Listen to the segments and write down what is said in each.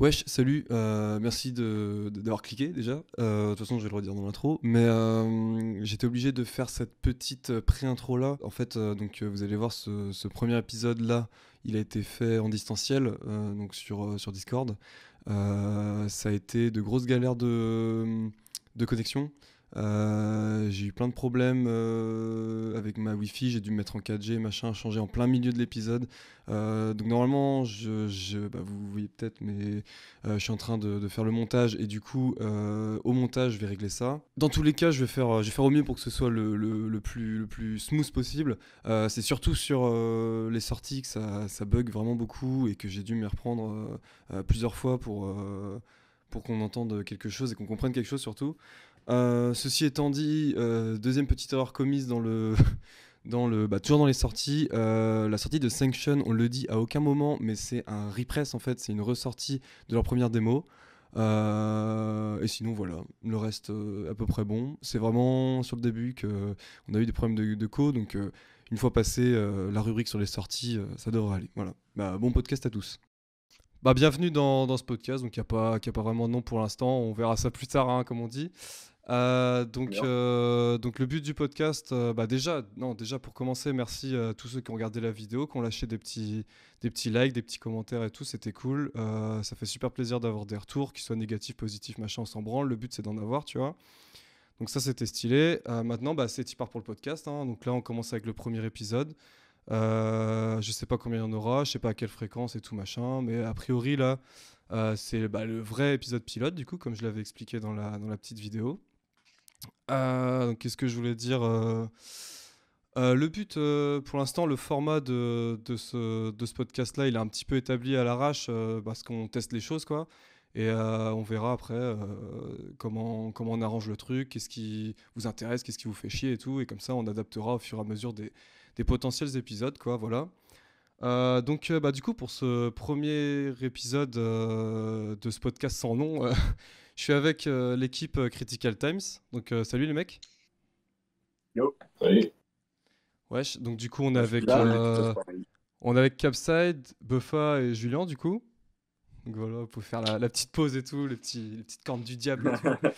Wesh, salut, euh, merci de, de- d'avoir cliqué déjà. Euh, de toute façon, je vais le redire dans l'intro, mais euh, j'étais obligé de faire cette petite pré-intro là. En fait, donc vous allez voir ce, ce premier épisode là, il a été fait en distanciel, donc sur, sur Discord. Ça a été de grosses galères de, de connexion. Euh, j'ai eu plein de problèmes euh, avec ma Wi-Fi, j'ai dû me mettre en 4G, machin, changer en plein milieu de l'épisode. Euh, donc normalement, bah, vous voyez peut-être, mais je suis en train de, faire le montage et du coup, au montage, je vais régler ça. Dans tous les cas, je vais faire, je vais faire au mieux pour que ce soit le, plus, smooth possible. C'est surtout sur les sorties que ça, ça bug vraiment beaucoup et que j'ai dû m'y reprendre plusieurs fois pour, pour qu'on entende quelque chose et qu'on comprenne quelque chose surtout. Euh, ceci étant dit, euh, deuxième petite erreur commise dans le, dans le, bah, toujours dans les sorties, euh, la sortie de Sanction, on le dit à aucun moment, mais c'est un repress en fait, c'est une ressortie de leur première démo. Et sinon voilà, le reste à peu près bon. C'est vraiment sur le début que on a eu des problèmes de, de co, donc une fois passé la rubrique sur les sorties, ça devrait aller. Voilà. Bah, bon podcast à tous. Bah, bienvenue dans, ce podcast, donc il n'y a, a pas vraiment de nom pour l'instant, on verra ça plus tard, hein, comme on dit. Euh, donc, euh, donc le but du podcast, euh, bah déjà, non, déjà pour commencer, merci à tous ceux qui ont regardé la vidéo, qui ont lâché des petits, des petits likes, des petits commentaires et tout, c'était cool. Ça fait super plaisir d'avoir des retours, qu'ils soient négatifs, positifs, machin, on s'en branle. Le but c'est d'en avoir, tu vois. Donc ça c'était stylé. Maintenant, bah, c'est part pour le podcast. hein. Donc là, on commence avec le premier épisode. Je sais pas combien il y en aura, je sais pas à quelle fréquence et tout machin, mais a priori là, c'est bah, le vrai épisode pilote du coup, comme je l'avais expliqué dans la, dans la petite vidéo. Donc, Qu'est-ce que je voulais dire euh, euh, Le but, euh, pour l'instant, le format de, ce, podcast-là, il est un petit peu établi à l'arrache parce qu'on teste les choses, quoi. Et on verra après comment, on arrange le truc, qu'est-ce qui vous intéresse, qu'est-ce qui vous fait chier et tout. Et comme ça, on adaptera au fur et à mesure des, des potentiels épisodes, quoi. Voilà. Donc, bah, du coup, pour ce premier épisode de ce podcast sans nom, je suis avec euh, l'équipe euh, Critical Times. Donc, euh, salut les mecs. Salut. Wesh. Donc, du coup, on est avec, euh, on est avec Capside, Buffa et Julien, du coup. Donc, voilà, pour faire la, la petite pause et tout, les, petits, les petites cornes du diable.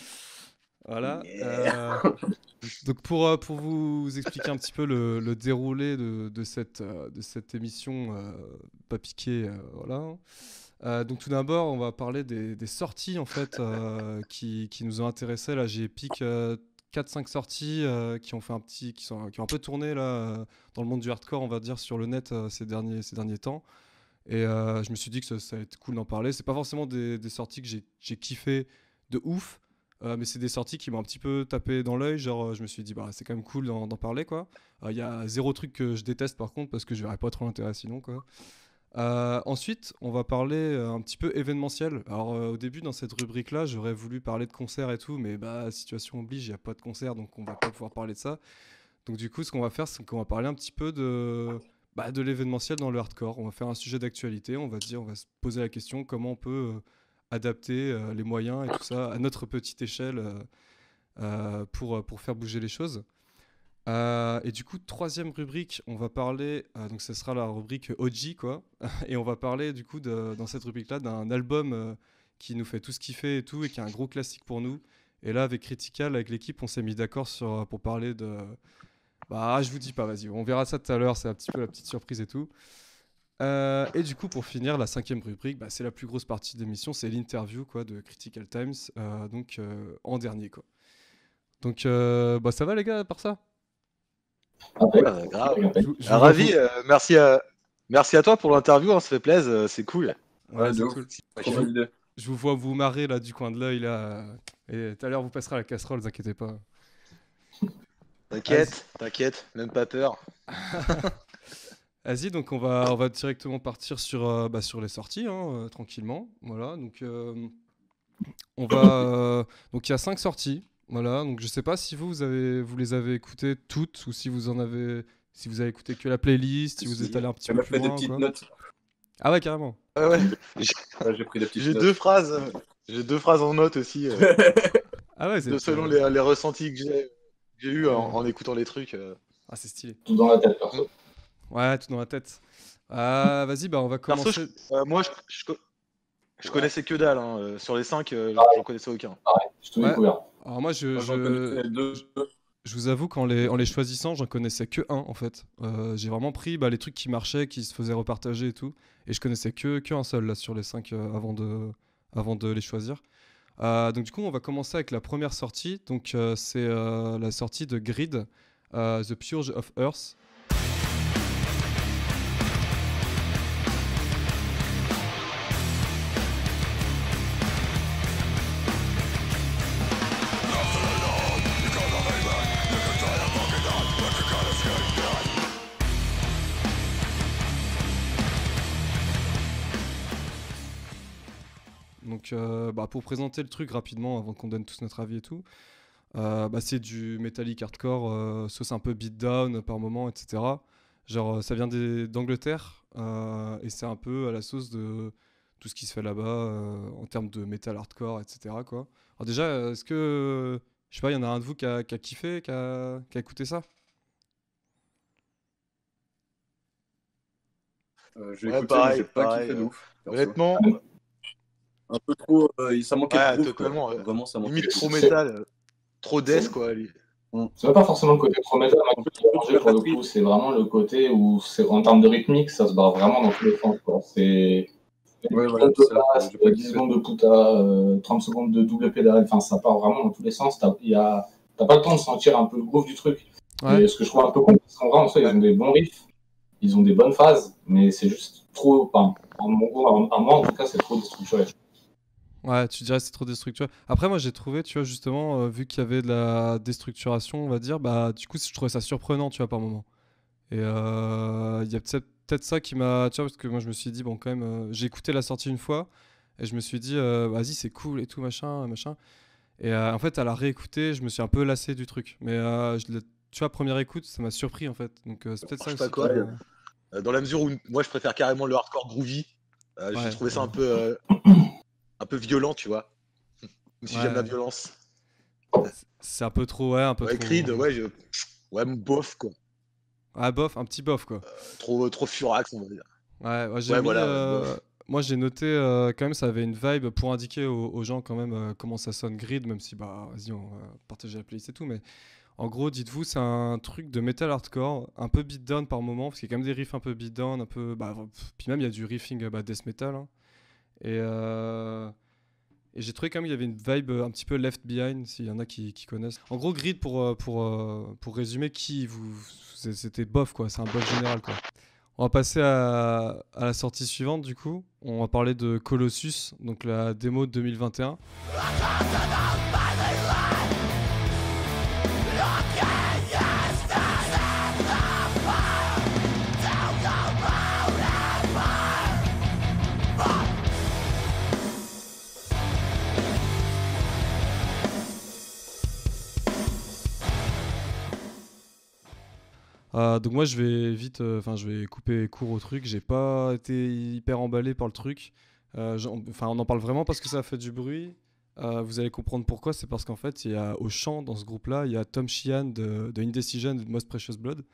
Voilà. Yeah. donc pour, pour vous expliquer un petit peu le, le déroulé de, de cette, de cette émission pas piquée, euh, voilà. Euh, donc tout d'abord, on va parler des, des sorties en fait euh, qui, qui nous ont intéressés. Là, j'ai piqué 4-5 sorties euh, qui ont fait un petit, qui sont, qui ont un peu tourné là euh, dans le monde du hardcore, on va dire sur le net euh, ces derniers, ces derniers temps. Et euh, je me suis dit que ça, ça allait être cool d'en parler. C'est pas forcément des, des sorties que j'ai kiffé de ouf, euh, mais c'est des sorties qui m'ont un petit peu tapé dans l'œil. Genre, euh, je me suis dit, bah, c'est quand même cool d'en d'en parler, quoi. Il y a zéro truc que je déteste, par contre, parce que je verrais pas trop l'intérêt sinon, quoi. Euh, ensuite, on va parler euh, un petit peu événementiel. Alors, euh, au début, dans cette rubrique-là, j'aurais voulu parler de concerts et tout, mais bah, situation oblige, il n'y a pas de concert, donc on va pas pouvoir parler de ça. Donc, du coup, ce qu'on va faire, c'est qu'on va parler un petit peu de, bah, de l'événementiel dans le hardcore. On va faire un sujet d'actualité, on va dire, on va se poser la question comment on peut adapter les moyens et tout ça à notre petite échelle pour, pour faire bouger les choses. Euh, et du coup, troisième rubrique, on va parler, euh, donc ce sera la rubrique OG, quoi. et on va parler, du coup, dans cette rubrique-là, d'un album euh, qui nous fait tout ce kiffer et tout, et qui est un gros classique pour nous. Et là, avec Critical, avec l'équipe, on s'est mis d'accord sur, pour parler de. Bah, je vous dis pas, vas-y, on verra ça tout à l'heure, c'est un petit peu la petite surprise et tout. Et du coup, pour finir, la cinquième rubrique, bah, c'est la plus grosse partie de l'émission, c'est l'interview quoi, de Critical Times, donc en dernier. Quoi. Donc, bah, ça va les gars, par ça? Ah, je Ah, vous ravi, euh, merci, à, merci à toi pour l'interview, on se fait plaisir, euh, c'est cool. Ouais, Ouais, c'est de ouf. cool. Je vous vois vous marrer là du coin de l'œil là. Et tout à l'heure, vous passerez à la casserole, vous inquiétez pas. T'inquiète, t'inquiète, même pas peur. Vas-y, donc on va, on va directement partir sur, euh, bah, sur les sorties, hein, euh, tranquillement. Voilà, donc euh, on va. euh, donc il y a cinq sorties. Voilà, donc je sais pas si vous, vous, avez, vous les avez écoutées toutes ou si vous en avez. Si vous avez écouté que la playlist, si vous êtes allé un petit peu plus fait des loin. ou petites quoi. notes. Ah ouais, carrément. Ah ouais, J'ai pris des petites j'ai notes. deux phrases, j'ai deux phrases en note aussi, euh, Ah ouais, de- selon les, les ressentis que j'ai eu en, en écoutant les trucs. euh. Ah, c'est stylé. Tout dans la tête, perso. Ouais, tout dans la tête. Ah, vas-y, bah on va Perso, commencer. je- euh, moi, je, je co- Je connaissais que dalle. hein. Sur les 5, Ah. j'en connaissais aucun. J'ai tout Ouais. découvert. Alors moi, je, Moi, je, deux. je vous avoue qu'en les, en les choisissant, j'en connaissais que un en fait. Euh, j'ai vraiment pris bah, les trucs qui marchaient, qui se faisaient repartager et tout. Et je connaissais que, que un seul là sur les cinq euh, avant, de, avant de les choisir. Euh, donc du coup, on va commencer avec la première sortie. Donc c'est la sortie de Grid, The Purge of Earth. Donc, euh, bah, pour présenter le truc rapidement, avant qu'on donne tous notre avis et tout, euh, bah, c'est du metallic hardcore, euh, sauce un peu beatdown par moment, etc. Genre, ça vient d'Angleterre euh, et c'est un peu à la sauce de tout ce qui se fait là-bas euh, en termes de metal hardcore, etc. Quoi. Alors, déjà, est-ce que, je sais pas, il y en a un de vous qui a, qui a kiffé, qui a, qui a écouté ça? Euh, j'ai Ouais, écouté, pareil, mais j'ai pas pareil, kiffé de euh, ouf. perso. Honnêtement, Un peu trop. euh, ça manquait Ouais, de groove, totalement, ouais. Vraiment, ça manquait limite trop métal. euh, Trop death, quoi. lui. C'est même pas forcément le côté trop métal moi, qui m'a dérangé pour le coup, c'est vraiment le côté où, c'est- en termes de rythmique, ça se barre vraiment dans tous les sens. C'est. Ouais, 10 voilà, secondes c'est de ça, basse, j'ai pas 10 kiffé. secondes de puta, euh, 30 secondes de double pédale, enfin ça part vraiment dans tous les sens. T'as y a- t'as pas le temps de sentir un peu le groove du truc. Ouais. Et ce que je trouve un peu con, parce qu'en vrai, en soi, ils ont des bons riffs, ils ont des bonnes phases, mais c'est juste trop. Enfin, en mon goût, à moi en tout cas, c'est trop déstructuré. Ouais, tu dirais que c'est trop déstructuré. Après, moi, j'ai trouvé, tu vois, justement, euh, vu qu'il y avait de la déstructuration, on va dire, bah, du coup, je trouvais ça surprenant, tu vois, par moment. Et euh, il y a peut-être ça qui m'a, tu vois, parce que moi, je me suis dit, bon, quand même, euh, j'ai écouté la sortie une fois, et je me suis dit, vas-y, c'est cool et tout, machin, machin. Et en fait, à la réécouter, je me suis un peu lassé du truc. Mais je tu vois, première écoute, ça m'a surpris, en fait. Donc, c'est peut-être ça aussi. quoi, Dans la mesure où moi, je préfère carrément le hardcore groovy. Ouais, J'ai trouvé ça un peu, un peu violent, tu vois. Même si Ouais. j'aime la violence. C'est un peu trop, ouais, un peu Ouais, trop. Creed, ouais, je... ouais, bof, quoi. Ah, bof, un petit bof, quoi. Trop, trop furax, on va dire. Ouais, ouais, j'ai Ouais, mis, voilà, euh, moi j'ai noté euh, quand même ça avait une vibe pour indiquer aux, aux gens quand même euh, comment ça sonne Grid, même si bah vas-y on va partager la playlist et tout, mais en gros dites-vous c'est un truc de metal hardcore, un peu beatdown par moment, parce qu'il y a quand même des riffs un peu beatdown, un peu, bah, puis même il y a du riffing euh, bah, death metal, hein. Et euh, et j'ai trouvé quand même qu'il y avait une vibe un petit peu left behind, s'il y en a qui, qui connaissent. En gros Grid pour euh, pour euh, pour résumer qui vous c'était bof quoi, c'est un bof général quoi. On va passer à, à la sortie suivante du coup. On va parler de Colossus, donc la démo de 2021. Euh, donc moi je vais vite, euh, enfin je vais couper court au truc. J'ai pas été hyper emballé par le truc. Euh, Enfin on en parle vraiment parce que ça a fait du bruit. Euh, vous allez comprendre pourquoi. C'est parce qu'en fait il y a au chant dans ce groupe-là, il y a Tom Sheehan de, de Indecision de Most Precious Blood.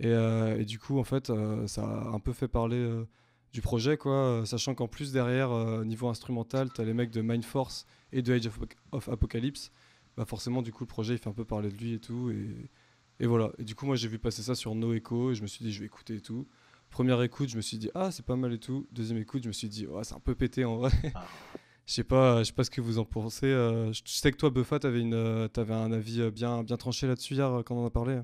Et, du coup en fait ça a un peu fait parler du projet quoi. Sachant qu'en plus derrière niveau instrumental, t'as les mecs de Mind Force et de Age of, of Apocalypse. Bah forcément du coup le projet il fait un peu parler de lui et tout et et voilà. Et du coup, moi, j'ai vu passer ça sur No Echo et je me suis dit, je vais écouter et tout. Première écoute, je me suis dit, ah, c'est pas mal et tout. Deuxième écoute, je me suis dit, ouais, c'est un peu pété en vrai. Ah. Je sais pas, je sais pas ce que vous en pensez. euh, je sais que toi, Buffa, t'avais une, euh, t'avais un avis euh, bien, bien tranché là-dessus hier quand on en a parlé.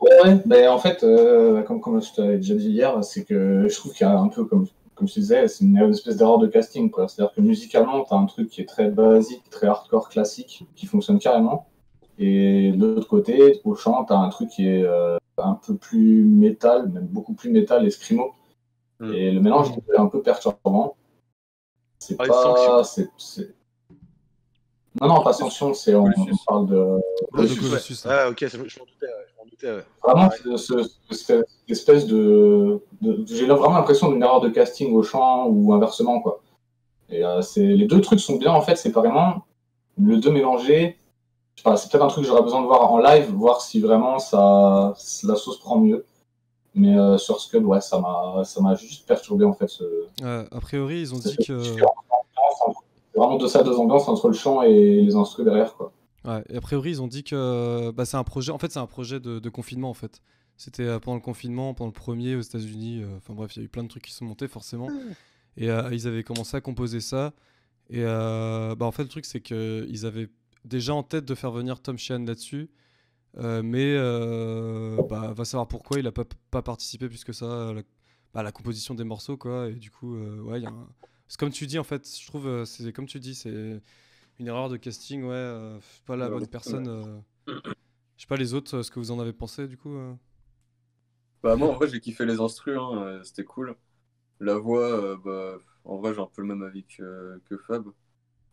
Ouais, ouais. Ben, en fait, euh, comme, comme je t'avais déjà dit hier, c'est que je trouve qu'il y a un peu, comme, comme je disais, c'est une, une espèce d'erreur de casting. quoi. C'est-à-dire que musicalement, tu as un truc qui est très basique, très hardcore, classique, qui fonctionne carrément. Et de l'autre côté, au chant, tu as un truc qui est euh, un peu plus métal, même beaucoup plus métal et scrimo. Mm. Et le mélange est un peu perturbant. C'est pas. c'est- c'est- Non, non, pas sanction, c'est on, on Colossus. parle de. Ah, de Colossus, ouais. Colossus, là. Ouais, ok, c'est- je m'en doutais, ouais, je m'en doutais, ouais. Vraiment, Ouais. ce- ce- ce- cette espèce de. de- J'ai vraiment l'impression d'une erreur de casting au chant ou inversement, quoi. Et euh, c'est les deux trucs sont bien, en fait, séparément. Le deux mélangé, c'est peut-être un truc que j'aurais besoin de voir en live, voir si vraiment ça, la sauce prend mieux. Mais euh, sur Scud, ouais, ça m'a ça m'a juste perturbé en fait. Ce... Ouais, a priori, ils ont dit que. C'est vraiment deux salles, deux ambiances entre le chant et les instruments derrière, quoi. Ouais, et a priori, ils ont dit que bah, c'est un projet. En fait, c'est un projet de, de confinement. En fait, c'était euh, pendant le confinement, pendant le premier aux États-Unis. euh, Enfin bref, il y a eu plein de trucs qui sont montés forcément. Et euh, ils avaient commencé à composer ça. Et euh, bah, en fait, le truc, c'est que ils avaient déjà en tête de faire venir Tom Sheehan là-dessus. Euh, mais euh, bah, va savoir pourquoi il a pas, pas participé plus que ça à la, bah, à la composition des morceaux, quoi. Et du coup, euh, ouais, y a un- c'est comme tu dis, en fait, je trouve, euh, c'est comme tu dis, c'est une erreur de casting, ouais, euh, pas la bonne personne. Je sais pas les autres, ce que vous en avez pensé, du coup. Bah, moi, en vrai, j'ai kiffé les instrus, hein, c'était cool. La voix, bah, en vrai, j'ai un peu le même avis que, que Fab.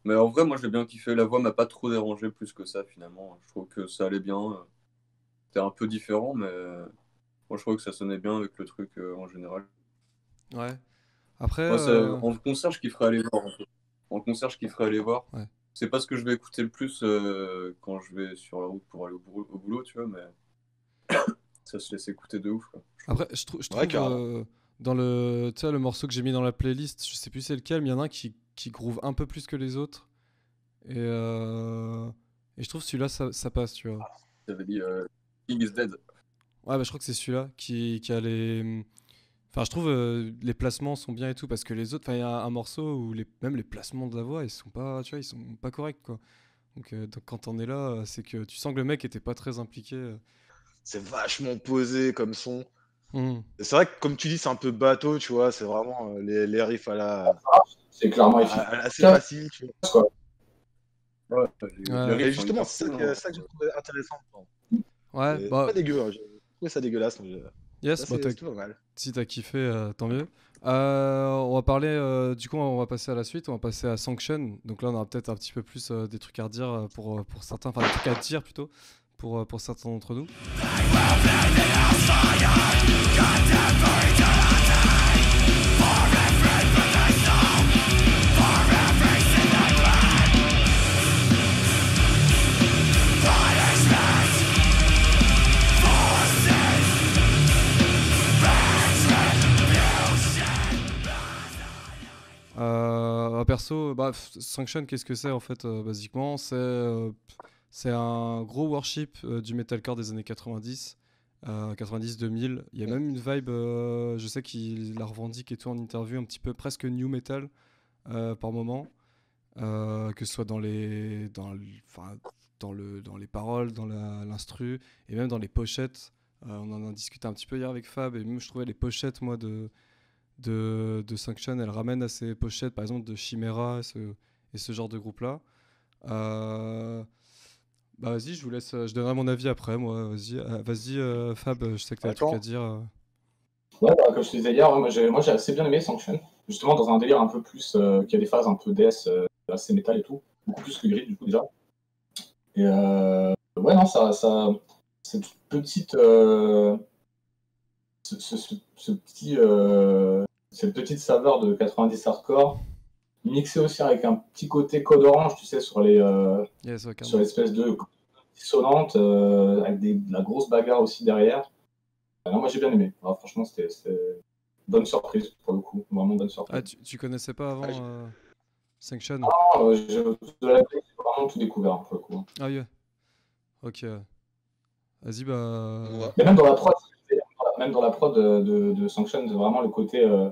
Mais en vrai, moi, j'ai bien kiffé. La voix m'a pas trop dérangé plus que ça, finalement. Je trouve que ça allait bien. C'était un peu différent, mais moi, je trouve que ça sonnait bien avec le truc euh, en général. Ouais. Après, Moi, c'est- euh, en concert, je kifferais aller voir. En, fait. En concert, je kifferais aller voir. Ouais. C'est pas ce que je vais écouter le plus euh, quand je vais sur la route pour aller au boulot, au boulot, tu vois, mais ça se laisse écouter de ouf. Quoi. Après, je, trou- je Ouais, trouve carrément. euh, dans le, tu sais, le morceau que j'ai mis dans la playlist, je sais plus c'est lequel, mais il y en a un qui, qui groove un peu plus que les autres. Et, euh, et je trouve celui-là, ça, ça passe, tu vois. J'avais dit euh, King is dead. Ouais, bah, je crois que c'est celui-là qui, qui a les. Enfin, je trouve euh, les placements sont bien et tout, parce que les autres, enfin, il y a un morceau où les, même les placements de la voix, ils sont pas, tu vois, ils sont pas corrects, quoi. Donc, euh, donc quand on est là, c'est que tu sens que le mec était pas très impliqué. C'est vachement posé comme son. Mhm. C'est vrai que, comme tu dis, c'est un peu bateau, tu vois. C'est vraiment euh, les, les riffs à la, C'est clairement assez facile, tu vois. Ouais, Ouais. justement, c'est ça, que- hein. ça que j'ai trouvé intéressant. Ouais, C'est bah, pas dégueu, hein. j'ai trouvé ça dégueulasse. mais, euh, yes, ça, bah, pas mal. Si t'as kiffé, euh, tant mieux. Euh, on va parler, euh, du coup, on va passer à la suite, on va passer à Sanction. Donc là, on aura peut-être un petit peu plus euh, des trucs à redire euh, pour, pour certains, enfin des trucs à dire plutôt, pour, euh, pour certains d'entre nous. Euh, perso, bah, Sanction, qu'est-ce que c'est en fait, euh, basiquement? C'est c'est un gros worship euh, du metalcore des années 90, euh, 90-2000. Il y a même une vibe, euh, je sais qu'il la revendique et tout en interview, un petit peu presque new metal euh, par moment, euh, que ce soit dans les, dans, le- dans, le, dans les paroles, dans l'instru et même dans les pochettes. Euh, on en a discuté un petit peu hier avec Fab et même je trouvais les pochettes, moi, de, de, de Sanction, elle ramène à ces pochettes, par exemple, de Chimera et ce, et ce genre de groupe-là. Euh, bah vas-y, je vous laisse, euh, je donnerai mon avis après, moi. Vas-y, euh, vas-y euh, Fab, je sais que tu as un truc Attends. à dire. euh. Ouais, bah, comme je te disais hier, moi j'ai moi, j'ai assez bien aimé Sanction. Justement, dans un délire un peu plus. euh, qui a des phases un peu DS, euh, assez métal et tout. Beaucoup plus que Grid, du coup, déjà. Et euh, ouais, non, ça. ça cette petite. euh, ce, ce- ce- ce petit. euh, cette petite saveur de 90 hardcore, mixée aussi avec un petit côté code orange, tu sais, sur les. euh, Yes, sur l'espèce de dissonante, euh, avec des, de la grosse bagarre aussi derrière. Euh, non, moi j'ai bien aimé. Alors, franchement, c'était une bonne surprise pour le coup. Vraiment bonne surprise. Ah, tu, tu connaissais pas avant Ah, euh, Sanction Ah, euh, j'ai de la j'ai vraiment tout découvert pour le coup. Ah, yeah. Ok. Vas-y, bah. Ouais. Mais même dans la prod, même dans la prod de, de, de Sanction, c'est vraiment le côté euh,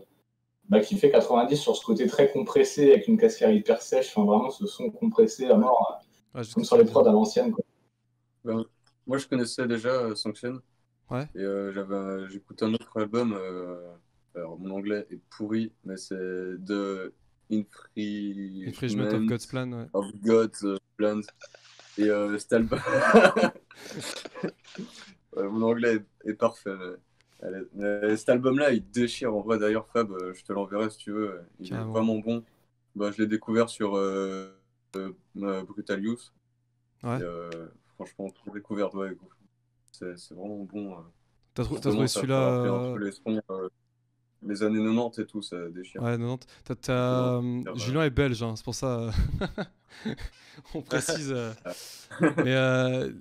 bah, qui fait 90 sur ce côté très compressé avec une cascade hyper sèche. Enfin, vraiment ce son compressé à mort, Ouais, je- comme sur les prods à l'ancienne. quoi. Moi, je connaissais déjà euh, Sanction. Ouais. Et euh, j'écoutais un autre album. euh, alors, mon anglais est pourri, mais c'est The Infringement, Infringement of God's Plan, ouais. of God's Plan. Et euh, cet album. Ouais, mon anglais est, est parfait. mais- cet album-là, il déchire. En vrai, d'ailleurs, Fab, euh, je te l'enverrai si tu veux. Il Carrément. est vraiment bon. Bah, je l'ai découvert sur euh, euh, euh, Brutal Youth. Ouais. Et, euh, franchement, trop découverte, ouais. C'est vraiment bon. T'as trou- trouvé celui-là. les années 90 et tout, ça déchire. Ouais, 90. T'as- t'as, Ouais, euh, ouais. Julien est belge, hein, c'est pour ça. On précise. euh. Mais euh,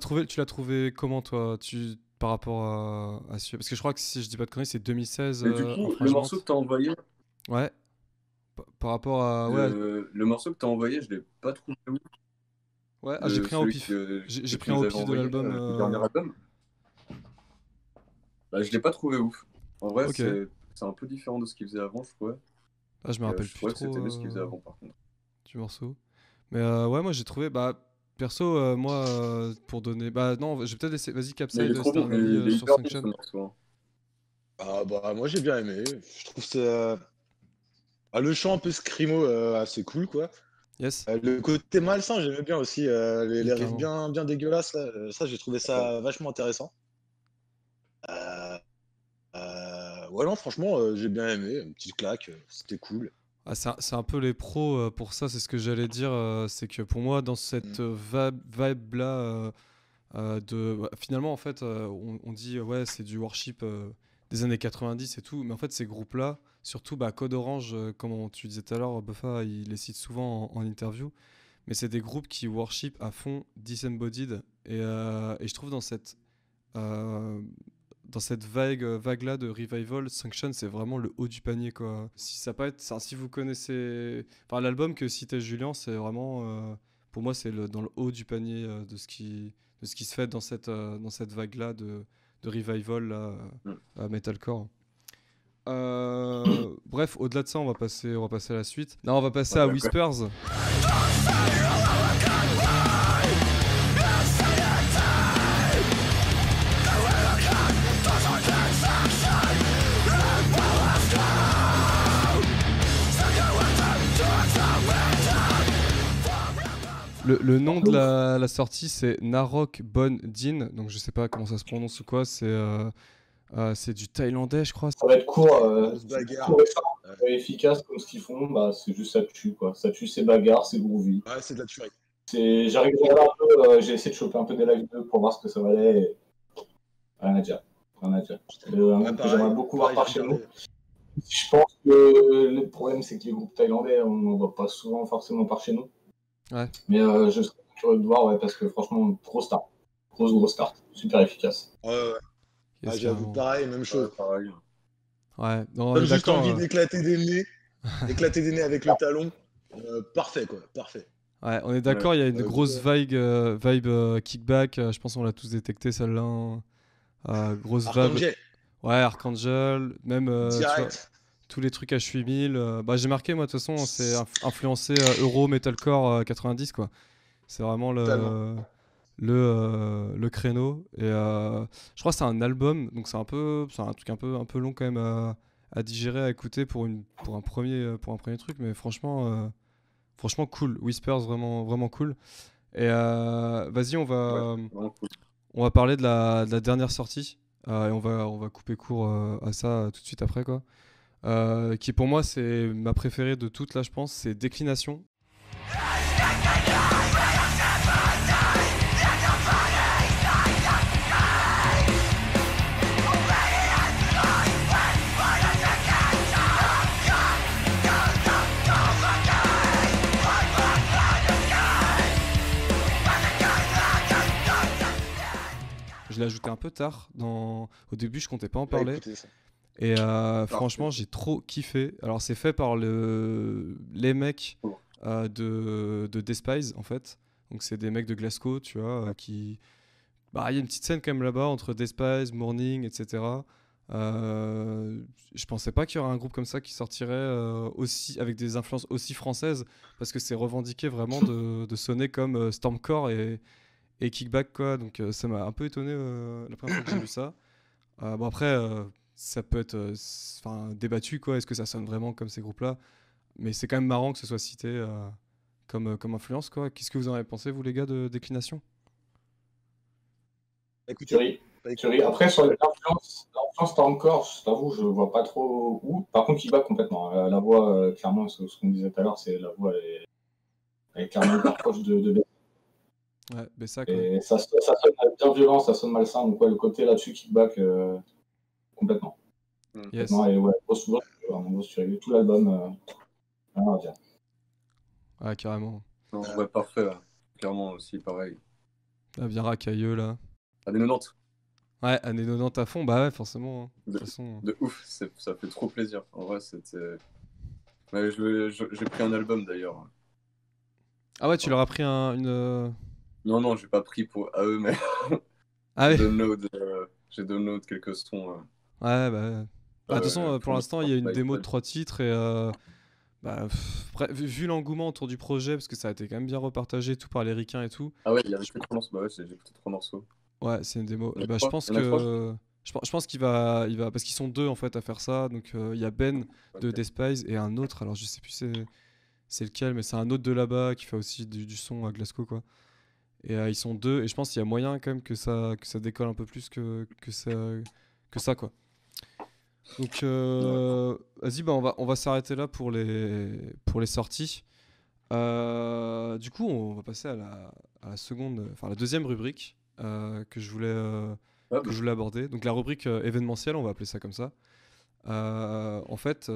trouvé, tu l'as trouvé comment toi? Tu par rapport à, à celui Parce que je crois que si je dis pas de conneries, c'est 2016. Mais du euh, coup, le Infringement. morceau que t'as envoyé, Ouais. Par- Par rapport à. Ouais, le, le morceau que t'as envoyé, je l'ai pas trouvé ouf. ouais. Ah, j'ai Le- pris un au pif. que- J'ai- que j'ai pris un au pif de l'album, euh, euh, Le dernier album. Bah, je l'ai pas trouvé ouf. En vrai, c'est un peu différent de ce qu'il faisait avant, je trouvais. Ah, je me Euh, rappelle je plus trouvais que trop c'était ce qu'il faisait euh, avant, par contre. du morceau. Mais euh, ouais, moi j'ai trouvé. Bah, perso, euh, moi, euh, pour donner. Bah, non, je vais peut-être laisser. Vas-y, Capside, il est trop c'était bon, un avis euh, sur Sanction. Ah bah moi j'ai bien aimé. Je trouve que c'est euh, ah, le chant un peu scrimo euh, assez cool quoi. Yes. Euh, le côté malsain j'aimais bien aussi. euh, les, les riffs bien bien dégueulasses là, euh, ça j'ai trouvé ça vachement intéressant. Euh, euh, ouais non franchement euh, j'ai bien aimé. Une petite claque, euh, c'était cool. Ah, c'est un, peu les pros euh, pour ça, c'est ce que j'allais dire. euh, c'est que pour moi, dans cette va- vibe-là, euh, de, bah, finalement, en fait, on, on dit, ouais, c'est du worship des années 90 et tout, mais en fait, ces groupes-là, surtout bah, Code Orange, comme on- tu disais tout à l'heure, Buffa, il les cite souvent en, en interview, mais c'est des groupes qui worship à fond Disembodied, et, euh, et je trouve dans cette. euh, dans cette vague, vague-là de revival, Sanction, c'est vraiment le haut du panier, quoi. Si ça peut être, si vous connaissez, enfin, l'album que citait Julien, c'est vraiment, euh, pour moi, c'est le, dans le haut du panier euh, de ce qui, de ce qui se fait dans cette, euh, dans cette vague-là de, de revival là, Mm. à metalcore. Euh, bref, au-delà de ça, on va passer, on va passer à la suite. Non, on va passer à. Whispers. Le, le nom de la, la sortie, c'est Narok Bon Din. Donc, je sais pas comment ça se prononce ou quoi. C'est euh, euh, c'est du thaïlandais, je crois. Ça va être court, euh, bagarre. court et efficace comme ce qu'ils font, bah, c'est juste ça tue quoi. Ça tue, c'est bagarre, c'est groovy. Ouais c'est de la tuerie. C'est- regardé un peu, euh, j'ai essayé de choper un peu des live 2 pour voir ce que ça valait. Et... Rien à dire. Rien à dire. C'est un Ouais, que j'aimerais beaucoup voir par chez nous. Je pense que le problème, c'est que les groupes thaïlandais, on ne voit pas souvent forcément par chez nous. Ouais. Mais euh, je serais curieux de voir, ouais, parce que franchement, grosse start. Grosse, grosse start. Super efficace. Ouais, ouais. Ah, J'avoue pareil même chose. Ouais, pareil. Ouais, non, est juste envie euh, d'éclater des nez, d'éclater des nez avec le talon. Euh, parfait quoi, parfait. Ouais, on est d'accord, il y a une Euh, grosse ouais. vibe, euh, vibe euh, kickback. euh, je pense qu'on l'a tous détecté celle-là. hein. Euh, grosse vibe. Ouais, Archangel, même euh, tu vois, direct. Tous les trucs H8000. euh, bah, j'ai marqué, moi, de toute façon, c'est inf- influencé euh, Euro Metalcore euh, 90, quoi. C'est vraiment le, le, euh, le créneau. Et euh, je crois que c'est un album, donc c'est un peu, c'est un truc un peu, un peu long quand même à, à digérer, à écouter pour, une, pour, un premier, pour un premier truc, mais franchement, euh, franchement cool. Whispers, vraiment, vraiment cool. Et euh, vas-y, on va, Ouais, vraiment cool. on va parler de la, de la dernière sortie. euh, et on va, on va couper court euh, à ça euh, tout de suite après, quoi. Euh, qui pour moi, c'est ma préférée de toutes, là, je pense. C'est Déclination. Je l'ai ajouté un peu tard. Dans... Au début, je comptais pas en Bah, parler. Et euh, franchement, j'ai trop kiffé. Alors, c'est fait par le... les mecs Oh. euh, de, de Despise, en fait. Donc, c'est des mecs de Glasgow, tu vois, euh, qui. Bah, il y a une petite scène quand même là-bas entre Despise, Morning, etc. Je pensais pas qu'il y aurait un groupe comme ça qui sortirait aussi avec des influences aussi françaises parce que c'est revendiqué vraiment de, de sonner comme Stormcore et, et Kickback quoi donc ça m'a un peu étonné la première fois que j'ai vu ça bon après ça peut être euh, enfin débattu quoi est-ce que ça sonne vraiment comme ces groupes là mais c'est quand même marrant que ce soit cité euh, comme, euh, comme influence quoi qu'est-ce que vous en avez pensé vous les gars de déclination? Écoutez, bah, écoutez, Tuerie. Après, sur l'influence, l'influence t'as encore, je t'avoue, je vois pas trop où. Par contre, il bat complètement. Euh, La voix, euh, clairement, ce, ce qu'on disait tout à l'heure, c'est la voix, elle est, elle est clairement hyper proche de, de ouais quoi Et ça, ça sonne bien violent, ça sonne malsain. Donc, ouais, le côté là-dessus, kickback, euh, complètement. yes Non, et ouais, grosse, grosse tuerie. Tout l'album, euh, ah carrément Non, ouais, parfait. là. Clairement aussi, pareil. ah, bien racailleux là Années 90. Ouais, années 90 à fond, bah ouais, forcément. hein. De De- toute façon. De ouf, ça fait trop plaisir. En vrai, c'était. Ouais, j'ai pris un album d'ailleurs. Ah ouais, tu leur as pris un, une. euh, Non, non, j'ai pas pris pour à eux, mais Ah j'ai download, euh, j'ai download quelques sons. euh. Ouais, bah. ouais. Bah, de toute façon, euh, pour l'instant, il y a une démo de trois titres et. euh, bah, pff, vu, l'engouement autour du projet, parce que ça a été quand même bien repartagé, tout par les ricains et tout. Ah ouais, il y avait trois morceaux. Bah ouais, j'ai écouté trois morceaux. Ouais, c'est une démo. Bah, je pense que. Je pense, qu'il va, il va, parce qu'ils sont deux en fait à faire ça. Donc euh, il y a Ben de Ok. Despice et un autre. Alors je sais plus c'est, c'est lequel, mais c'est un autre de là-bas qui fait aussi du, du son à Glasgow quoi. Et euh, ils sont deux. Et je pense qu'il y a moyen quand même que ça, que ça décolle un peu plus que, que ça, que ça quoi. Donc euh, vas-y, bah on va, on va s'arrêter là pour les, pour les sorties. Euh, du coup, on va passer à la, à la seconde, enfin la deuxième rubrique euh, que je voulais. que je voulais aborder. Donc la rubrique événementielle, on va appeler ça comme ça. En fait,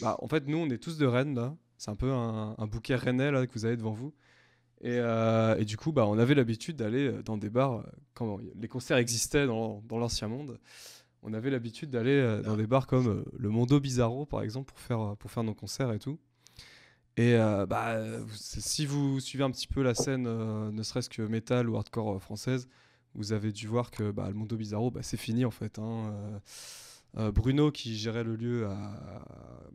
bah, en fait, nous, on est tous de Rennes là. C'est un peu un, un bouquet rennais là que vous avez devant vous. Et, et du coup, bah, on avait l'habitude d'aller dans des bars quand les concerts existaient dans, dans l'ancien monde. On avait l'habitude d'aller euh, dans des bars comme euh, le Mondo Bizarro par exemple pour faire, euh, pour faire nos concerts et tout. Et bah, si vous suivez un petit peu la scène, ne serait-ce que métal ou hardcore française, vous avez dû voir que bah, le Mondo Bizarro, bah, c'est fini en fait. hein. Bruno, qui gérait le lieu, a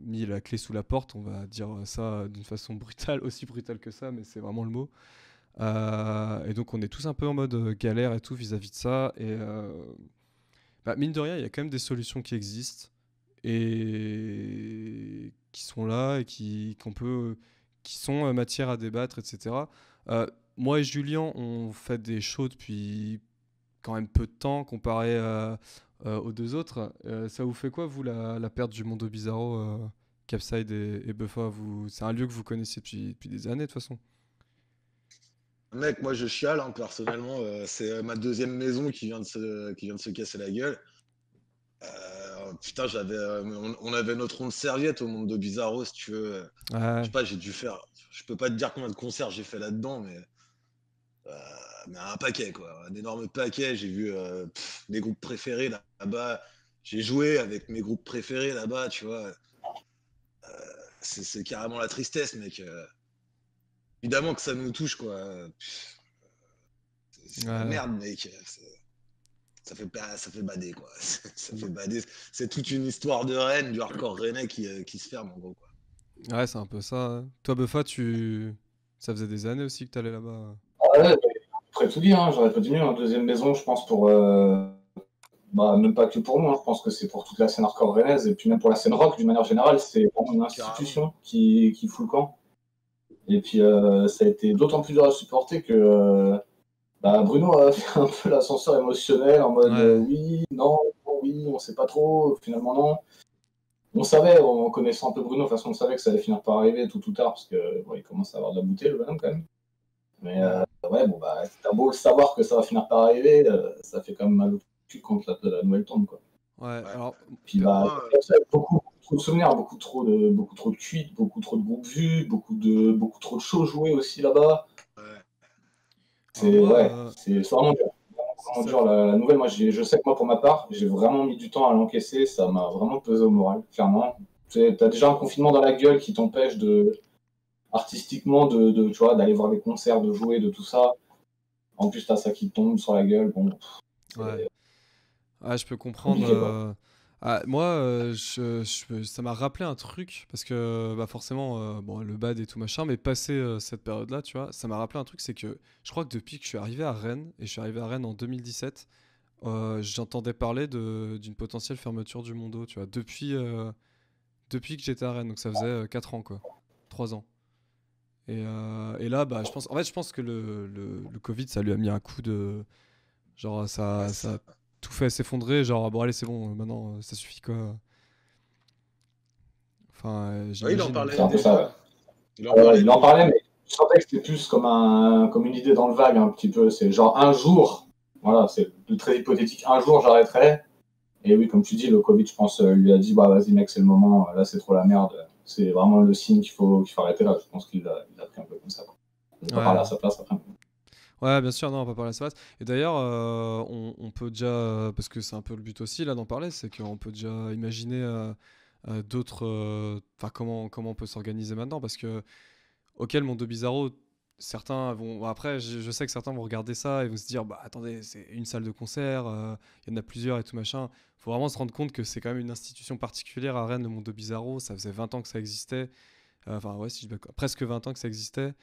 mis la clé sous la porte. On va dire ça d'une façon brutale, aussi brutale que ça, mais c'est vraiment le mot. Et donc, on est tous un peu en mode galère et tout vis-à-vis de ça. Et bah, mine de rien, il y a quand même des solutions qui existent et qui sont là et qui, qu'on peut, qui sont euh, matière à débattre, etc. Euh, moi et Julien, on fait des shows depuis quand même peu de temps comparé euh, aux deux autres. Ça vous fait quoi, vous, la, la perte du Mondo Bizarro, Capside et, et Buffa? C'est un lieu que vous connaissiez depuis, depuis des années, de toute façon? Mec, moi je chiale hein, personnellement. euh, c'est euh, ma deuxième maison qui vient de se, qui vient de se casser la gueule. Euh, putain, j'avais, on, on avait notre ronde serviette au monde de Bizarro, si tu veux. Je sais pas, j'ai dû faire. Je peux pas te dire combien de concerts j'ai fait là-dedans, mais. euh, mais un paquet, quoi. Un énorme paquet. J'ai vu pff, mes groupes préférés là- là-bas. J'ai joué avec mes groupes préférés là-bas, tu vois. C'est carrément la tristesse, mec. Évidemment que ça nous touche, quoi. C'est Ouais. merde, mec. Ça fait, ça fait bader, quoi. ça fait bader. C'est toute une histoire de Rennes, du hardcore rennais qui, euh, qui se ferme, en gros, quoi. ouais c'est un peu ça. hein. Toi, Buffa, tu... ça faisait des années aussi que tu allais là-bas. Ah ouais, après tout dire, hein, j'aurais pas dit mieux. En deuxième maison, je pense pour. euh, Bah, même pas que pour nous, hein, je pense que c'est pour toute la scène hardcore rennaise et puis même pour la scène rock d'une manière générale, c'est vraiment une institution qui, qui fout le camp. Et puis euh, ça a été d'autant plus dur à supporter que euh, bah, Bruno a fait un peu l'ascenseur émotionnel en mode Ouais. euh, oui, non, non, oui, on sait pas trop, finalement non. On savait, en connaissant un peu Bruno, de toute façon on savait que ça allait finir par arriver tout ou tard parce que bon, il commence à avoir de la bouteille le bonhomme quand même. Mais euh, ouais, bon bah t'as beau le savoir que ça va finir par arriver, euh, ça fait quand même mal au cul quand la, la nouvelle tombe quoi. Ouais, Ouais. alors, Puis bah, comme ça, beaucoup trop de souvenirs, beaucoup trop de, beaucoup trop de cuites, beaucoup trop de groupes vus, beaucoup de, beaucoup trop de shows joués aussi là-bas. C'est moi, ouais, euh, c'est vraiment dur. Vraiment dur. La, la nouvelle, moi, je sais que moi, pour ma part, j'ai vraiment mis du temps à l'encaisser. Ça m'a vraiment pesé au moral, clairement. Tu as déjà un confinement dans la gueule qui t'empêche de artistiquement de, de tu vois d'aller voir des concerts, de jouer, de tout ça. En plus, t'as ça qui tombe sur la gueule. Bon, Ouais. Ah, je peux comprendre. Euh, ah, moi, euh, ça m'a rappelé un truc parce que bah, forcément, euh, bon, le bad et tout machin, mais passé euh, cette période-là, tu vois, ça m'a rappelé un truc, c'est que je crois que depuis que je suis arrivé à Rennes et je suis arrivé à Rennes en 2017, euh, j'entendais parler d'une potentielle fermeture du Mondo, tu vois, depuis, depuis que j'étais à Rennes, donc ça faisait 4 ans, quoi, 3 ans. Et, là, bah, je pense, en fait, je pense que le, Covid, ça lui a mis un coup de, genre, ça, tout fait s'effondrer, genre, bon, allez, c'est bon, euh, maintenant, euh, ça suffit, quoi. Enfin, euh, Ouais, il en parlait C'est un peu déjà. ça. Il en Ouais, parlait il en déjà. parlait, mais je sentais que c'était plus comme, un, comme une idée dans le vague, un petit peu. C'est genre un jour, voilà, c'est très hypothétique, un jour j'arrêterai. Et oui, comme tu dis, le Covid, je pense, euh, lui a dit bah vas-y, mec, c'est le moment, là, c'est trop la merde. C'est vraiment le signe qu'il faut, qu'il faut arrêter là. Je pense qu'il il l'a pris un peu comme ça. quoi. Pas parler à sa place après. Ouais, bien sûr, non, on pas parler de Savas. Et d'ailleurs, euh, on, peut déjà, parce que c'est un peu le but aussi là d'en parler, c'est qu'on peut déjà imaginer euh, euh, d'autres, enfin comment comment on peut s'organiser maintenant, parce que ok, le monde de Bizarro, certains vont, après, je, sais que certains vont regarder ça et vont se dire, bah attendez, c'est une salle de concert, il y en a plusieurs et tout machin. Faut vraiment se rendre compte que c'est quand même une institution particulière à Rennes, le monde de Bizarro. Ça faisait 20 ans que ça existait, enfin ouais, si je presque 20 ans que ça existait.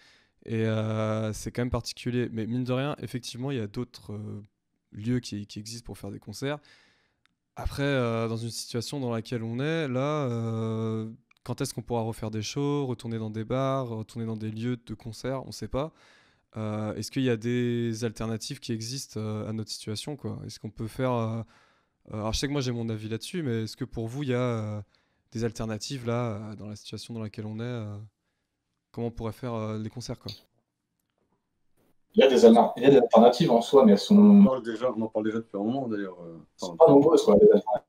Et euh, c'est quand même particulier. Mais mine de rien, effectivement, il y a d'autres euh, lieux qui, existent pour faire des concerts. Après, euh, dans une situation dans laquelle on est, là, quand est-ce qu'on pourra refaire des shows, retourner dans des bars, retourner dans des lieux de concert, on ne sait pas. Est-ce qu'il y a des alternatives qui existent à notre situation, quoi? Est-ce qu'on peut faire... alors je sais que moi j'ai mon avis là-dessus, mais est-ce que pour vous, il y a des alternatives là, dans la situation dans laquelle on est? Euh, comment on pourrait faire euh, les concerts, quoi? Il y a des, alter- il y a des alternatives en soi, mais elles On, sont parle déjà, on en parle déjà depuis un moment d'ailleurs. euh, sont enfin, pas nombreuses, quoi, les alternatives.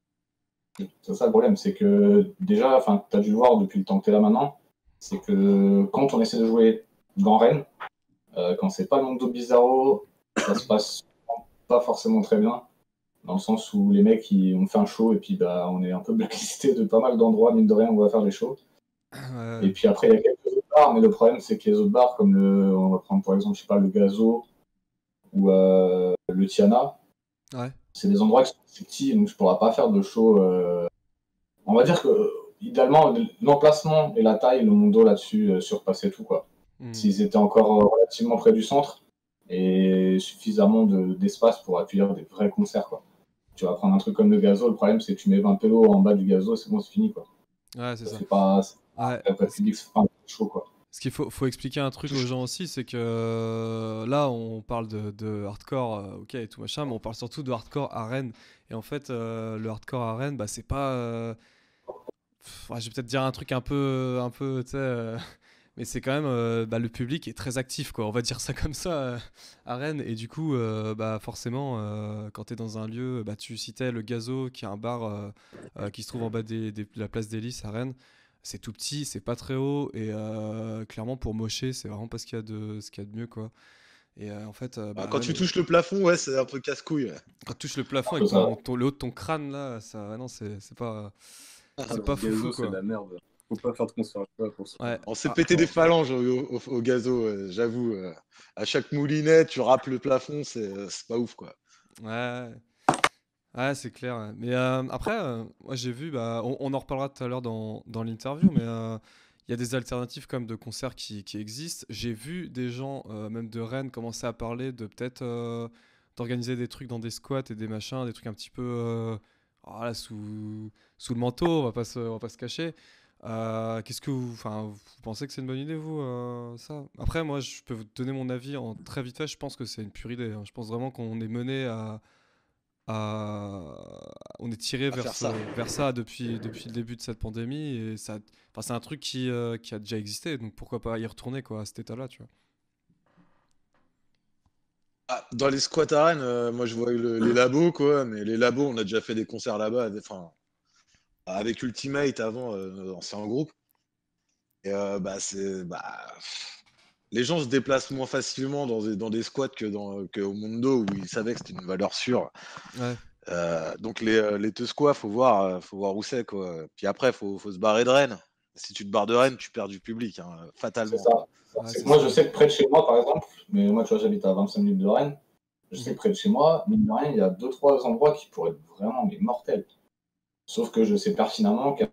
C'est ça le problème, c'est que déjà, enfin, tu as dû le voir depuis le temps que tu es là maintenant, c'est que quand on essaie de jouer dans Rennes, euh, quand c'est pas le Mondo Bizarro, ça se passe pas forcément très bien, dans le sens où les mecs ils ont fait un show et puis bah, on est un peu blacklisté de pas mal d'endroits, mine de rien, on va faire les shows. Et puis après, il y a quelques autres bars, mais le problème, c'est que les autres bars, comme le, on va prendre pour exemple, je sais pas, le Gazo ou euh, le Tiana, Ouais. c'est des endroits qui sont petits, donc je pourrais pas faire de show. euh, On va dire que, idéalement, l'emplacement et la taille, le Mondo là-dessus euh, surpassait tout, quoi. Hmm. S'ils étaient encore euh, relativement près du centre et suffisamment de- d'espace pour accueillir des vrais concerts, quoi. Tu vas prendre un truc comme le Gazo, le problème, c'est que tu mets 20 pélos en bas du Gazo, c'est bon, c'est fini, quoi. Ouais, c'est ça. Pas, Ouais. public, c'est show, quoi. Ce qu'il faut, faut expliquer un truc aux gens aussi, c'est que euh, là, on parle de, de hardcore, euh, ok, et tout machin, mais on parle surtout de hardcore à Rennes. Et en fait, euh, le hardcore à Rennes, bah, c'est pas. euh, pff, ouais, je vais peut-être dire un truc un peu, un peu, euh, mais c'est quand même, euh, bah, le public est très actif, quoi. On va dire ça comme ça euh, à Rennes. Et du coup, euh, bah, forcément, euh, quand tu es dans un lieu, bah, tu citais le Gazo, qui est un bar euh, euh, qui se trouve en bas de la place des Lys à Rennes c'est tout petit, c'est pas très haut et euh, clairement pour mocher, c'est vraiment pas ce qu'il y a de ce qu'il y a de mieux quoi. Et euh, en fait, euh, Bah, bah, quand ouais, tu touches le plafond, ouais, c'est un peu casse-couille. ouais. quand tu touches le plafond avec ton, ton- le haut de ton crâne là, ça, non, c'est c'est pas, ah, c'est pas Gazo, foufou c'est la merde. Faut pas faire de concert là pour ça. Ouais. On s'est Ah, pété des phalanges au, au- au gazo, euh, j'avoue. euh. À chaque moulinet, tu rappes le plafond, c'est euh, c'est pas ouf, quoi. Ouais, ouais, c'est clair. Mais euh, après, euh, moi j'ai vu, bah, on, en reparlera tout à l'heure dans, dans l'interview, mais euh, il y a des alternatives comme de concerts qui, qui existent. J'ai vu des gens, même de Rennes, commencer à parler de peut-être d'organiser des trucs dans des squats et des machins, des trucs un petit peu voilà, sous, sous le manteau, on va pas se, on va pas se cacher. Qu'est-ce que vous, vous pensez que c'est une bonne idée, vous, ça? Après, moi, je peux vous donner mon avis en très vite fait. Je pense que c'est une pure idée. hein. Je pense vraiment qu'on est mené à, à- on est tiré vers, ce- ça. vers ça depuis, depuis le début de cette pandémie et ça, enfin, c'est un truc qui, euh, qui a déjà existé. Donc pourquoi pas y retourner quoi, à cet état-là, tu vois Ah, dans les squats à Rennes, euh, moi je vois le- les labos, quoi. Mais les labos, on a déjà fait des concerts là-bas. Enfin, avec Ultimate avant, euh, notre ancien groupe. Et euh, bah, c'est. Bah, les gens se déplacent moins facilement dans des, dans des squats que dans, que au Mondo où ils savaient que c'était une valeur sûre. Ouais. Euh, donc les, euh, les Teusquois, faut voir, euh, faut voir où c'est quoi. Puis après, faut, faut se barrer de Rennes. Si tu te barres de Rennes, tu perds du public, hein, fatalement. ça. Ouais, moi, ça. je sais que près de chez moi, par exemple, mais moi, tu vois, j'habite à 25 minutes de Rennes. Je sais que près de chez moi, mine de rien, il y a deux, trois endroits qui pourraient être vraiment mais mortels. Sauf que je sais pertinemment qu'à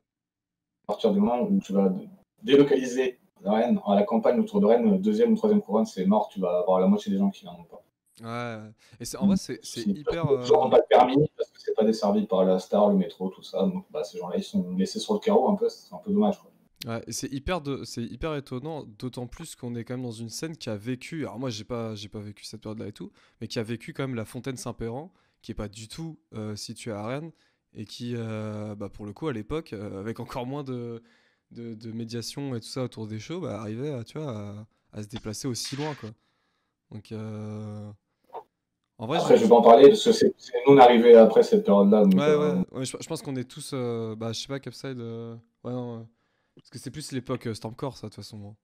partir du moment où tu vas délocaliser Rennes à la campagne autour de Rennes, deuxième ou troisième couronne, c'est mort, tu vas avoir la moitié des gens qui n'en ont pas. Ouais. Et c'est en vrai, c'est c'est hyper. Ils n'auront euh, pas de permis parce que c'est pas desservi par la Star, le métro, tout ça. Donc bah, ces gens-là, ils sont laissés sur le carreau un peu, c'est un peu dommage. Quoi. Ouais, et c'est hyper, de, c'est hyper étonnant, d'autant plus qu'on est quand même dans une scène qui a vécu, alors moi j'ai pas, j'ai pas vécu cette période-là et tout, mais qui a vécu quand même la Fontaine Saint-Péran, qui est pas du tout euh, située à Rennes, et qui, euh, bah, pour le coup, à l'époque, euh, avec encore moins de, de, de médiation et tout ça autour des shows, bah, arrivait à, tu vois, à, à se déplacer aussi loin, quoi. Donc, euh, en vrai, Après, je- je vais pas en parler parce que c'est c'est nous on est arrivé après cette période-là. donc, Ouais, euh, ouais, ouais, je, je pense qu'on est tous. euh, bah, je sais pas, Capside. euh, Ouais, non. euh, Parce que c'est plus l'époque euh, Stormcore, ça, de toute façon.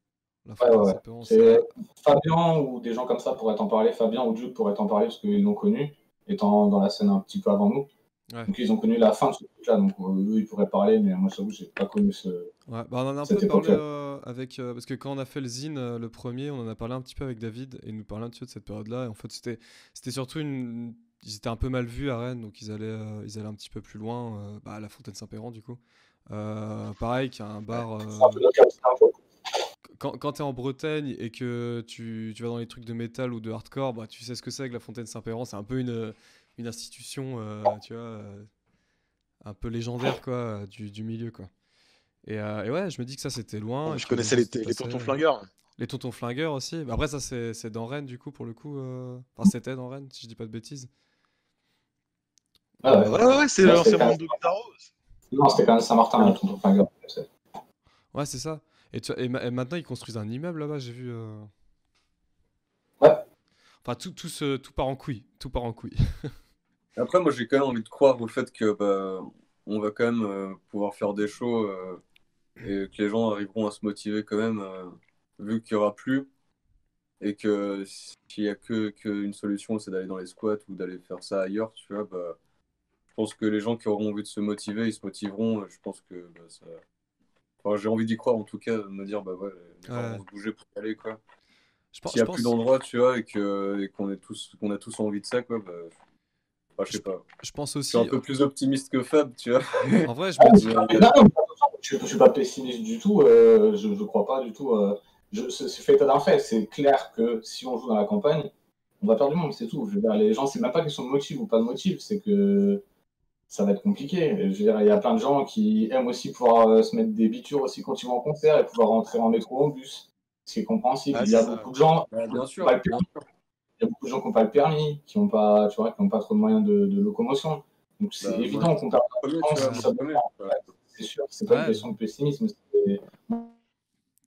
La Ouais, ouais. C'est Fabien ou des gens comme ça pourraient t'en parler. Fabien ou Jude pourraient t'en parler parce qu'ils l'ont connu, étant dans la scène un petit peu avant nous. Ouais. Donc ils ont connu la fin de ce truc-là, donc euh, eux ils pourraient parler, mais moi j'avoue, j'ai pas connu ce. Ouais, bah on en a un peu parlé euh, avec. euh, parce que quand on a fait le zine, euh, le premier, on en a parlé un petit peu avec David et il nous parlait un petit peu de cette période-là. Et en fait, c'était c'était surtout une. Ils étaient un peu mal vus à Rennes, donc ils allaient, ils allaient un petit peu plus loin, bah, à la Fontaine Saint-Péran, du coup. Pareil, qu'il y a un bar. un peu- quand, quand tu es en Bretagne et que tu, tu vas dans les trucs de métal ou de hardcore, bah, tu sais ce que c'est que la Fontaine Saint-Péran. C'est un peu une, une institution, euh, tu vois, euh, un peu légendaire, quoi, du, du milieu, quoi. Et, euh, et ouais, je me dis que ça, c'était loin. Je connaissais les, les tontons flingueurs. Les tontons flingueurs aussi. Bah, après, ça, c'est c'est dans Rennes, du coup, pour le coup. euh, Enfin, c'était dans Rennes, si je dis pas de bêtises. Ah ouais. Ouais, ouais, ouais, c'est l'ancien de Taro. Non, c'était quand même Saint-Martin, le tonton Flingueur. Ouais, c'est ça. Et, tu vois, et ma- et maintenant, ils construisent un immeuble là-bas, j'ai vu. euh. Ouais. Enfin, tout, tout, se- tout part en couille. Tout part en couille. Après, moi, j'ai quand même envie de croire au fait que bah, on va quand même euh, pouvoir faire des shows euh, et que les gens arriveront à se motiver quand même, euh, vu qu'il n'y aura plus. Et que s'il n'y a que, qu'une solution, c'est d'aller dans les squats ou d'aller faire ça ailleurs, tu vois, bah, je pense que les gens qui auront envie de se motiver, ils se motiveront. Je pense que bah, ça. Enfin, j'ai envie d'y croire en tout cas, de me dire, bah ouais, Ouais. vont se bouger pour y aller, quoi. S'il n'y a plus d'endroit, tu vois, et qu'on est tous qu'on a tous envie de ça, quoi, bah, enfin, je sais pas. je pense Je aussi. suis un peu plus optimiste que Fab, tu vois. En vrai, je Ah, me dis. non, non, attention, je ne suis pas pessimiste du tout, euh, je ne crois pas du tout. euh, je- c'est c'est fait état d'un fait. C'est clair que si on joue dans la campagne, on va perdre du monde, c'est tout. Je veux dire, les gens, c'est même pas question de motif ou pas de motif, c'est que ça va être compliqué. Je veux dire, il y a plein de gens qui aiment aussi pouvoir euh, se mettre des bitures aussi quand ils vont en concert et pouvoir rentrer en métro ou en bus, ce qui est compréhensible. Ah, il y a ça. beaucoup de gens Bah, sûr. Bien sûr. Il y a beaucoup de gens qui n'ont pas le permis, qui n'ont pas, tu vois, qui n'ont pas trop de moyens de, de locomotion. Donc c'est Bah, évident qu'on premier, dépend. ouais. c'est sûr, c'est pas Ouais. une question de pessimisme.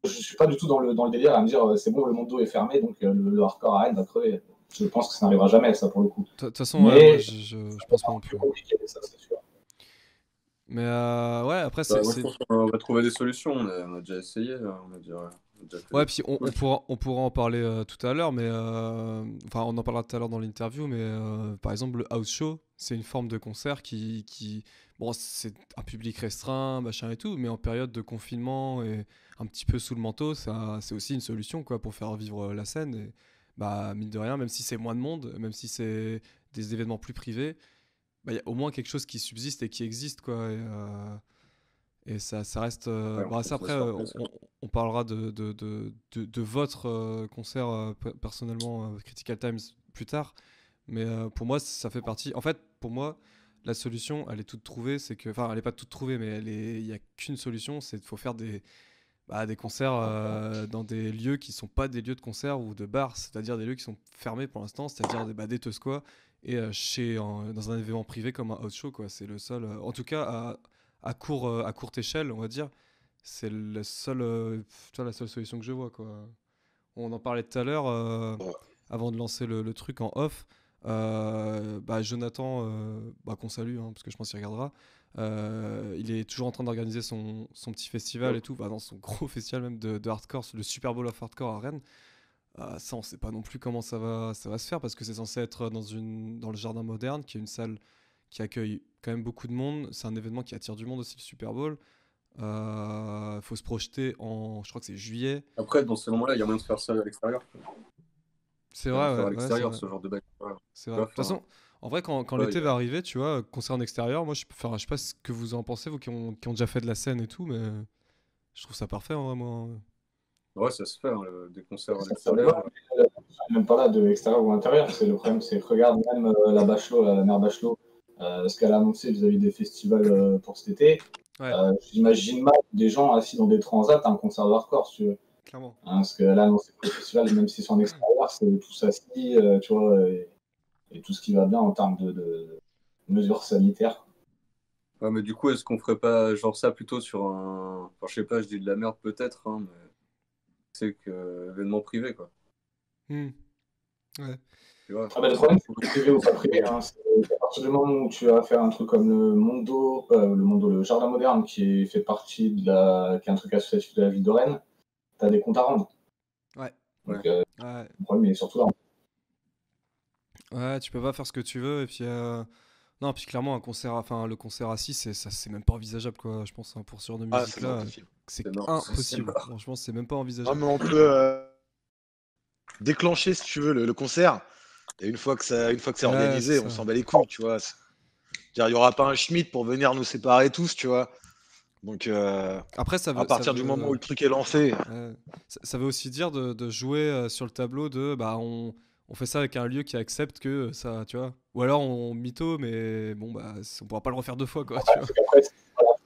Je suis pas du tout dans le, dans le délire à me dire euh, c'est bon, le monde d'eau est fermé, donc euh, le, le hardcore à Rennes va crever. Je pense que ça n'arrivera jamais, ça, pour le coup. De toute façon, Mais- ouais, moi, je, je, je pense pas non plus. C'est compliqué, ça, c'est sûr. Mais euh, ouais, après, Bah, c'est. qu'on va trouver des solutions. On a, on a déjà essayé. là, On a déjà, Ouais, puis on, on pourra, on pourra en parler euh, tout à l'heure, mais euh, enfin, on en parlera tout à l'heure dans l'interview, mais euh, par exemple, le house show, c'est une forme de concert qui, qui bon, c'est un public restreint, machin et tout, mais en période de confinement et un petit peu sous le manteau, ça, c'est aussi une solution quoi pour faire vivre la scène. Et bah, mine de rien, même si c'est moins de monde, même si c'est des événements plus privés, bah, il y a au moins quelque chose qui subsiste et qui existe quoi. Et, et ça, ça reste. euh, Ouais, bah, ça, après, euh, on, on parlera de, de, de, votre euh, concert pe- personnellement, Critical Times, plus tard. Mais pour moi, ça fait partie. En fait, pour moi, la solution, elle est toute trouvée. C'est que, enfin, elle est pas toute trouvée, mais elle est. Il y a qu'une solution, c'est qu'il faut faire des, bah, des concerts euh, dans des lieux qui sont pas des lieux de concert ou de bar, c'est-à-dire des lieux qui sont fermés pour l'instant, c'est-à-dire des, bah, des et euh, chez en- dans un événement privé comme un house show, quoi. C'est le seul. euh, en tout cas, à, à court, euh, à courte échelle, on va dire. C'est le seul, euh, vois, la seule solution que je vois. Quoi. On en parlait tout à l'heure, euh, avant de lancer le, le truc en off. euh, bah, Jonathan, euh, bah, qu'on salue, hein, parce que je pense qu'il regardera, il est toujours en train d'organiser son, son petit festival et tout, bah, dans son gros festival même de, de hardcore, le Super Bowl of Hardcore à Rennes. Euh, ça, on sait pas non plus comment ça va, ça va se faire, parce que c'est censé être dans, une, dans le Jardin Moderne, qui est une salle qui accueille quand même beaucoup de monde. C'est un événement qui attire du monde aussi, le Super Bowl. Il faut se projeter en, je crois que c'est juillet. Après, dans ces moments-là, il y a moyen de faire ça à l'extérieur. C'est vrai, ouais, à l'extérieur, vrai. ce genre de bac. Ouais. C'est Ouais, vrai. De toute enfin, façon, en vrai, quand, quand ouais, l'été va arriver, tu vois, concert en extérieur, moi, je, peux faire, je sais pas ce que vous en pensez, vous qui ont, qui ont déjà fait de la scène et tout, mais je trouve ça parfait, en vrai, moi. Ouais, ça se fait, hein, le- des concerts à Ça, l'extérieur. euh, même pas là de l'extérieur ou intérieur. C'est le problème, c'est que regarde même euh, la Bachelot, la mère Bachelot, euh, ce qu'elle a annoncé vis-à-vis des festivals euh, pour cet été. Ouais. Euh, J'imagine mal des gens assis dans des transats à un concert de hardcore, si tu veux. Clairement. Hein, parce qu'elle a annoncé que le festival, même si c'est en extérieur, c'est tous assis, euh, tu vois, et, et tout ce qui va bien en termes de, de mesures sanitaires. Ouais, mais du coup, est-ce qu'on ferait pas genre ça plutôt sur un. Enfin, je sais pas, je dis de la merde peut-être, hein, mais c'est que événement privé, quoi. Hmm. Ouais. Tu vois Ah bah, le problème, c'est que privé ou pas privé. Hein, c'est à partir du moment où tu vas faire un truc comme le Mondo, euh, le Mondo, le Jardin Moderne, qui est- fait partie de la, qui est un truc associatif de la ville de Rennes, tu as des comptes à rendre. Donc, euh, Ouais. le problème est surtout là. Ouais, tu peux pas faire ce que tu veux et puis euh, non, puis clairement un concert, enfin le concert assis, c'est ça, c'est même pas envisageable quoi. Je pense hein, pour ce genre de Ah, musique c'est impossible. Franchement, c'est même pas Ah, envisageable. mais on peut euh, déclencher, si tu veux, le, le concert. Et une fois que, ça, une fois que c'est Ouais, organisé, on s'en bat les couilles, tu vois. Il n'y aura pas un Schmitt pour venir nous séparer tous, tu vois. Donc, euh, Après, ça veut, à partir ça du moment où le truc est lancé, ça, ça veut aussi dire de, de jouer euh, sur le tableau de bah on, on fait ça avec un lieu qui accepte que ça, tu vois. Ou alors on mytho, mais bon bah on pourra pas le refaire deux fois quoi. Tu vois.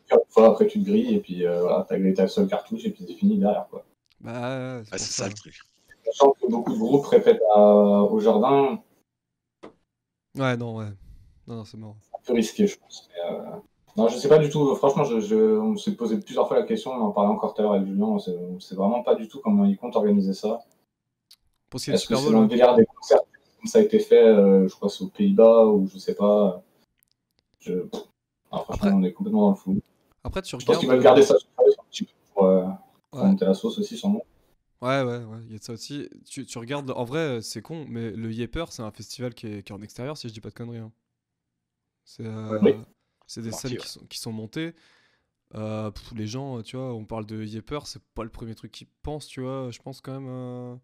Voilà, fois, après, tu te grilles et puis euh, voilà, t'as ta seule cartouche et puis c'est fini derrière. Quoi. Bah ah, c'est ça le truc. Sachant que beaucoup de groupes répètent à- au jardin, Ouais, non, ouais. Non, non, c'est mort. un peu risqué, je pense. Mais, euh, Non, je sais pas du tout. Franchement, je, je- on s'est posé plusieurs fois la question, on en parlait encore tout à l'heure avec Julien, on sait, on sait vraiment pas du tout comment ils comptent organiser ça. Est-ce que c'est dans le hein. délire des concerts comme ça a été fait, euh, je crois, c'est aux Pays-Bas ou je sais pas. Je... Franchement, Après- on est complètement dans le flou. après tu Je pense regardes. qu'ils veulent garder ça sur un petit peu pour, euh, monter la sauce aussi, sûrement. Ouais, ouais, ouais, il y a de ça aussi. Tu, tu regardes, en vrai, euh, c'est con, mais le Yepper, c'est un festival qui est, qui est en extérieur, si je dis pas de conneries. hein. C'est euh, Oui. des Parti, scènes ouais. qui sont, qui sont montées. Euh, les gens, tu vois, on parle de Yepper, c'est pas le premier truc qu'ils pensent, tu vois. Je pense quand même. euh,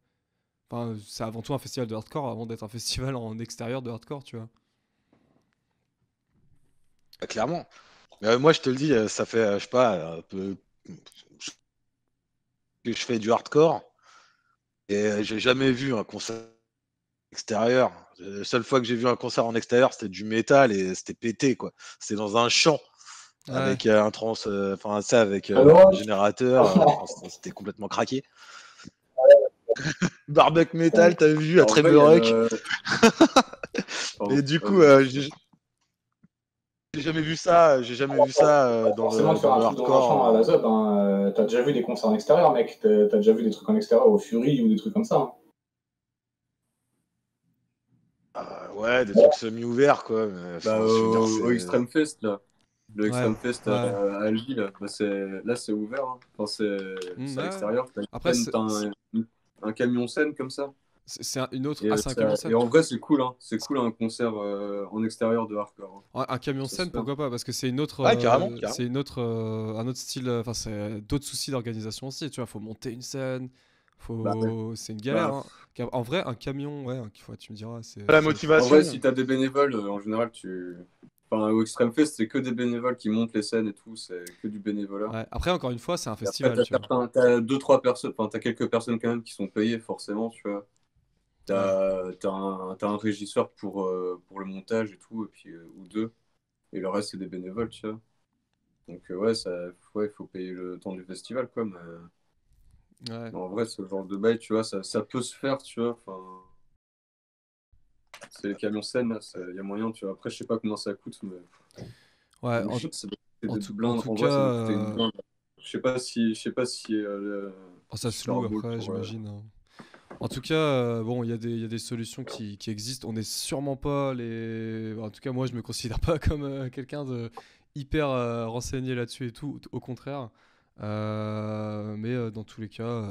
Enfin, c'est avant tout un festival de hardcore avant d'être un festival en extérieur de hardcore, tu vois. Ah, clairement. Mais, moi, je te le dis, ça fait, je sais pas, un peu que je fais du hardcore et euh, j'ai jamais vu un concert extérieur. La seule fois que j'ai vu un concert en extérieur, c'était du métal et c'était pété, quoi. C'était dans un champ Ouais. avec euh, un trans, euh, enfin ça avec euh, Alors un générateur. euh, c'était- complètement craqué. Barbec métal, t'as vu à Pardon. Et du coup, euh, j'ai j'ai jamais vu ça, j'ai jamais vu ça euh, dans le, Forcément, de faire dans le un truc dans un champ à la hardcore. Zob, hein, euh, t'as déjà vu des concerts en extérieur, mec. T'as t'as déjà vu des trucs en extérieur au Fury ou des trucs comme ça. hein. Ah, ouais, des trucs semi-ouverts, quoi. mais, Bah, dire, au, c'est- au Extreme Fest, là. Le Extreme Ouais, Fest ouais. à, à Lille, bah, c'est- là c'est ouvert. hein. Enfin, c'est à l'extérieur. T'as une Après, t'as un, un camion scène comme ça. C'est c'est un- une autre. Et, Ah, euh, c'est un ça- camion scène. et en vrai, c'est cool. Hein. C'est cool un concert euh, en extérieur de hardcore. hein. Ouais, un camion Ça scène, pourquoi pas Parce que c'est une autre. Ouais, euh, carrément, carrément. C'est une autre, euh, un autre style. euh, Enfin, c'est d'autres soucis d'organisation aussi. Tu vois, faut monter une scène. Faut. Bah, C'est une galère. Bah, hein. En vrai, un camion, ouais, tu me diras. C'est La c'est- En motivation. vrai, si t'as des bénévoles, euh, en général, tu. Enfin, au Extreme Fest, c'est que des bénévoles qui montent les scènes et tout. C'est que du bénévolat. Ouais. Après, encore une fois, c'est un festival. t'as deux, trois personnes, enfin, t'as quelques personnes quand même qui sont payées, forcément, tu vois. T'as t'as un, un régisseur pour, euh, pour le montage et tout, et puis, euh, ou deux. Et le reste, c'est des bénévoles, tu vois. Donc, euh, ouais, ça, ouais, il faut payer le temps du festival, quoi. Mais, Ouais. en vrai, ce genre de bail, tu vois, ça, ça peut se faire, tu vois. Enfin, c'est les camions scènes, il y a moyen, tu vois. Après, je sais pas combien ça coûte, mais. Ouais, mais en- en tout- en tout en vrai, ça doit cas, coûter une blinde. Je sais pas si, je sais pas si le- Oh, ça se loue après, j'imagine. hein. En tout cas, euh, bon, il y, a des- il y a des solutions qui, qui existent. On n'est sûrement pas les. En tout cas, moi, je me considère pas comme euh, quelqu'un de hyper euh, renseigné là-dessus et tout. Au contraire. Euh, mais euh, dans tous les cas, euh,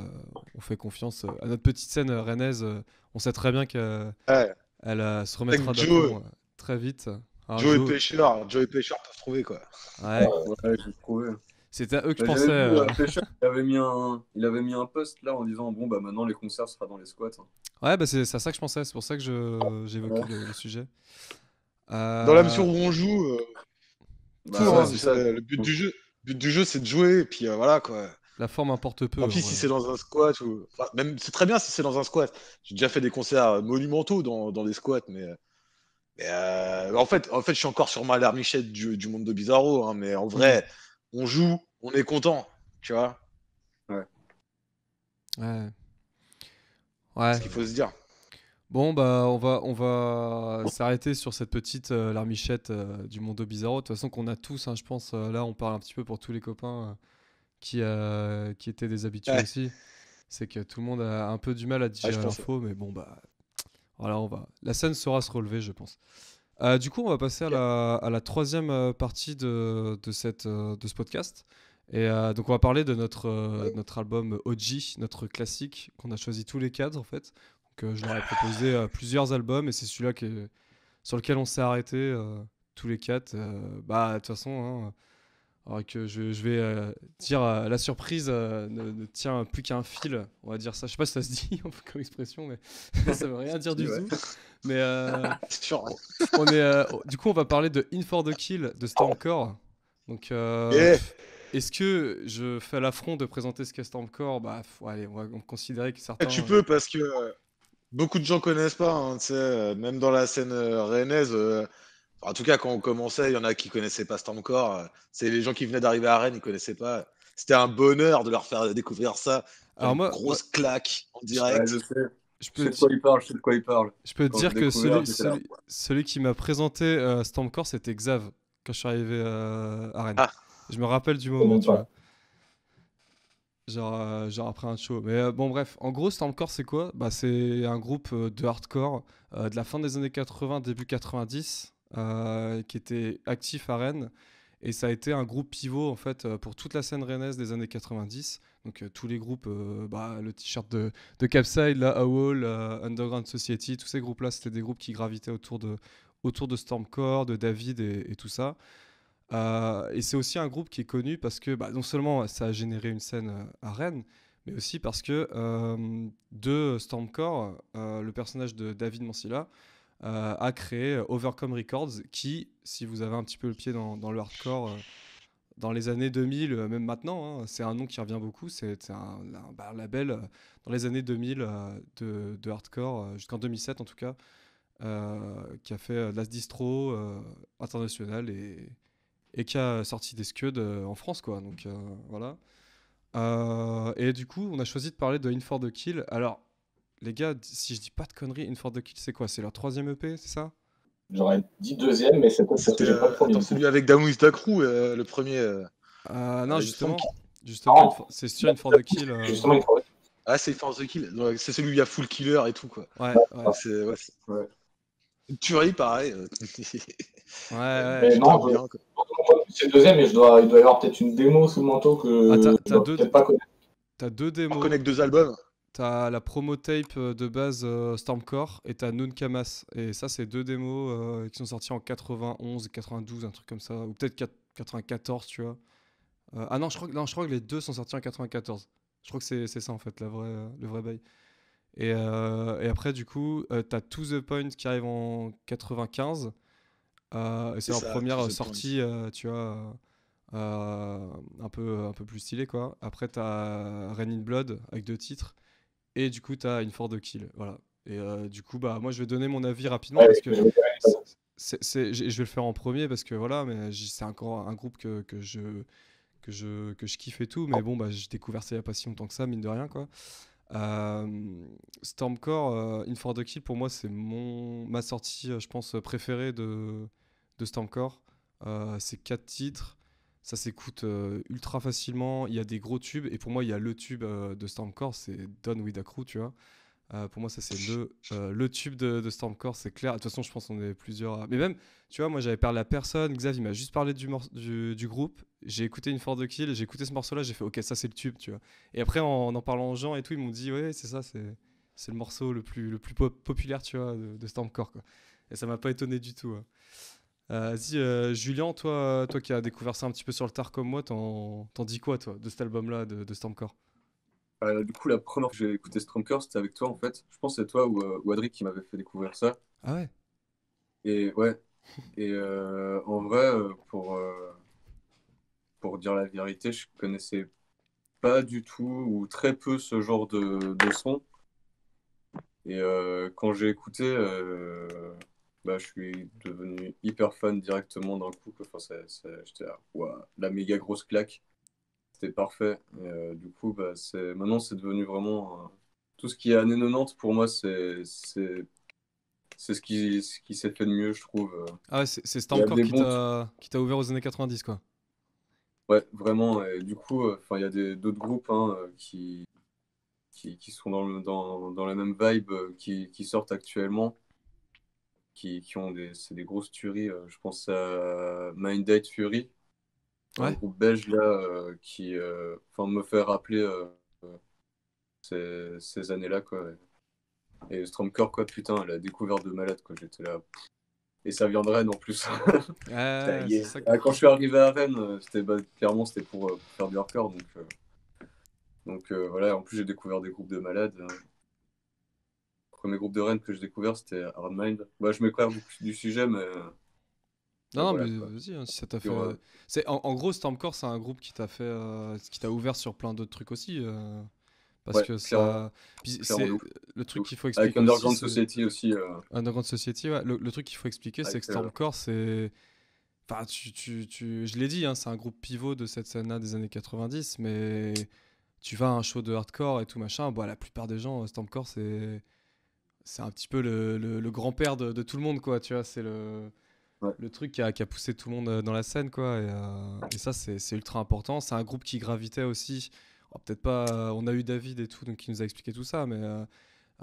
on fait confiance à notre petite scène rennaise. euh, on sait très bien qu'elle Ouais. elle, euh, se remettra euh, très vite. Joe et Joe- Pêcheur, Joe et Pêcheur peuvent trouver, quoi. ouais, Ouais, j'ai trouvé. C'était à eux que je Bah, pensais. j'avais vu, euh. euh, il, avait mis un, il avait mis un post là en disant bon bah maintenant les concerts sera dans les squats. hein. Ouais, bah, c'est à ça que je pensais. C'est pour ça que je- j'évoquais Ouais. le, le sujet. Dans la Euh, mesure où on joue, euh, Bah, tout, ouais, hein, ça, le but du jeu, le but du jeu, c'est de jouer, et puis euh, voilà, quoi. La forme importe peu. Tant en pis vrai. si c'est dans un squat ou. enfin, même c'est très bien si c'est dans un squat. J'ai déjà fait des concerts euh, monumentaux dans, dans des squats, mais. euh, mais, euh, en, fait, en fait, je suis encore sur ma larmichette du, du monde de Bizarro, hein, mais en vrai, on joue, on est content, tu vois. Ouais. Ouais. C'est ce qu'il faut se dire. Bon, bah, on va, on va s'arrêter sur cette petite euh, larmichette euh, du Mondo Bizarro. De toute façon, qu'on a tous, hein, je pense. euh, là, on parle un petit peu pour tous les copains euh, qui, euh, qui étaient des habitués Ouais. aussi. C'est que tout le monde a un peu du mal à digérer l'info, mais bon, bah, voilà, on va. La scène saura se relever, je pense. Euh, du coup, on va passer à la, à la troisième euh, partie de, de, cette, euh, de ce podcast. Et euh, donc on va parler de notre, euh, notre album OG, notre classique, qu'on a choisi tous les cadres en fait. Donc je leur ai proposé plusieurs albums et c'est celui-là sur lequel on s'est arrêté tous les quatre. Bah de toute façon, hein, alors que je, je vais euh, dire euh, la surprise euh, ne, ne tient plus qu'à un fil, on va dire ça. Je sais pas si ça se dit comme expression, mais ça veut rien dire du Ouais. tout. Mais on est, du coup, on va parler de In for the Kill de Stormcore. Donc, Yeah. est-ce que je fais l'affront de présenter ce qu'est Stormcore? Bah, faut- allez, on va considérer que certains. Ah, tu peux parce que beaucoup de gens connaissent pas, hein, même dans la scène rennaise. En tout cas, quand on commençait, il y en a qui connaissaient pas Stormcore. euh, c'est les gens qui venaient d'arriver à Rennes, ils connaissaient pas. C'était un bonheur de leur faire découvrir ça. Alors Une moi, grosse claque en Ouais, direct. je sais. je Je peux, sais de quoi il parle, je sais de quoi il parle. je peux te dire que celui, qui m'a présenté euh, Stormcore, c'était Xav quand je suis arrivé euh, à Rennes. Ah. Je me rappelle du moment, tu pas vois. Genre, euh, genre après un show. Mais euh, bon, bref, en gros, Stormcore, c'est quoi? Bah, C'est un groupe euh, de hardcore euh, de la fin des années 80, début 90, euh, qui était actif à Rennes. Et ça a été un groupe pivot, en fait, euh, pour toute la scène rennaise des années 90. Donc, euh, tous les groupes, euh, bah, le t-shirt de, de Capside, la euh, Underground Society, tous ces groupes-là, c'était des groupes qui gravitaient autour de, autour de Stormcore, de David et, tout ça. Euh, et c'est aussi un groupe qui est connu parce que bah, non seulement ça a généré une scène euh, à Rennes, mais aussi parce que euh, de Stormcore, euh, le personnage de David Mancilla euh, a créé Overcome Records, qui, si vous avez un petit peu le pied dans, le hardcore, euh, dans les années 2000, euh, même maintenant, hein, c'est un nom qui revient beaucoup, c'est bah, un label euh, dans les années 2000 euh, de, hardcore, euh, jusqu'en 2007 en tout cas, euh, qui a fait euh, de distro euh, internationale et, qui a sorti des scuds euh, en France, quoi. Donc euh, voilà. Euh, et du coup, on a choisi de parler de In for the Kill. Alors, les gars, si je dis pas de conneries, In for the Kill, c'est quoi? C'est leur troisième EP, c'est ça? J'aurais dit deuxième, mais c'est pas le premier. attends, celui avec Damouis Dacrou, euh, le premier. euh. Euh, Non, me justement, justement, Ah. C'est sur In for the Kill. euh, Justement, Ah, c'est Force the Kill. Donc, C'est celui où il y a Full Killer et tout, quoi. Ouais, ouais, C'est ouais, c'est- Ouais. Une tuerie, pareil. ouais, ouais. Mais non, Putain, je- bien, quoi. c'est le deuxième, mais je dois, il doit y avoir peut-être une démo sous le manteau que Ah, t'as- je dois deux- pas connaître. T'as deux On démos. connecte deux albums. T'as la promo tape euh, de base euh, Stormcore et t'as Noon Kamas. Et ça, c'est deux démos euh, qui sont sortis en 91, 92, un truc comme ça. Ou peut-être 4- 94, tu vois. Euh, ah non je, crois que, non, je crois que les deux sont sortis en 94. Je crois que c'est ça, en fait, la vraie, le vrai bail. Et, et après, du coup, t'as To The Point qui arrive en 95. euh, et c'est leur ça, première sortie, tu vois, un, peu, un peu plus stylée, quoi. Après, t'as Rain in Blood avec deux titres. Et du coup, tu as In for the Kill. Voilà. Et euh, du coup, bah, moi, je vais donner mon avis rapidement Ouais, parce que je vais- je le faire en premier parce que voilà, mais c'est encore un groupe que, que je, que, je, que je kiffe et tout. Mais bon, bah, j'ai découvert ça il n'y a pas si longtemps que ça, mine de rien. Quoi. Euh, Stormcore, euh, In for the Kill, pour moi, c'est mon, ma sortie, euh, je pense, préférée de, de Stormcore. C'est quatre titres. Ça s'écoute euh, ultra facilement. Il y a des gros tubes. Et pour moi, il y a le tube euh, de Stormcore, c'est Done with a Crew, tu vois. Euh, pour moi, ça, c'est le, euh, le tube de, de Stormcore, c'est clair. De toute façon, je pense qu'on est plusieurs. Mais même, tu vois, moi, j'avais parlé à personne. Xav, il m'a juste parlé du, du, du groupe. J'ai écouté une For the Kill. J'ai écouté ce morceau-là. J'ai fait, OK, ça, c'est le tube, tu vois. Et après, en en parlant aux gens et tout, ils m'ont dit, ouais, c'est ça, c'est c'est le morceau le plus, le plus pop- populaire, tu vois, de, de Stormcore, quoi. Et ça m'a pas étonné du tout. hein. Euh, Vas-y, euh, Julien, toi, toi qui as découvert ça un petit peu sur le tard comme moi, t'en dis quoi, toi, de cet album-là, de, de Stormcore? Euh, du coup, la première fois que j'ai écouté Stormcore, c'était avec toi en fait. Je pense que c'est toi ou, ou Adric qui m'avait fait découvrir ça. Ah ouais? Et ouais. Et euh, en vrai, pour, pour dire la vérité, je connaissais pas du tout ou très peu ce genre de, de son. Et quand j'ai écouté, bah, je suis devenu hyper fan directement d'un coup. Enfin, j'étais là, la méga grosse claque. C'était parfait. Et, euh, du coup, bah, c'est, maintenant, c'est devenu vraiment. euh, tout ce qui est années 90, pour moi, c'est, c'est, c'est ce qui, ce qui s'est fait de mieux, je trouve. euh. Ah c'est c'est Stormcore qui bons t'a qui t'a ouvert aux années 90, quoi. Ouais, vraiment. Et du coup, enfin, il y a des, d'autres groupes hein, qui, qui, qui sont dans, le- dans, dans la même vibe, qui, qui sortent actuellement, qui, qui ont des, c'est des grosses tueries. euh, je pense à Mind Date Fury. un groupe belge là euh, qui euh, enfin, me fait rappeler ces, ces années-là quoi. Et Stromcore quoi putain la découverte de malade quoi j'étais là et ça vient de Rennes en plus. C'est ça que- Ah, Quand je suis arrivé à Rennes c'était bah, clairement c'était pour, pour faire du hardcore donc euh, donc euh, voilà en plus j'ai découvert des groupes de malades. Premier groupe de Rennes que j'ai découvert c'était Hardmind. Bah, je m'éclaire beaucoup du sujet mais euh, Non, non, voilà, mais vas-y, hein, si ça t'a fait. Euh, C'est en, en gros, Stormcore, c'est un groupe qui t'a fait, euh, qui t'a ouvert sur plein d'autres trucs aussi, euh, parce Ouais, que ça. c'est le truc qu'il faut avec expliquer. Underground aussi, c'est- Society aussi. Underground Society, ouais. Le, le truc qu'il faut expliquer, c'est Avec, que Stormcore, c'est. Enfin, tu, tu, tu... je l'ai dit, hein, c'est un groupe pivot de cette scène-là des années 90, mais tu vas à un show de hardcore et tout machin, bah, la plupart des gens, Stormcore, c'est. C'est un petit peu le, le- le grand-père de, de tout le monde, quoi, tu vois. C'est le, Ouais. le truc qui a, qui a poussé tout le monde euh, dans la scène, quoi. Et, euh, et ça, c'est c'est ultra important. C'est un groupe qui gravitait aussi. alors, Peut-être pas. On a eu David et tout, donc qui nous a expliqué tout ça, mais. euh,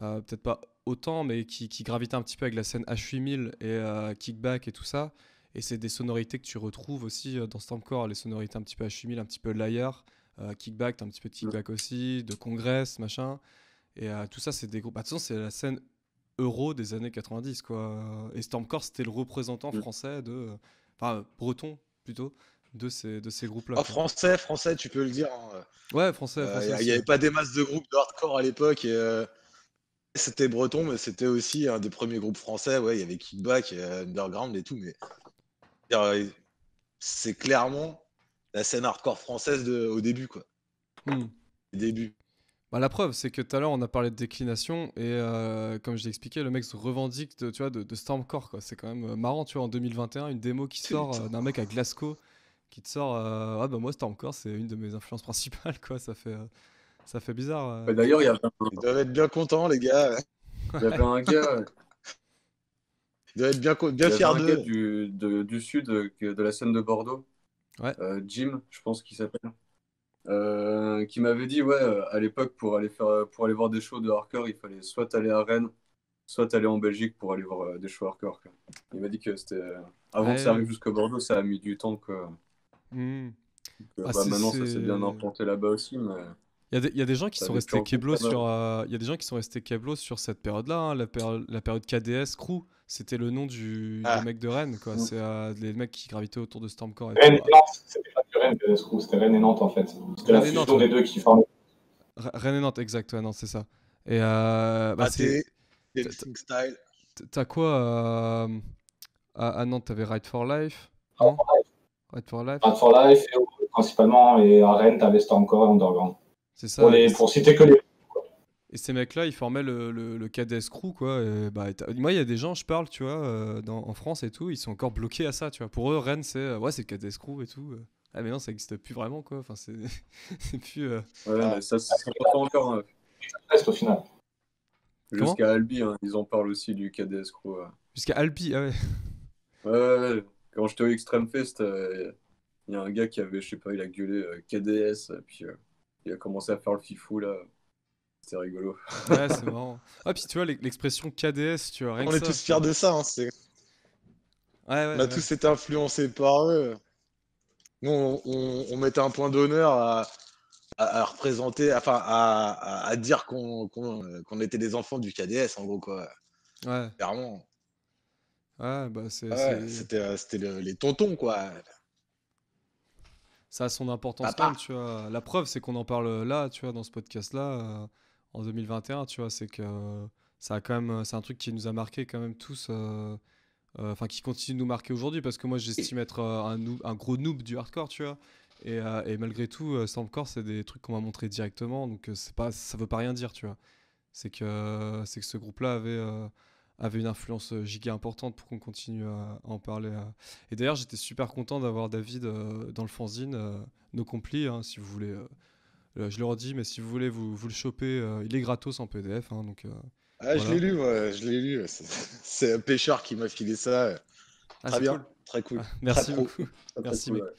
euh, peut-être pas autant, mais qui, qui gravitait un petit peu avec la scène H8000 et euh, Kickback et tout ça. Et c'est des sonorités que tu retrouves aussi euh, dans Stormcore, les sonorités un petit peu H8000, un petit peu Liar, euh, Kickback, t'as un petit peu de Kickback aussi, de Congress, machin. Et euh, tout ça, c'est des groupes. Bah, de toute façon, c'est la scène euro des années 90, quoi. Et Stormcore, c'était le représentant Mm. français de. Enfin, breton plutôt, de ces, de ces groupes-là. Quoi. français, français, tu peux le dire. hein. Ouais, français, Euh. Il n'y avait pas des masses de groupes de hardcore à l'époque. et, euh, C'était breton, mais c'était aussi un des premiers groupes français. Ouais, il y avait Kickback, euh, Underground et tout. Mais c'est clairement la scène hardcore française de- au début, quoi. Au début. Bah, la preuve, c'est que tout à l'heure, on a parlé de déclination, et euh, comme je l'ai expliqué, le mec se revendique de, tu vois, de, de Stormcore. quoi. C'est quand même euh, marrant, tu vois, en 2021, une démo qui sort euh, d'un mec à Glasgow, qui te sort euh, Ah bah moi, Stormcore, c'est une de mes influences principales, quoi. Ça fait, euh, ça fait bizarre. euh. bah, D'ailleurs, il y Ils doivent être bien contents, les gars. il y avait un gars, Ils doivent être bien, il bien d'eux. du, de- du sud, que- de la scène de Bordeaux, Ouais. euh, Jim, je pense qu'il s'appelle, euh, qui m'avait dit, ouais, euh, à l'époque, pour aller faire, pour aller voir des shows de hardcore, il fallait soit aller à Rennes, soit aller en Belgique pour aller voir euh, des shows hardcore. quoi. Il m'a dit que c'était, euh, avant Ouais. que ça arrive jusqu'à Bordeaux, ça a mis du temps, quoi. Hmm. Euh, Ah, bah, maintenant, ça s'est bien implanté là-bas aussi, mais Il y, a des- il y a des gens qui Ça sont restés compte, sur. euh, Il y a des gens qui sont restés sur cette période-là, hein, la, péri- la période KDS Crew. C'était le nom du, Ah. mecs de Rennes, quoi. Mm. C'est euh, les mecs qui gravitaient autour de Stormcore. Et Rennes et. Nantes, c'était pas que Rennes, que trouve, c'était Rennes et Nantes en fait. C'était la Rennes et fusion Nantes, des deux qui forment. Re- Rennes et Nantes, exact, ouais, non, c'est ça. Et euh, bah, Ah, c'est- Style. t'as quoi euh, à, à Nantes T'avais Ride for Life Ride non? Ride for Life Ride for Life, et, euh, principalement, et à Rennes, t'avais Stormcore et Underground. C'est ça. Pour, les, pour citer que les. Et ces mecs-là, ils formaient le, le, le KDS Crew, quoi. et bah, et moi, il y a des gens, je parle, tu vois, euh, dans, en France et tout, ils sont encore bloqués à ça, tu vois. Pour eux, Rennes, c'est euh, ouais, c'est le KDS Crew et tout. euh. Ah, mais non, ça n'existe plus vraiment, quoi. Enfin, c'est plus. euh, ouais, Ah. mais ça, ça se encore. hein. Reste au final. Jusqu'à Albi, hein, ils en parlent aussi du KDS Crew. ouais. Jusqu'à Alpi, ah ouais. Ouais, ouais, ouais. Quand j'étais au Extreme Fest, euh, il y a un gars qui avait, je sais pas, il a gueulé euh, KDS, et puis euh, il a commencé à faire le fifou là. C'était rigolo. Ouais, c'est marrant. Ah, puis tu vois, l'ex- l'expression KDS, tu vois, rien On que est ça. tous fiers de ça. hein, c'est- Ouais, ouais, On a ouais. tous été influencés par eux. Nous, on, on- on mettait un point d'honneur à, à- à représenter, enfin, à, à- à dire qu'on qu'on- qu'on était des enfants du KDS, en gros, quoi. Ouais, Clairement. ouais, bah, c'est. Ouais, c'est- c'était euh, c'était le- les tontons, quoi. ça a son importance Papa. même, tu vois. La preuve, c'est qu'on en parle là, tu vois, dans ce podcast-là, euh, en 2021, tu vois, c'est que euh, ça a quand même, c'est un truc qui nous a marqué quand même tous, euh, euh, enfin, qui continue de nous marquer aujourd'hui, parce que moi, j'estime être euh, un, gros noob du hardcore, tu vois. Et, euh, malgré tout, euh, Stormcore, c'est des trucs qu'on m'a montré directement, donc euh, c'est pas, ça veut pas rien dire, tu vois. C'est que, c'est que ce groupe-là avait, euh, avait une influence euh, giga importante pour qu'on continue à, en parler. euh. Et d'ailleurs, j'étais super content d'avoir David euh, dans le fanzine, euh, No Compli, hein, si vous voulez. Euh, je le redis, mais si vous voulez vous, vous le choper, euh, il est gratos en PDF. hein, donc, euh, Ah, je l'ai lu, moi, je l'ai lu. C'est- un pêcheur qui m'a filé ça. ah, Très c'est bien, cool. très cool. Ah, merci beaucoup. Merci, cool, mec. ouais.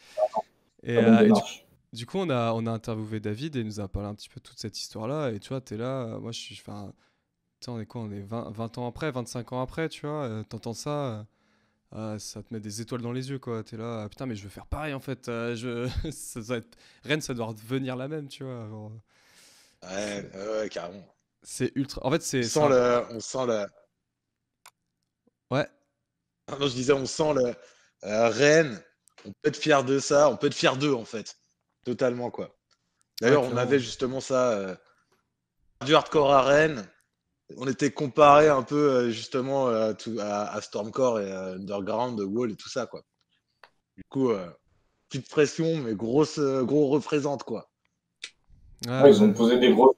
Et, Très bonne euh, et du, coup, on a, on a interviewé David et il nous a parlé un petit peu de toute cette histoire-là. Et tu vois, tu es là, moi je suis. Enfin, on est quoi On est 20, 20 ans après, 25 ans après, tu vois. T'entends ça. Ah, ça te met des étoiles dans les yeux, quoi. T'es là, ah, putain, mais je veux faire pareil, en fait. euh, je... ça doit être... Rennes, ça doit devenir la même, tu vois. genre, Ouais, ouais, carrément. C'est ultra. En fait, c'est. On sent le, on sent le. Ouais, Ah Non, je disais, on sent le euh, Rennes. On peut être fier de ça. On peut être fier d'eux, en fait. Totalement, quoi. D'ailleurs, on avait justement ça. euh, du hardcore à Rennes. On était comparé un peu, euh, justement, euh, tout- à, à Stormcore et à Underground, Wall et tout ça, quoi. Du coup, euh, petite pression, mais grosse, euh, gros représente, quoi. ouais, Ouais, ils ont posé des grosses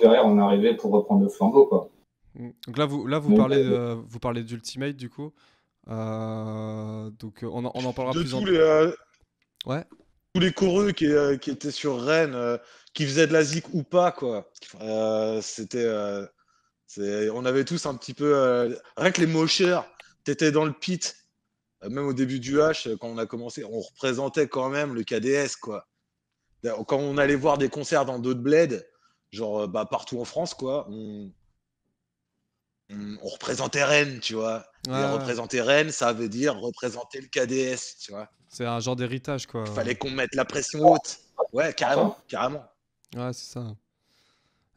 Derrière, on est arrivé pour reprendre le flambeau, quoi. Mm. Donc là, vous, là, vous parlez, euh, vous parlez d'Ultimate, du coup. Euh, donc, on en, on en parlera de plus en. tous les, euh, Ouais. tous les coureux qui, euh, qui étaient sur Rennes, euh, qui faisaient de la zik ou pas, quoi. Euh, c'était, euh, on avait tous un petit peu, euh, rien que les mocheurs, t'étais dans le pit, Euh, même au début du H, quand on a commencé, on représentait quand même le KDS, quoi. Quand on allait voir des concerts dans d'autres bleds, genre euh, bah, partout en France, quoi, on, on- on représentait Rennes, tu vois. Et ouais. représenter Rennes, ça veut dire représenter le KDS, tu vois. C'est un genre d'héritage, quoi. Fallait qu'on mette la pression haute. Ouais, carrément, carrément. Ouais, c'est ça.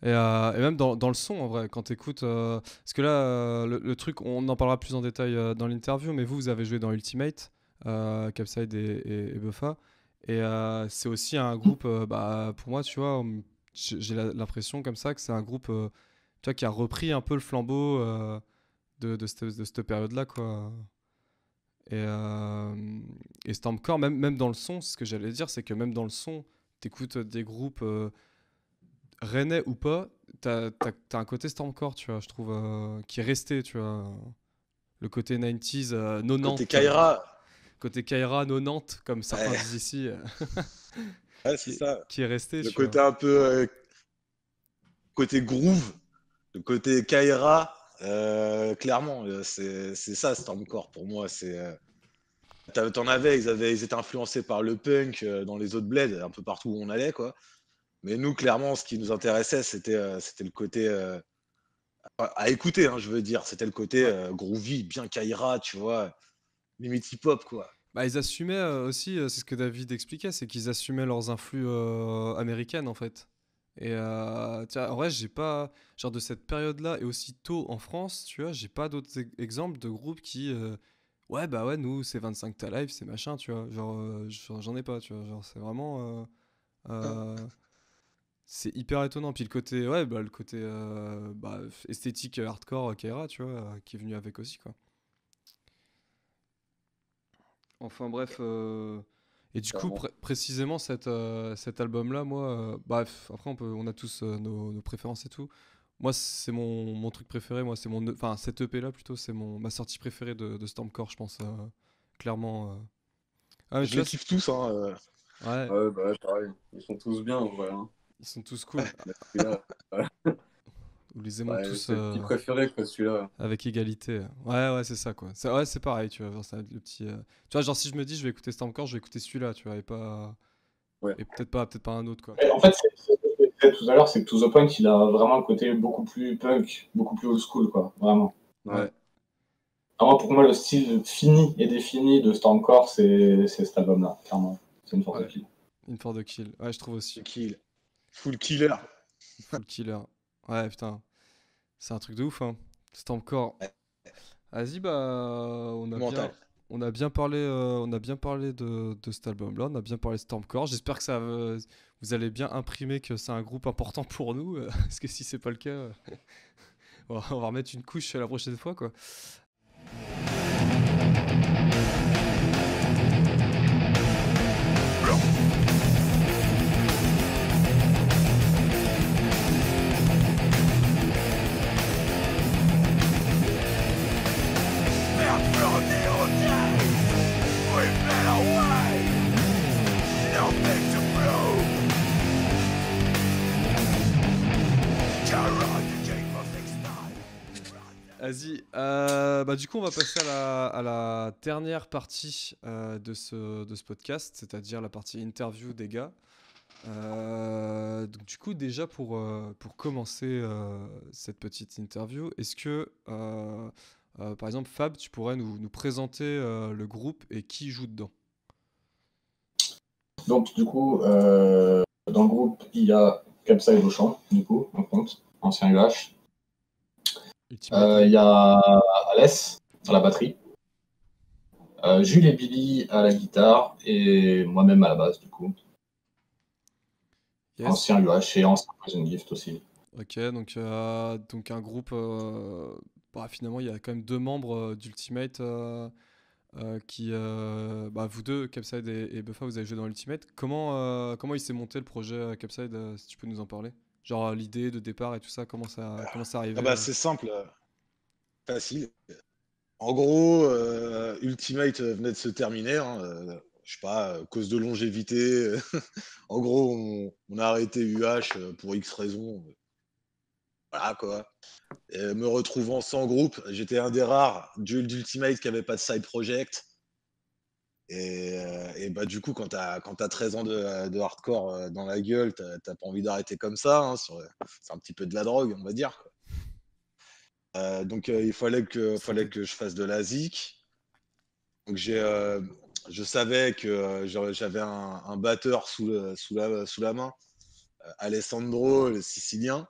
Et, euh, et même dans, le son, en vrai, quand t'écoutes. euh, parce que là, euh, le, truc, on en parlera plus en détail dans l'interview, mais vous, vous avez joué dans Ultimate, Capside et, et, et Buffa. Et c'est aussi un groupe, bah, pour moi, tu vois, hum, j'ai l'impression comme ça que c'est un groupe tu vois, qui a repris un peu le flambeau de, cette, de cette période-là, quoi. Et, et Stormcore, même, même dans le son, ce que j'allais dire, c'est que même dans le son, t'écoutes des groupes rennais ou pas, t'as as, un côté Stormcore, tu vois, je trouve, euh, qui est resté, tu vois. Le côté 90s, euh, 90. Côté Kaira, Côté Kaira 90, comme certains Ouais. disent ici, euh, ouais, c'est qui, ça. qui est resté. Le côté vois. un peu euh, côté groove, le côté Kaira, clairement, c'est ça Stormcore pour moi. C'est t'en avais, ils avaient, ils étaient influencés par le punk dans les autres bleds, un peu partout où on allait, quoi. Mais nous, clairement, ce qui nous intéressait, c'était euh, c'était le côté euh, à, à écouter, hein, je veux dire, c'était le côté euh, groovy, bien Kaira, tu vois, limite hip-hop, quoi. Bah, ils assumaient aussi, c'est ce que David expliquait, c'est qu'ils assumaient leurs influx américaines en fait. Et tiens, en vrai, j'ai pas, genre de cette période-là et aussi tôt en France, tu vois, j'ai pas d'autres exemples de groupes qui, ouais, bah ouais, nous, c'est 25 ta live, c'est machin, tu vois, genre, euh, j'en j'en ai pas, tu vois, genre, c'est vraiment, euh, euh, c'est hyper étonnant. Puis le côté, ouais, bah, le côté euh, bah, esthétique hardcore Kaira, tu vois, euh, qui est venu avec aussi, quoi. Enfin bref, euh, et du coup précisément cet, euh, cet album-là, moi, bref, après on peut, on a tous nos, nos préférences et tout. Moi c'est mon, mon truc préféré, moi c'est mon, E- enfin cette EP-là plutôt, c'est ma sortie préférée de, de Stormcore, je pense, clairement. Ah Je les kiffe tous, hein. ouais, Ouais, bah pareil. Ils sont tous bien, en vrai. Hein. Ils sont tous cool. Celui-là, Vous les aimons ouais, tous c'est le petit euh, préféré, quoi, celui-là. avec égalité. Ouais ouais c'est ça quoi. C'est ouais c'est pareil, tu vois, genre, c'est le petit. euh, Tu vois genre si je me dis je vais écouter Stormcore, je vais écouter celui-là, tu vois, et pas. Ouais. Et peut-être pas, peut-être pas un autre quoi. En fait, c'est tout à l'heure, c'est que To The Point, il a vraiment le côté beaucoup plus punk, beaucoup plus old school, quoi, vraiment. Ouais. Vraiment, pour moi, le style fini et défini de Stormcore, c'est c'est cet album-là, clairement. C'est une force Ouais. de kill. In for the kill. Ouais, je trouve aussi. Kill. Full killer. Full killer. Ouais, putain. C'est un truc de ouf, hein. Stormcore. Ouais. Vas-y, bah, on a Mental. bien, on a bien parlé, euh, on a bien parlé de, de cet album-là. On a bien parlé de Stormcore. J'espère que ça, euh, vous allez bien imprimer que c'est un groupe important pour nous, euh, parce que si c'est pas le cas, euh, on va remettre une couche la prochaine fois, quoi. Vas-y. euh, bah, du coup, on va passer à la, dernière partie euh, de, ce, de ce podcast, c'est-à-dire la partie interview des gars. Euh, donc, du coup, déjà pour, pour commencer cette petite interview, est-ce que. par exemple, Fab, tu pourrais nous, présenter le groupe et qui joue dedans? Donc, du coup, dans le groupe, il y a Capside au chant, du coup, on compte, ancien UH. Euh, Il y a Alès à la batterie. Euh, Jules et Billy à la guitare. Et moi-même à la basse, du coup. Yes. Ancien UH et ancien Prison Gift aussi. Ok, donc, euh, donc un groupe. euh, bah, finalement, il y a quand même deux membres euh, d'Ultimate qui. bah, vous deux, Capside et, et Buffa, vous avez joué dans Ultimate. Comment, comment il s'est monté le projet Capside Si tu peux nous en parler? Genre euh, l'idée de départ et tout ça, comment ça, comment ça arrivé Ah bah, euh c'est simple, facile. En gros, euh, Ultimate venait de se terminer. hein, euh, je sais pas, cause de longévité. en gros, on, on a arrêté UH pour X raisons. Voilà quoi. Et me retrouvant sans groupe, j'étais un des rares d'Ultimate qui avait pas de side project. Et, euh, et bah du coup, quand t'as quand t'as 13 ans de, de hardcore euh, dans la gueule, t'as t'as pas envie d'arrêter comme ça. hein, c'est un petit peu de la drogue, on va dire. quoi. Euh, donc euh, il fallait que, fallait que je fasse de la zik. Donc j'ai, euh, je savais que euh, j'avais un, un batteur sous, le- sous, la, sous la main, euh, Alessandro, le Sicilien,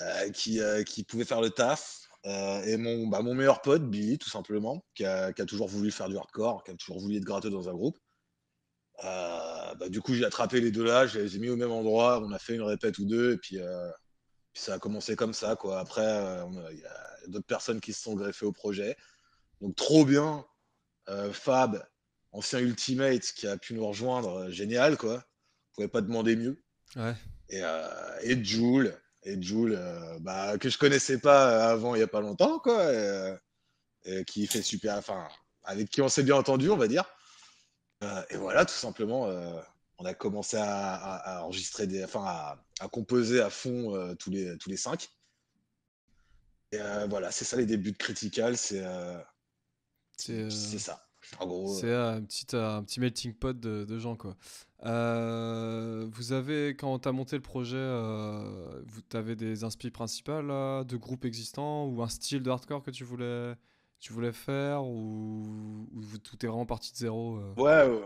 euh, qui, euh, qui pouvait faire le taf. Euh, et mon, bah, mon meilleur pote, Billy, tout simplement, qui a, qui a toujours voulu faire du hardcore, qui a toujours voulu être gratteux dans un groupe. Euh, bah, du coup, j'ai attrapé les deux là, je les ai mis au même endroit, on a fait une répète ou deux, et puis, euh, puis ça a commencé comme ça. Quoi. Après, il y a d'autres personnes qui se sont greffées au projet. Donc, trop bien. Fab, ancien Ultimate, qui a pu nous rejoindre, génial, quoi. On pouvait pas demander mieux. Ouais. Et, et Jules, et Jules euh, bah, que je connaissais pas avant il y a pas longtemps, quoi. Et, euh, et qui fait super. Enfin, avec qui on s'est bien entendu, on va dire. Euh, et voilà, tout simplement, euh, on a commencé à, à- à enregistrer des. Enfin, à, à composer à fond tous, les, tous les cinq. Et voilà, c'est ça les débuts de Critical, c'est C'est ça. En gros, c'est, un, petit, un petit melting pot de, de gens, quoi. Euh, vous avez, quand tu as monté le projet, euh, vous avez des inspi principales de groupes existants ou un style de hardcore que tu voulais, tu voulais faire ou, ou tout est vraiment parti de zéro euh? Ouais,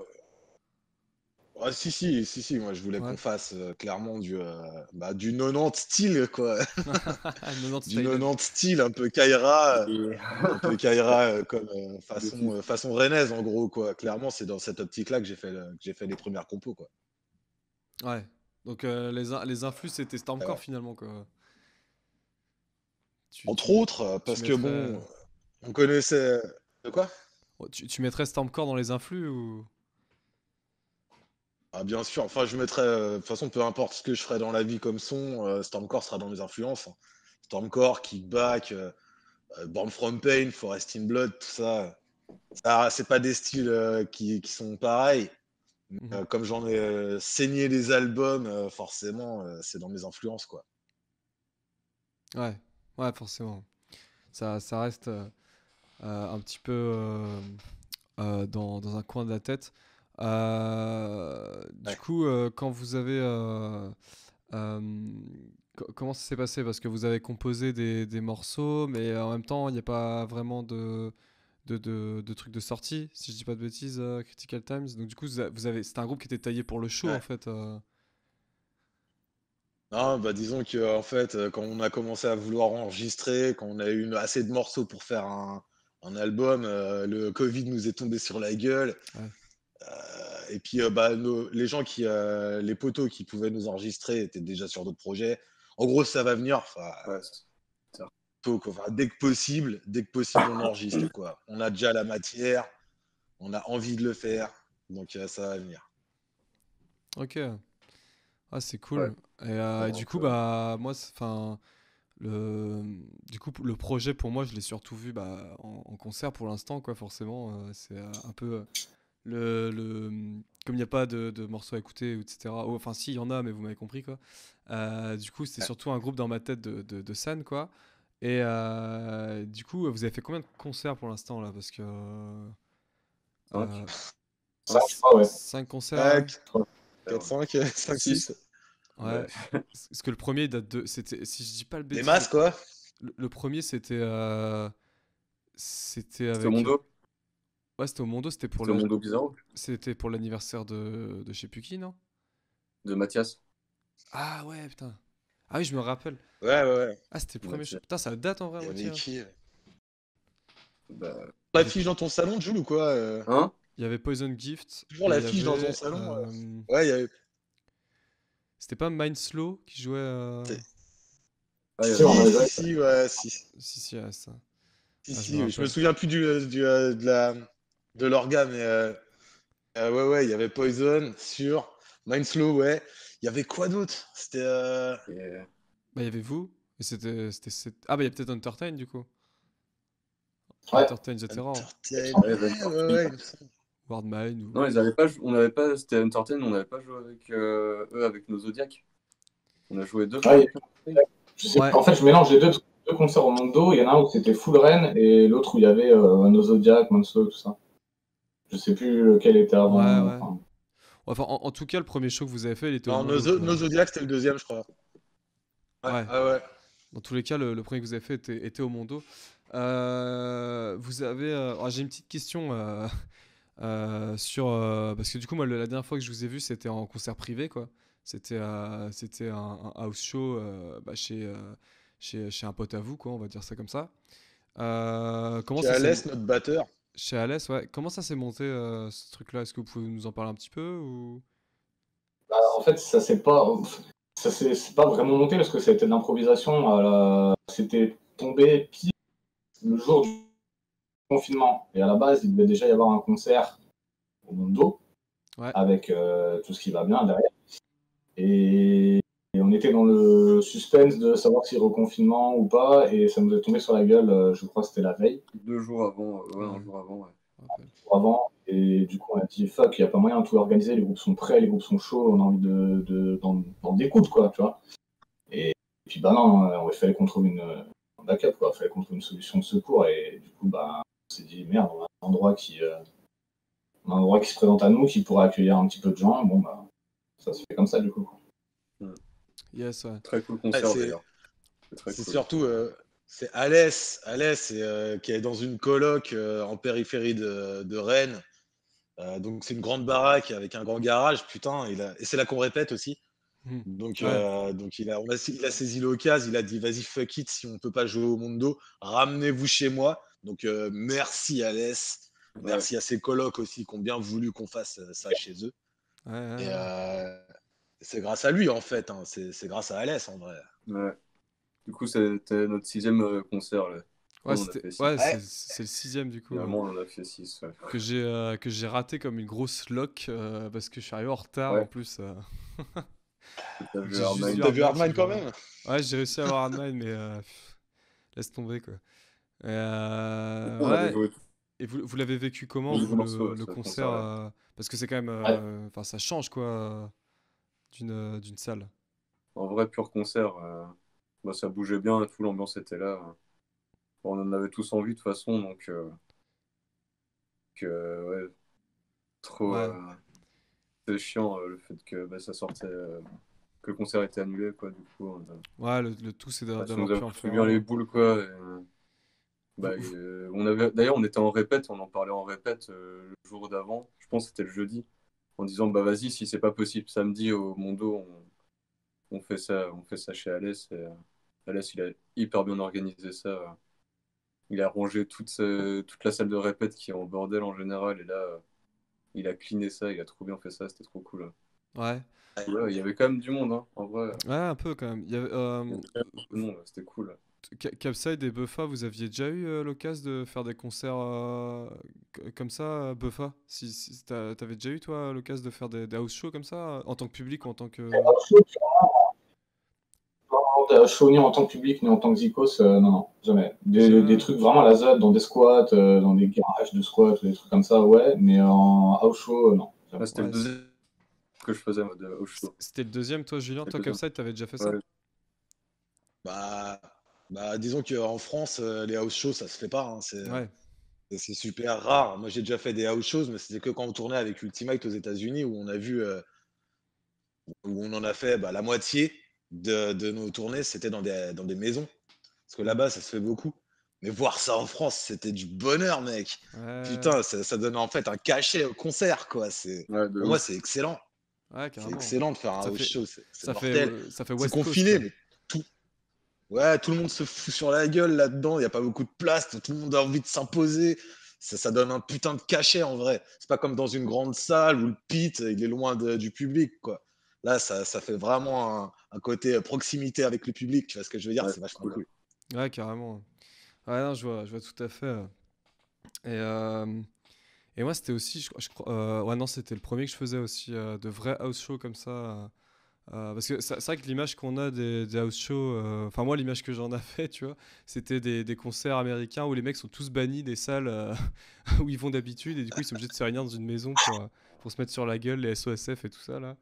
ouais. Ah, si, si, si, si, moi je voulais Ouais. qu'on fasse euh, clairement du, euh, bah, du 90 style, quoi. 90 Du style. 90 style, un peu Kaira, euh, Et- un peu Kaira euh, comme euh, façon, euh, façon rennaise, en gros, quoi. Clairement, c'est dans cette optique-là que j'ai fait, le- que j'ai fait les premières compos, quoi. Ouais. Donc euh, les, les influx c'était Stormcore Ouais. finalement, quoi. Tu, Entre tu- autres, parce que mettrais- bon, on connaissait. De quoi? oh, tu, tu mettrais Stormcore dans les influx ou? Ah, bien sûr, enfin, je mettrais. euh, De toute façon, peu importe ce que je ferai dans la vie comme son, euh, Stormcore sera dans mes influences. hein. Stormcore, Kickback, euh, euh, Born from Pain, Forest in Blood, tout ça. ça c'est pas des styles euh, qui, qui sont pareils. Mhm. Euh, comme j'en ai euh, saigné les albums, euh, forcément, euh, c'est dans mes influences, quoi. Ouais, ouais, forcément. Ça, ça reste euh, euh, un petit peu euh, euh, dans, dans un coin de la tête. Euh, du coup, euh, quand vous avez... euh, co- comment ça s'est passé? Parce que vous avez composé des, des morceaux, mais en même temps, il n'y a pas vraiment de, de, de, de trucs de sortie, si je dis pas de bêtises, Critical Times. Donc du coup, vous avez, c'était un groupe qui était taillé pour le show, Ouais. en fait. Non, bah disons que en fait, quand on a commencé à vouloir enregistrer, quand on a eu assez de morceaux pour faire un, un album, euh, le Covid nous est tombé sur la gueule. Ouais. Euh, et puis, euh, bah, nos- les gens qui, euh, les poteaux qui pouvaient nous enregistrer étaient déjà sur d'autres projets. En gros, ça va venir. Ouais, tôt, quoi. Enfin, dès que possible, dès que possible, on enregistre. Quoi. On a déjà la matière, on a envie de le faire, donc euh, ça va venir. Ok. Ah, c'est cool. Ouais. Et, euh, du coup, ça. bah, moi, enfin, le, du coup, le projet pour moi, je l'ai surtout vu bah, en, en concert pour l'instant, quoi, forcément. euh, c'est euh, un peu euh, le, le, comme il n'y a pas de, de morceaux à écouter, etc. Oh, enfin, si, il y en a, mais vous m'avez compris, quoi. Euh, du coup, c'était Ouais. surtout un groupe dans ma tête de, de, de scène, quoi. Et euh, du coup, vous avez fait combien de concerts pour l'instant, là? Parce que. Cinq. euh, ouais. 5 concerts. ouais. 4, 5, 5, Six. 6. Ouais. Parce que le premier date de. C'était, si je dis pas le Les bêtise, masses, quoi. Le, le premier, c'était. euh, C'était avec. C'était Mondo Ouais, c'était au Mondo, c'était pour le- Mondo Bizarro C'était pour l'anniversaire de... de je sais plus qui, non? De Mathias. Ah ouais, putain. Ah oui, je me rappelle. Ouais, ouais, ouais. Ah, c'était le premier show. Putain, ça date en vrai, à hein. qui Bah, L'affiche dans ton salon, Jules, ou quoi euh? Hein? Il y avait Poison Gift. Toujours l'affiche dans avait, ton salon, euh. euh, Ouais, il y avait. C'était pas Mind Slow qui jouait. euh, C'est- Ah, Si, Si, si, ouais, si. Si, Si, si, ah, ça. si, Ah, je si, me Je me souviens plus du, du, euh, de la de l'orga, mais euh, euh, ouais, ouais, il y avait Poison sur Mindslow, ouais. Il y avait quoi d'autre? C'était. euh, Bah, il y avait vous. Et c'était. c'était- c'était- Ah, bah, il y a peut-être Entertain du coup. Ouais. Entertain The Terror. Entertain. Ouais, Ouais, ouais, ouais. Wardmine ou. Non, ils avaient pas, on n'avait pas, c'était Entertain, on n'avait pas joué avec euh, eux, avec nos Zodiacs. On a joué deux fois. Ouais. Je En fait, je mélange les deux, deux concerts au Mondo. Il y en a un où c'était full Rennes et l'autre où il y avait euh, nos Zodiac, Manso, tout ça. Je sais plus lequel était avant. Ouais, ouais. enfin, Enfin, en, en tout cas, le premier show que vous avez fait, il était. au Non, Mondo, nos, Zodiacs, c'était le deuxième, je crois. Ouais, Ouais. ah ouais. Dans tous les cas, le, le premier que vous avez fait était, était au Mondo. Euh, vous avez. euh, alors, J'ai une petite question euh, euh, sur. euh, parce que du coup, moi, le- la dernière fois que je vous ai vu, c'était en concert privé, quoi. C'était euh, c'était un, un house show euh, bah, chez, euh, chez, chez un pote à vous, quoi, on va dire ça comme ça. Euh, comment Chez ça Alès, notre batteur. Chez Alès, ouais. Comment ça s'est monté, euh, ce truc-là? Est-ce que vous pouvez nous en parler un petit peu ou... bah, en fait, ça s'est pas, ça s'est c'est pas vraiment monté parce que été de l'improvisation. la- C'était tombé pile le jour du confinement. Et à la base, il devait déjà y avoir un concert au Mondo Ouais. avec euh, tout ce qui va bien derrière. Et on était dans le suspense de savoir si reconfinement ou pas. Et ça nous est tombé sur la gueule, euh, je crois que c'était la veille. Deux jours avant, euh, ouais, un jour avant, ouais. me rappelle avant. Et du coup, on a dit fuck, il n'y a pas moyen de tout organiser. Les groupes sont prêts, les groupes sont chauds, on a envie de, de, d'en, d'en découdre, quoi, tu vois. Et, puis, bah non, euh, il fallait qu'on trouve une, un backup, quoi. Il fallait qu'on trouve une solution de secours. Et du coup, bah, on s'est dit merde, on a un endroit qui, euh, un endroit qui se présente à nous, qui pourrait accueillir un petit peu de gens. Bon, bah, ça se fait comme ça, du coup. Yes, ouais. Très cool concert c'est- d'ailleurs. C'est cool. surtout, euh, c'est Alès, Alès euh, qui est dans une coloc euh, en périphérie de, de Rennes. Euh, donc c'est une grande baraque avec un grand garage, putain. Il a... Et c'est là qu'on répète aussi. Mhm. Donc, Ouais. euh, donc il, a, on a, il a saisi l'occasion, il a dit vas-y fuck it, si on peut pas jouer au Mondo, ramenez-vous chez moi. Donc euh, merci Alès, Ouais. merci à ses colocs aussi qui ont bien voulu qu'on fasse ça chez eux. Ouais, ouais, Et ouais. euh, c'est grâce à lui en fait, hein. c'est c'est grâce à Alès en vrai. Ouais. Du coup, c'était notre sixième euh, concert. Là. Ouais, c'est le sixième du coup. Finalement, on en a fait six. ouais. que j'ai euh, que j'ai raté comme une grosse lock euh, parce que je suis arrivé en retard Ouais. en plus. euh. T'as vu Hardline quand même? Ouais, j'ai réussi à avoir Hardline, mais euh, laisse tomber quoi. Et, euh, vous, vous l'avez vécu comment vous, le, concert euh, Parce que c'est quand même, euh, enfin ça change quoi euh, d'une euh, d'une salle. En vrai, pur concert. euh, bah, ça bougeait bien tout, l'ambiance était là. Bon, on en avait tous envie de toute façon, donc. euh, que, ouais. Trop. Ouais. euh, c'est chiant euh, le fait que bah, ça sortait. euh, que le concert était annulé, quoi. Du coup, Ouais, le, le tout c'est bah, d'avoir pu en faire bien les boules, quoi. et, euh, bah, euh, on avait... D'ailleurs, on était en répète, on en parlait en répète euh, le jour d'avant. Je pense que c'était le jeudi. En disant, bah vas-y, si c'est pas possible samedi au Mondo, on, on fait ça, on fait ça chez Alès. Et, euh, Alès, il a hyper bien organisé ça. euh. Il a rangé toute, sa- toute la salle de répète qui est en bordel en général. Et là, euh, il a cleané ça, il a trop bien fait ça, c'était trop cool. Ouais. Ouais, il y avait quand même du monde, hein, en vrai. Ouais, un peu quand même. Il y avait, euh, c'était cool. Ca- Capside et Buffa, vous aviez déjà eu euh, l'occasion de faire des concerts euh, comme ça, Buffa? Si, si t'a- T'avais déjà eu, toi, l'occasion de faire des, des house shows comme ça, en tant que public ou en tant que. Non, show ni en tant que public ni en tant que Zikos, euh, non, non, jamais. Des, trucs vraiment à la ZAD, dans des squats, euh, dans des garages de squats, des trucs comme ça, ouais, mais en house show, euh, non. Là, c'était Ouais, le deuxième que je faisais de au show. C'était le deuxième, toi, Julien Toi. Capside, t'avais déjà fait ça? Bah, bah disons qu'en France, euh, les house shows, ça se fait pas. hein, c'est Ouais. c'est super rare. Moi, j'ai déjà fait des house shows, mais c'était que quand on tournait avec Ultimate aux États-Unis, où on a vu, euh, où on en a fait bah, la moitié de, de nos tournées, c'était dans des, dans des maisons. Parce que là-bas, ça se fait beaucoup. Mais voir ça en France, c'était du bonheur, mec. Ouais, Putain, ça, ça donne en fait un cachet au concert, quoi. C'est, Ouais, de pour moi, ouf. c'est excellent. ouais, C'est carrément. excellent de faire un Ça house fait- show. C'est, c'est Ça fait, mortel. euh, ça fait C'est West Coast, confiné, quoi. mais tout. Ouais, tout le monde se fout sur la gueule là-dedans. Il n'y a pas beaucoup de place. Tout le monde a envie de s'imposer. Ça, ça donne un putain de cachet en vrai. C'est pas comme dans une grande salle où le pit, il est loin de- du public, quoi. Là, ça, ça fait vraiment un, un côté euh, proximité avec le public. Tu vois ce que je veux dire? Ouais, C'est vachement cool. cool. Ouais, carrément. Ouais, non, je vois, je vois tout à fait. euh. Et, euh, et moi, c'était aussi, je, crois- je euh, ouais, non, c'était le premier que je faisais aussi, euh, de vrais house shows comme ça. Euh, parce que c'est vrai que l'image qu'on a des, des house shows, euh, enfin, moi, l'image que j'en avais, tu vois, c'était des, des concerts américains où les mecs sont tous bannis des salles euh, où ils vont d'habitude et du coup, ils sont obligés de se réunir dans une maison pour, pour se mettre sur la gueule, les SOSF et tout ça, là.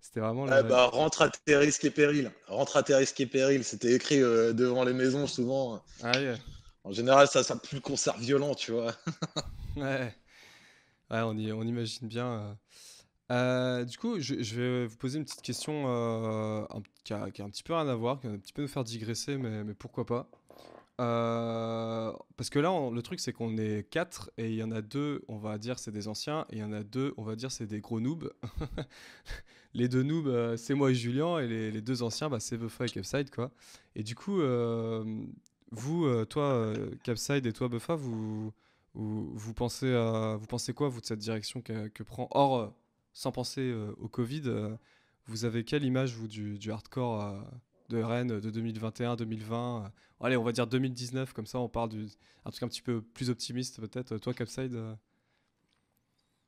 C'était vraiment. La- bah, rentre à tes risques et périls. Rentre à tes risques et périls. C'était écrit devant les maisons souvent. Ah. En général, ça, ça pue le concert violent, tu vois. Ouais, ouais on, y- on imagine bien. Euh. Du coup, je, vais vous poser une petite question euh, qui, a, qui a un petit peu rien à voir, qui va un petit peu nous faire digresser, mais, mais pourquoi pas. Euh, parce que là, le truc, c'est qu'on est quatre et il y en a deux, on va dire, c'est des anciens, et il y en a deux, on va dire, c'est des gros noobs. les deux noobs, c'est moi et Julien, et les, les deux anciens, bah, c'est Buffa et Capside, quoi. Et du coup, vous, toi, Capside et toi, Buffa, vous, vous, pensez, à- vous pensez quoi, vous, de cette direction que, que prend Or, euh, sans penser euh, au Covid, euh, vous avez quelle image, vous, du, hardcore euh, de Rennes de 2021-2020 Allez, on va dire 2019, comme ça, on parle d'un truc un petit peu plus optimiste, peut-être. Toi, Capside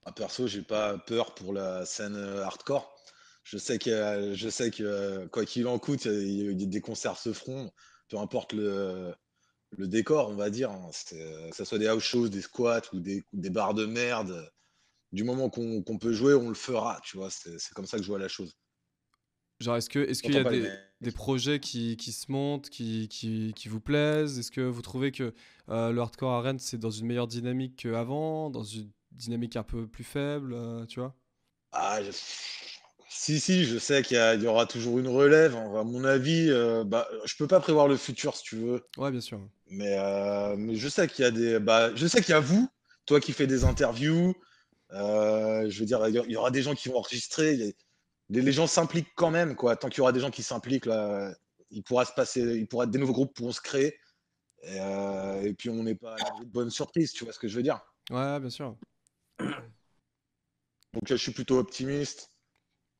Ah, perso, j'ai pas peur pour la scène hardcore. Je sais que, je quoi qu'il en coûte, des concerts se feront, peu importe le, décor, on va dire. hein. Que ce soit des house shows, des squats ou des bars de merde. Du moment qu'on peut jouer, on le fera, tu vois. C'est comme ça que je vois la chose. Genre, est-ce qu'il y a des, projets qui, qui se montent, qui, qui, qui vous plaisent? Est-ce que vous trouvez que euh, le hardcore Rennes, c'est dans une meilleure dynamique qu'avant, dans une dynamique un peu plus faible, euh, tu vois? Ah, je- Si, si, je sais qu'il y, aura toujours une relève. hein. À mon avis, euh, bah, je peux pas prévoir le futur si tu veux. Ouais, bien sûr. Mais, euh, mais je sais qu'il y a des. Bah, je sais qu'il y a vous, toi qui fais des interviews. Euh, je veux dire, il y aura des gens qui vont enregistrer. les, les gens s'impliquent quand même, quoi. Tant qu'il y aura des gens qui s'impliquent, là, il pourra se passer, il pourra, des nouveaux groupes pourront se créer. Et, euh, et puis on n'est pas à de bonnes surprises, tu vois ce que je veux dire. Ouais, bien sûr. Donc euh, je suis plutôt optimiste.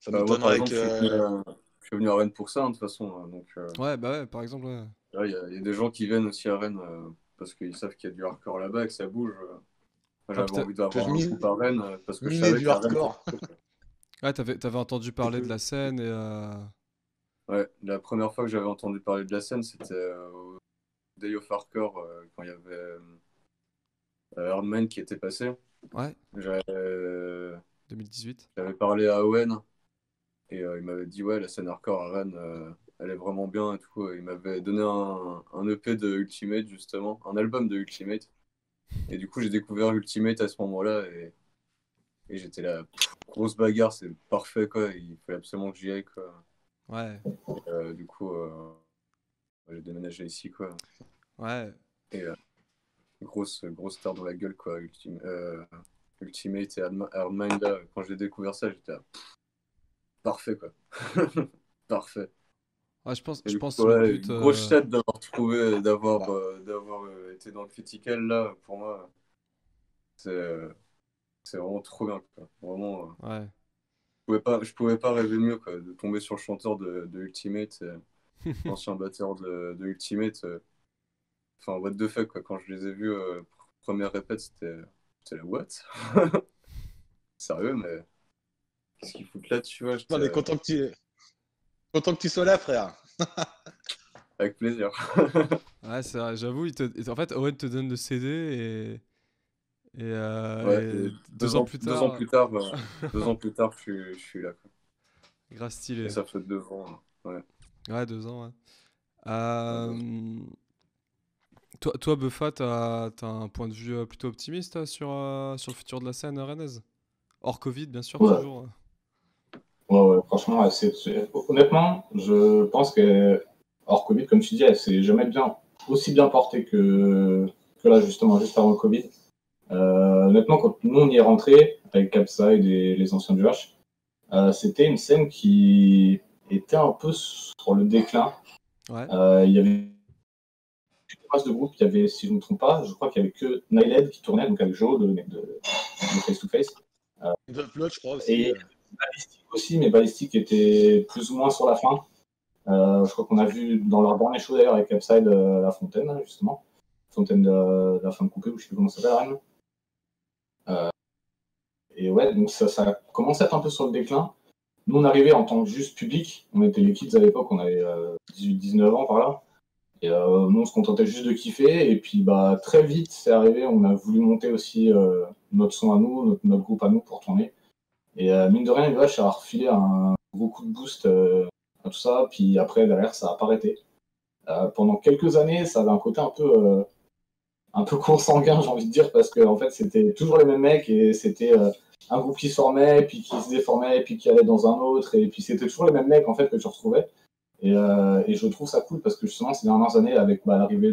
Ça Bah, moi, exemple, je suis, que. venu à, je suis venu à Rennes pour ça, hein, de toute façon. hein, donc, euh, Ouais, bah ouais, par exemple, ouais. il y, a- il y a des gens qui viennent aussi à Rennes euh, parce qu'ils savent qu'il y a du hardcore là-bas et que ça bouge. Moi, Ah, j'avais envie d'avoir un groupe à Rennes parce que je savais du hardcore. Ouais, t'avais, t'avais entendu parler de la scène et. euh, Ouais, la première fois que j'avais entendu parler de la scène, c'était euh, au Day of Hardcore, euh, quand il y avait Hardman qui était passé. Ouais, J'avais euh, 2018. j'avais parlé à Owen et euh, il m'avait dit ouais, la scène hardcore à Rennes, euh, elle est vraiment bien et tout. Il m'avait donné un, un EP de Ultimate, justement, un album de Ultimate. Et du coup, j'ai découvert Ultimate à ce moment-là et, et j'étais là, pff, grosse bagarre, c'est parfait quoi. Il fallait absolument que j'y aille quoi. Ouais, Et, euh, du coup, euh, j'ai déménagé ici quoi. ouais. Et euh, grosse, grosse star dans la gueule, quoi. Ultim- Ultimate et là, quand j'ai découvert ça, j'étais là, pff, parfait, quoi. parfait. Ouais, je pense, je pense coup, que le ouais, but, une euh, grosse chatte d'avoir trouvé, d'avoir, euh, d'avoir euh, été dans le critical, là, pour moi, c'est, euh, c'est vraiment trop bien, quoi. Vraiment, euh, Ouais. je pouvais pas, je pouvais pas rêver mieux, quoi, de tomber sur le chanteur de, de Ultimate, euh, l'ancien batteur de, de Ultimate. euh, Enfin, what the fuck, quoi. Quand je les ai vus, euh, pr- première répète, c'était c'était la what Sérieux, mais qu'est-ce qu'ils foutent là, tu vois On est euh, content que tu, content que tu sois là, frère. Avec plaisir. Ouais, c'est vrai, j'avoue, il te... et en fait, Owen te donne le CD et. Et, euh, Ouais, et deux, ans plus Deux tard, ans plus tard, euh, deux ans plus tard, je suis, je suis là. Quoi. grave stylé. Et ça fait deux ans. Ouais, deux ans, ouais. Euh, Toi, toi Buffa, t'as as un point de vue euh, plutôt optimiste euh, sur, euh, sur le futur de la scène rennaise? Hors Covid, bien sûr, Ouais. toujours. Ouais, ouais, franchement, honnêtement, je pense que hors Covid, comme tu dis, elle s'est jamais bien aussi bien porté que, que là, justement, juste avant le Covid. Euh, honnêtement, quand nous on y est rentré avec Capside et les anciens du H, euh, c'était une scène qui était un peu sur le déclin. Ouais. Euh, il y avait de groupe, il y avait, si je ne me trompe pas, je crois qu'il y avait que Nyled qui tournait, donc avec Joe de, de, de Face to Face. Blood, je crois aussi. Et Ballistic aussi, mais Ballistic était plus ou moins sur la fin. Euh, je crois qu'on a vu dans leur dernier show d'ailleurs avec Upside euh, la fontaine, hein, justement. Fontaine de, la fin de coupée, ou je sais plus comment ça s'appelle, euh, Et ouais, donc ça, ça commence à être un peu sur le déclin. Nous, on arrivait en tant que juste public. On était les kids à l'époque, on avait 18-19 euh, ans par là. Et nous, on se contentait juste de kiffer. Et puis, bah, très vite, c'est arrivé. On a voulu monter aussi notre son à nous, notre, groupe à nous pour tourner. Et euh, mine de rien, les vaches a refilé un gros coup de boost à tout ça. Puis après, derrière, ça a pas arrêté. pendant quelques années, ça avait un côté un peu, un peu consanguin, j'ai envie de dire, parce que en fait, c'était toujours les mêmes mecs et c'était un groupe qui se formait, puis qui se déformait, puis qui allait dans un autre. Et puis c'était toujours les mêmes mecs en fait que tu retrouvais. Et, euh, je trouve ça cool parce que justement, ces dernières années, avec bah, l'arrivée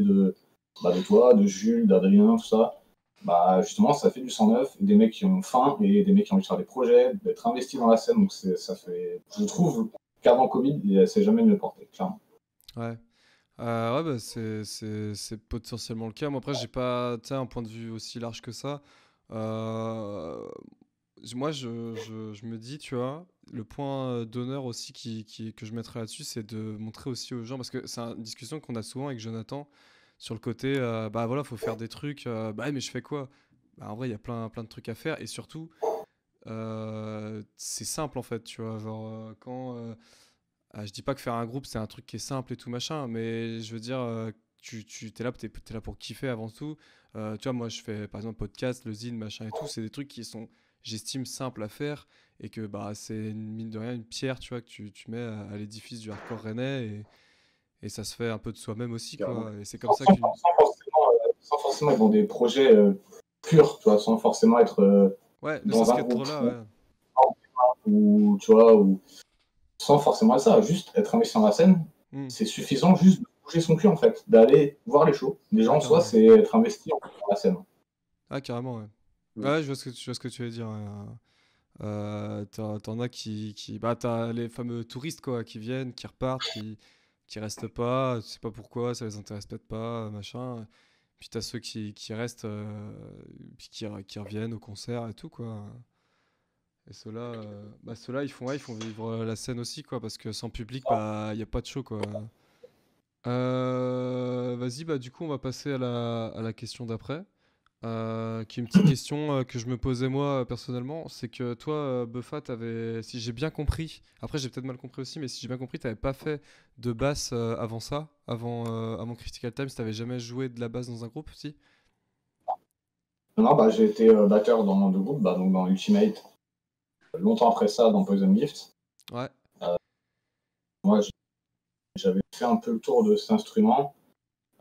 bah, de toi, de Jules, d'Adrien, tout ça, bah, justement, ça fait du sang neuf, des mecs qui ont faim et des mecs qui ont envie de faire des projets, d'être investis dans la scène. Donc, ça fait. Je trouve qu'avant Covid, c'est jamais mieux porté, clairement. Ouais. Euh, ouais, bah, c'est potentiellement le cas. Moi, après, j'ai pas un point de vue aussi large que ça. Euh, moi, je, me dis, tu vois, le point d'honneur aussi qui, que je mettrais là-dessus, c'est de montrer aussi aux gens, parce que c'est une discussion qu'on a souvent avec Jonathan sur le côté, euh, bah voilà, faut faire des trucs, euh, bah mais je fais quoi? Bah, En vrai, il y a plein, plein de trucs à faire, et surtout, euh, c'est simple en fait, tu vois, genre quand... Ah, je dis pas que faire un groupe, c'est un truc qui est simple et tout machin, mais je veux dire, tu, tu es là, es, là pour kiffer avant tout. tu moi, je fais par exemple podcast, le zine, machin et tout, c'est des trucs qui sont j'estime simple à faire et que bah, c'est mine de rien une pierre tu vois, que tu, tu mets à, l'édifice du hardcore rennais et, ça se fait un peu de soi-même aussi. Quoi. Et c'est comme sans, ça que... sans, forcément, euh, sans forcément être dans des projets euh, purs, tu vois, sans forcément être euh, ouais, dans un groupe là, ouais. ou, tu vois, ou sans forcément ça, juste être investi dans la scène, mmh. c'est suffisant juste de bouger son cul en fait, d'aller voir les shows. Déjà en soi, c'est être investi dans la scène. Ah, carrément, ouais. Ouais, je vois ce que, je vois ce que tu veux dire. Euh, T'en as qui. qui bah, t'as les fameux touristes quoi, qui viennent, qui repartent, qui, qui restent pas, tu sais pas pourquoi, ça les intéresse peut-être pas, machin. Puis t'as ceux qui, qui restent, euh, puis qui, reviennent au concert et tout, quoi. Et ceux-là, euh, bah, ceux ils, font, ils font vivre la scène aussi, quoi, parce que sans public, il bah, n'y a pas de show, quoi. Euh, Vas-y, bah, du coup, on va passer à la, à la question d'après. Euh, qui est une petite question euh, que je me posais moi personnellement, c'est que toi, euh, Buffa, avais, si j'ai bien compris, après j'ai peut-être mal compris aussi, mais si j'ai bien compris, tu n'avais pas fait de basse avant ça, avant, avant Critical Times, tu n'avais jamais joué de la basse dans un groupe aussi Non, bah, j'ai été batteur dans deux groupes, bah, donc dans Ultimate, longtemps après ça dans Poison Gift. Ouais. moi, j'avais fait un peu le tour de cet instrument.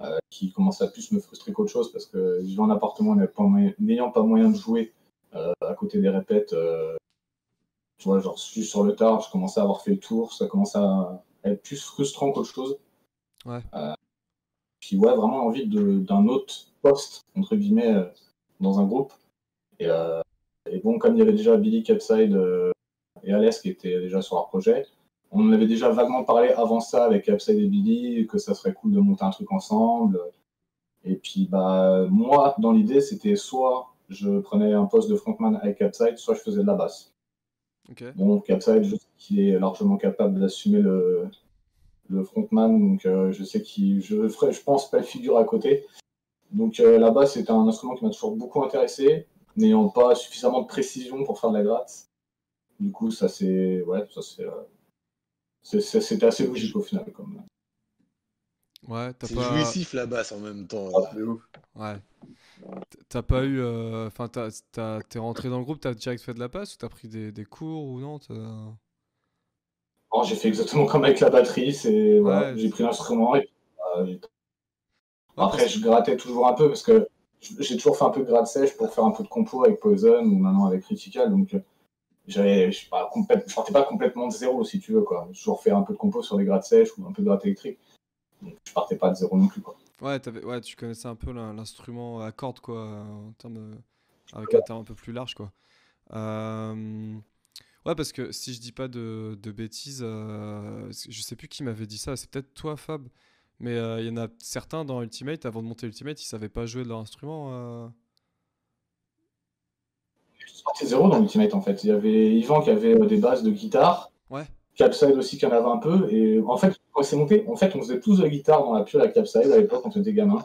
Euh, qui commence à plus me frustrer qu'autre chose parce que vivant en appartement n'ayant pas moyen de jouer euh, à côté des répètes, euh, tu vois, genre juste sur le tard, je commençais à avoir fait le tour, ça commence à être plus frustrant qu'autre chose. Ouais. puis ouais, vraiment envie d'un autre poste, entre guillemets, dans un groupe. Et, et, bon, comme il y avait déjà Billy Capside et Alès qui étaient déjà sur leur projet, on en avait déjà vaguement parlé avant ça avec Upside et Billy, que ça serait cool de monter un truc ensemble. Et puis, bah, moi, dans l'idée, c'était soit je prenais un poste de frontman avec Upside, soit je faisais de la basse. Okay. Bon, Upside, je sais qu'il est largement capable d'assumer le, le frontman, donc euh, je sais qu'il, je ferai, je pense, pas le figure à côté. Donc euh, la basse, c'est un instrument qui m'a toujours beaucoup intéressé, n'ayant pas suffisamment de précision pour faire de la gratte. Du coup, ça c'est, ouais, ça c'est. Euh, c'était assez logique au final. Comme... Ouais, c'est pas... jouissif la basse en même temps. Ouais. T'as pas eu. Euh, enfin, euh... t'es rentré dans le groupe, t'as direct fait de la basse ou t'as pris des, des, cours ou non Non, j'ai fait exactement comme avec la batterie. C'est ouais, voilà, j'ai pris l'instrument et euh, après je grattais toujours un peu parce que j'ai toujours fait un peu de gratte sèche pour faire un peu de compo avec Poison ou maintenant avec Critical. Donc je je partais pas complètement de zéro, si tu veux, quoi. J'ai toujours fait un peu de compo sur des grattes sèches ou un peu de gratte électrique. Donc, je partais pas de zéro non plus, quoi. Ouais, tu connaissais un peu l'in- l'instrument à cordes, quoi, en termes de- avec un terme un peu plus large, quoi. Euh, Ouais, parce que si je dis pas de, bêtises, euh, je sais plus qui m'avait dit ça, c'est peut-être toi, Fab, mais euh, il y en a certains dans Ultimate, avant de monter Ultimate, ils savaient pas jouer de leur instrument. C'était zéro dans Ultimate en fait. Il y avait Yvan qui avait euh, des bases de guitare, Ouais, Capside aussi qui en avait un peu. Et en fait, quand c'est monté, en fait, on faisait tous de la guitare dans la piole à Capside à l'époque quand on était gamin.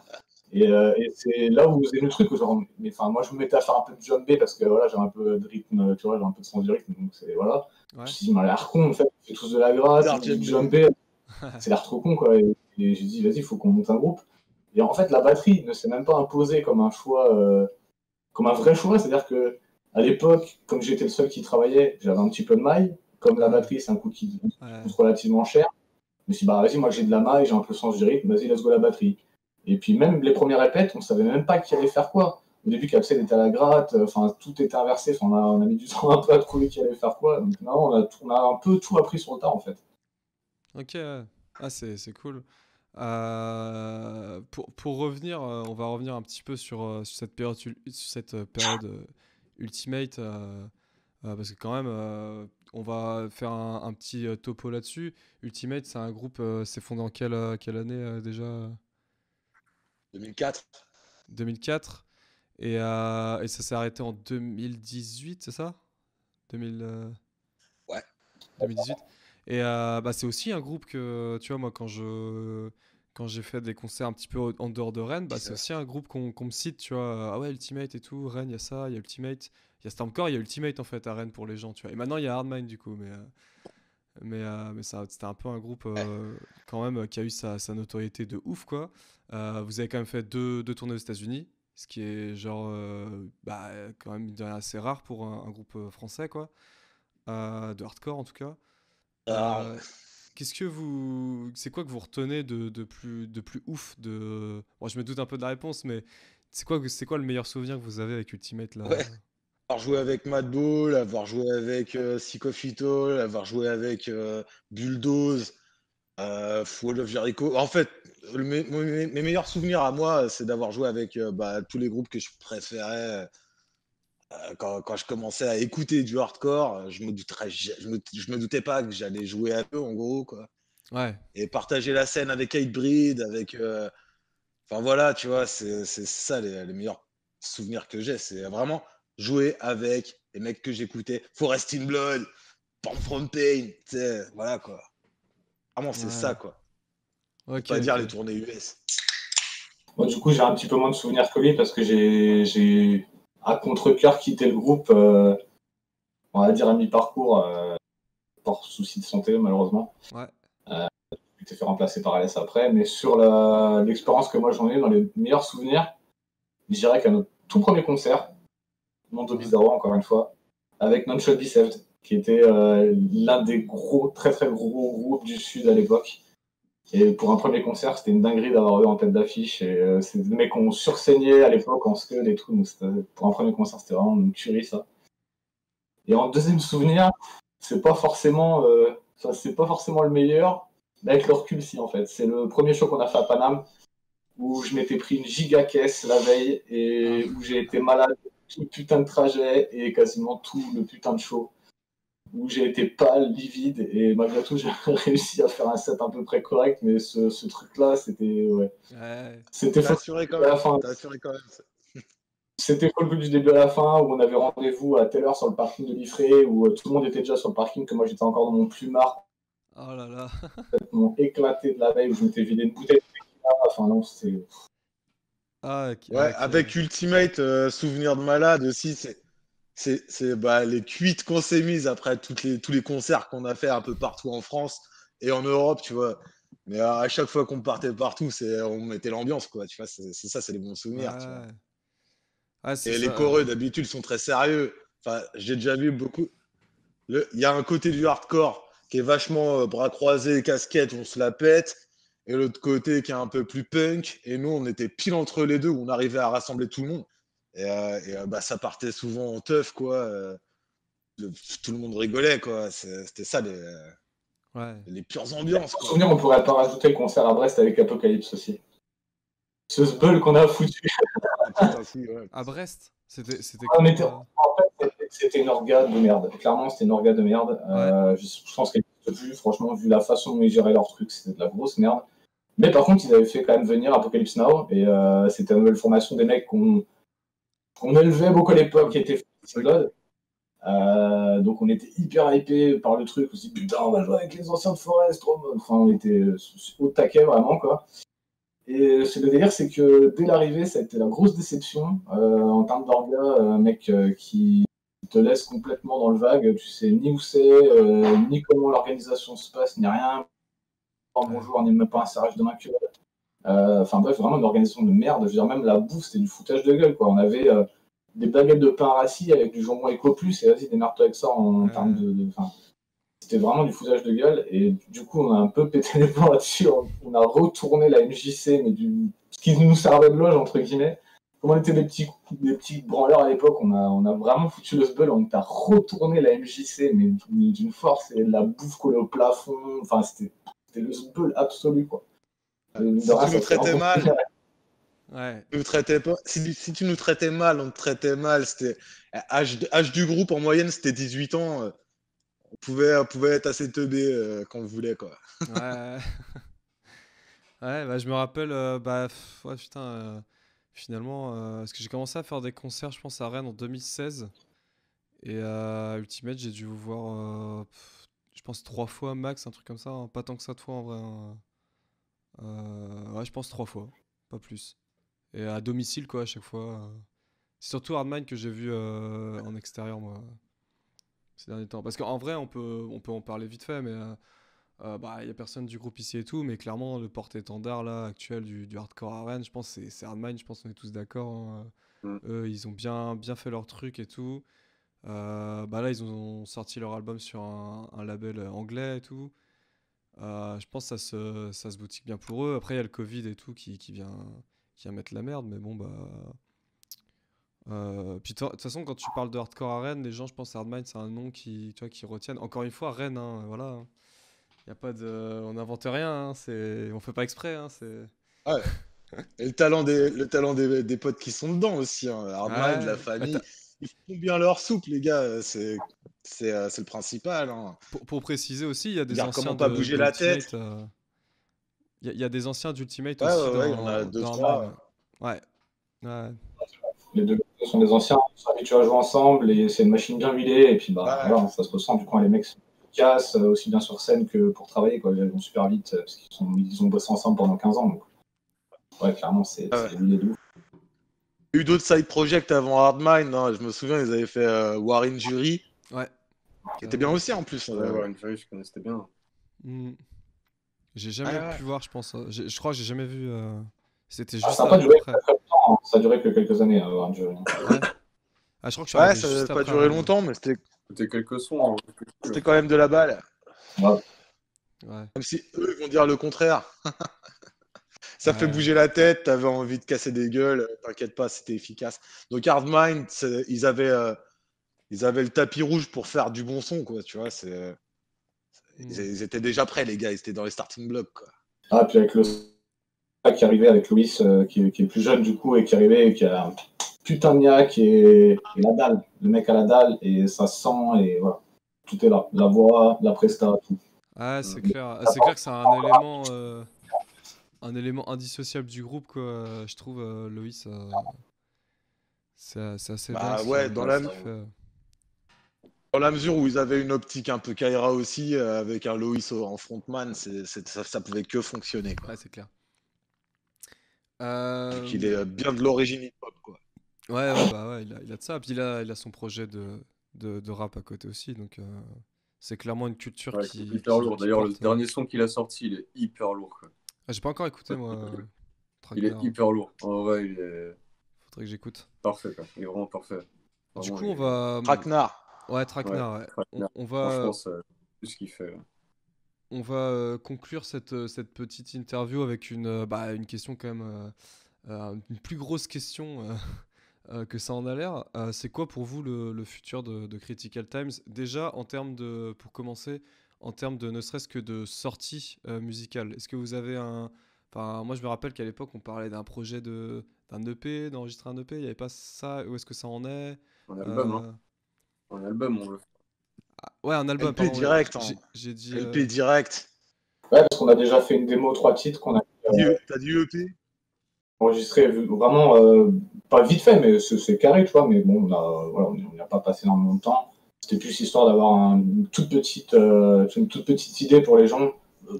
Et, euh, et c'est là où vous avez le truc, où genre, mais, enfin, moi je me mettais à faire un peu de djembé parce que voilà, j'ai un peu de rythme, tu vois, j'ai un peu de sens du rythme, donc c'est voilà. ouais. Je me suis dit, mais elle a l'air con en fait, on fait tous de la Bizarre du djembé. djembé, c'est l'air trop con quoi. Et, et j'ai dit, vas-y, il faut qu'on monte un groupe. Et en fait, la batterie ne s'est même pas imposée comme un choix, euh, comme un vrai choix, c'est-à-dire que à l'époque, comme j'étais le seul qui travaillait, j'avais un petit peu de maille. Comme la batterie, c'est un coût qui Ouais. coûte relativement cher. Je me suis dit, bah vas-y, moi j'ai de la maille, j'ai un peu le sens du rythme, vas-y, let's go la batterie. Et puis même les premières répètes, on savait même pas qui allait faire quoi. Au début, Capsule était à la gratte, euh, enfin tout était inversé, enfin, on, a, on a mis du temps un peu à trouver qui allait faire quoi. Donc non, on a, tout- on a un peu tout appris sur le tas en fait. Ok, ah, c'est cool. Euh, pour, pour revenir, euh, on va revenir un petit peu sur, sur cette période, ul- sur cette période Ultimate, euh, euh, parce que quand même, euh, on va faire un, un petit topo là-dessus. Ultimate, c'est un groupe, c'est fondé en quelle, quelle année déjà? 2004. 2004. Et, euh, et ça s'est arrêté en 2018, c'est ça? 2000, euh, Ouais. 2018. Et euh, bah, c'est aussi un groupe que, tu vois, moi, quand je quand j'ai fait des concerts un petit peu en dehors de Rennes, bah, c'est aussi un groupe qu'on me cite, tu vois. Ah ouais, Ultimate et tout, Rennes, il y a ça, il y a Ultimate. Il y a Stormcore, il y a Ultimate en fait à Rennes pour les gens, tu vois. Et maintenant, il y a Hardmine du coup, mais, euh, mais, euh, mais c'était un peu un groupe euh, quand même euh, qui a eu sa, sa notoriété de ouf, quoi. Euh, vous avez quand même fait deux, deux tournées aux États-Unis, ce qui est genre, euh, bah, quand même assez rare pour un, un groupe euh, français, quoi. Euh, de hardcore en tout cas. Ah, Euh, Qu'est-ce que vous. C'est quoi que vous retenez de, de plus, de plus ouf de... Bon, je me doute un peu de la réponse, mais c'est quoi, c'est quoi le meilleur souvenir que vous avez avec Ultimate là? Ouais. avoir joué avec Madball, avoir joué avec euh, Psychofito, avoir joué avec euh, Bulldoze, euh, of Jericho. En fait, mes meilleurs souvenirs à moi, c'est d'avoir joué avec euh, bah, tous les groupes que je préférais. Euh, quand, quand je commençais à écouter du hardcore, je me douterais, je me, je me doutais pas que j'allais jouer à eux, en gros, quoi. Ouais, Et partager la scène avec Hatebreed, avec. euh, Enfin voilà, tu vois, c'est ça les, les meilleurs souvenirs que j'ai. C'est vraiment jouer avec les mecs que j'écoutais. Forest in Blood, Born from Pain, tu sais, voilà quoi. Vraiment, c'est Ouais. ça quoi. Faut ok. pas dire ok. les tournées US. Moi, du coup, j'ai un petit peu moins de souvenirs que lui parce que j'ai à contre-cœur quitté le groupe, euh, on va dire à mi-parcours, euh, par souci de santé, malheureusement. Ouais. J'ai été fait remplacer par Alès après. Mais sur la- l'expérience que moi j'en ai, dans les meilleurs souvenirs, je dirais qu'à notre tout premier concert, Mondo Bizarro, encore une fois, avec Non Shot qui était euh, l'un des gros, très très gros groupes du Sud à l'époque. Et pour un premier concert, c'était une dinguerie d'avoir eux en tête d'affiche. Et euh, c'est des mecs qu'on sursaignait à l'époque en scud et tout. Donc pour un premier concert, c'était vraiment une tuerie ça. Et en deuxième souvenir, c'est pas forcément, euh, c'est pas forcément le meilleur. Mais avec le recul, si en fait. C'est le premier show qu'on a fait à Paname où je m'étais pris une giga caisse la veille et où j'ai été malade tout le putain de trajet et quasiment tout le putain de show où j'ai été pâle, livide, et malgré tout, j'ai réussi à faire un set à peu près correct, mais ce, ce truc-là, c'était ouais. Ouais. c'était assuré quand même. fin. Assuré quand même. C'était fou du début à la fin, où on avait rendez-vous à telle heure sur le parking de l'Ifré, où euh, tout le monde était déjà sur le parking, que moi j'étais encore dans mon plumard, Oh là là. mon éclaté de la veille, où je m'étais vidé une bouteille de. Enfin non, c'était... Ah, ok, Ouais, ok. avec Ultimate, euh, souvenir de malade aussi, c'est c'est bah, les cuites qu'on s'est mises après toutes les, tous les concerts qu'on a fait un peu partout en France et en Europe, tu vois. Mais à, chaque fois qu'on partait partout, c'est on mettait l'ambiance, quoi. Tu vois, c'est ça, c'est les bons souvenirs. tu vois. Ah, Et les choreux d'habitude sont très sérieux. Enfin, j'ai déjà vu beaucoup. Il y a un côté du hardcore qui est vachement euh, bras croisés, casquette, on se la pète. Et l'autre côté qui est un peu plus punk. Et nous, on était pile entre les deux où on arrivait à rassembler tout le monde. Et, euh, et, euh, bah, ça partait souvent en teuf, quoi. euh, le- tout le monde rigolait, quoi. C'était ça, les, Ouais. les pures ambiances, Pour quoi. souvenir, on pourrait pas rajouter le concert à Brest avec Apocalypse aussi. ce sbull qu'on a foutu. À Brest C'était était- euh, En fait, c'était- une orga de merde. Clairement, c'était une orga de merde. Euh, je, je pense qu'elle plus. Franchement, vu la façon dont ils géraient leur truc, c'était de la grosse merde. Mais par contre, ils avaient fait quand même venir Apocalypse Now. Et euh, c'était une nouvelle formation des mecs qu'on qu'on élevait beaucoup à l'époque, qui étaient Fantasy Blood. Euh, donc on était hyper hypé par le truc. On s'est dit putain, on va jouer avec les anciens de Forest. Enfin, on était euh, au taquet vraiment quoi. Et c'est le délire, c'est que dès l'arrivée, ça a été la grosse déception euh, en termes d'orga, un mec euh, qui te laisse complètement dans le vague. Tu sais ni où c'est, euh, ni comment l'organisation se passe, ni rien. Pas bonjour, ni même pas un serrage de main que. Euh, Enfin bref, vraiment une organisation de merde. Je veux dire, même la bouffe, c'était du foutage de gueule. Quoi. On avait euh, des baguettes de pain rassis avec du jambon Eco Plus, et vas-y, démerde-toi avec ça en termes de. de- c'était vraiment du foutage de gueule. Et du coup, on a un peu pété les plombs là-dessus. On, on a retourné la MJC, mais du, ce qui nous servait de loge, entre guillemets. Comme on était des petits, des petits branleurs à l'époque, on a, on a vraiment foutu le sbull. On a retourné la MJC, mais d'une force et de la bouffe collée au plafond. Enfin, c'était c'était le sbull absolu, quoi. De- Si tu nous traitais mal. Ouais. Tu nous traitais pas. Si, si tu nous traitais mal, on te traitait mal. C'était âge, âge du groupe en moyenne, c'était 18 ans. euh, On pouvait, on pouvait être assez teubé euh, quand on voulait quoi. Ouais. ouais, bah, je me rappelle, euh, bah, ouais, putain, euh, finalement, euh, parce que j'ai commencé à faire des concerts, je pense, à Rennes en 2016. Et à Ultimate, j'ai dû vous voir, euh, pff, je pense, trois fois max, un truc comme ça. hein, Pas tant que ça de fois en vrai. hein. Euh, ouais, je pense trois fois, pas plus. Et à domicile, quoi, à chaque fois. euh. C'est surtout Hardmine que j'ai vu euh, en extérieur, moi, ces derniers temps. Parce qu'en vrai, on peut, on peut en parler vite fait, mais. euh, euh, bah, il y a personne du groupe ici et tout, mais clairement, le porte-étendard là, actuel du, du hardcore Rennes, je pense que c'est- c'est Hardmine, je pense qu'on est tous d'accord. hein. Mm. Eux, ils ont bien, bien fait leur truc et tout. Euh, bah là, ils ont sorti leur album sur un, un label anglais et tout. Euh, je pense que ça se, ça se boutique bien pour eux. Après, il y a le Covid et tout qui, qui vient, qui vient mettre la merde, mais bon, bah. Euh, puis de toute façon, quand tu parles de hardcore à Rennes, les gens, je pense, Hardmine, c'est un nom qui, tu vois, qui retiennent. Encore une fois, Rennes, hein, voilà. hein. Y a pas de, on n'invente rien, hein, c'est, on fait pas exprès, hein, c'est. Et le talent des, le talent des, des potes qui sont dedans aussi. Ouais, la famille. Ils font bien leur soupe, les gars. euh, C'est c'est euh, c'est le principal. Hein. Pour, pour préciser aussi, il y a des anciens comment pas de- bouger la tête. euh, Il y, a- il y a des anciens d'Ultimate Ouais, aussi ouais, dans, ouais, il y en a deux, trois. Ouais. Ouais. Les deux sont des anciens, ils sont habitués à jouer ensemble et c'est une machine bien huilée. Et puis, bah, Ouais. voilà, ça se ressent. Du coup, les mecs sont efficaces, euh, aussi bien sur scène que pour travailler. Quoi. Ils vont super vite parce qu'ils ils ont bossé ensemble pendant 15 ans. Donc, ouais, clairement, c'est Ah c'est huilé de ouf. Il y a eu d'autres side projects avant Hardmine. hein. Je me souviens, ils avaient fait euh, War Injury, Ouais. qui était bien aussi en plus. Ouais, euh. ouais, une série, je connaissais bien. Hmm. J'ai jamais ouais. pu voir, je pense. j'ai- Je crois que j'ai jamais vu. euh, C'était Ah, juste ça a pas duré après. très longtemps. hein. Ça a duré que quelques années. euh, War Injury. Ouais. Ah, je crois que je suis Ouais, ça n'a pas après, duré hein. longtemps, mais c'était C'était quelques sons. hein. c'était quand même de la balle. Ouais. Même si eux ils vont dire le contraire. Ça fait bouger la tête, t'avais envie de casser des gueules, euh, t'inquiète pas, c'était efficace. Donc Hardmind, ils avaient, euh, ils avaient le tapis rouge pour faire du bon son, quoi, tu vois. C'est, ils, Hmm. ils étaient déjà prêts, les gars, ils étaient dans les starting blocks, quoi. Ah, puis avec le qui arrivait avec Louis, euh, qui, est- qui est plus jeune du coup, et qui arrivait et qui a un putain de niaque et, et la dalle. Le mec a la dalle et ça se sent et voilà. Tout est là. La voix, la presta, tout. Ah, c'est clair. Ah, c'est clair que c'est un élément, euh, un élément indissociable du groupe, quoi. euh, Je trouve, euh, Loïs, euh, c'est assez Bah dingue. ouais, ce- dans la- qu'il fait. Dans la mesure où ils avaient une optique un peu Kaira aussi, euh, avec un Loïs en frontman, ça, ça pouvait que fonctionner, quoi. Ouais, c'est clair. Euh, qu'il est euh, bien de l'origine hip-hop, quoi. Ouais, ouais, bah ouais, il a, il a de ça. Puis il a, il a son projet de, de, de rap à côté aussi. Donc, euh, c'est clairement une culture Ouais, qui. hyper lourd. D'ailleurs, le euh. dernier son qu'il a sorti, il est hyper lourd. quoi. Ah, j'ai pas encore écouté, moi. euh, Il est hyper lourd. En vrai, il est Faudrait que j'écoute. parfait. Quoi. Il est vraiment parfait. Du coup, on va. Traquenard. Ouais, Traquenard, ouais. On, Traquenard. on va. Franchement, c'est tout ce qu'il fait. là. On va euh, conclure cette, euh, cette petite interview avec une, euh, bah, une question quand même, euh, euh, une plus grosse question euh, euh, que ça en a l'air. Euh, c'est quoi pour vous le, le futur de, de Critical Times? Déjà, en termes de, pour commencer, en termes de ne serait-ce que de sortie euh, musicale, est-ce que vous avez un, Enfin, moi, je me rappelle qu'à l'époque, on parlait d'un projet de d'un EP, d'enregistrer un EP. Il n'y avait pas ça. Où est-ce que ça en est? Un album, Euh, hein. Un album, on veut. ah, Ouais, un album. LP pardon, ouais. direct, hein. J'ai- dit. euh, LP direct. Ouais, parce qu'on a déjà fait une démo trois titres qu'on a T'as du EP enregistré vu- vraiment euh, pas vite fait, mais c'est carré, tu vois. Mais bon, on a voilà, on n'y a pas passé énormément de temps. C'était plus histoire d'avoir un- une toute petite euh, une toute petite idée pour les gens,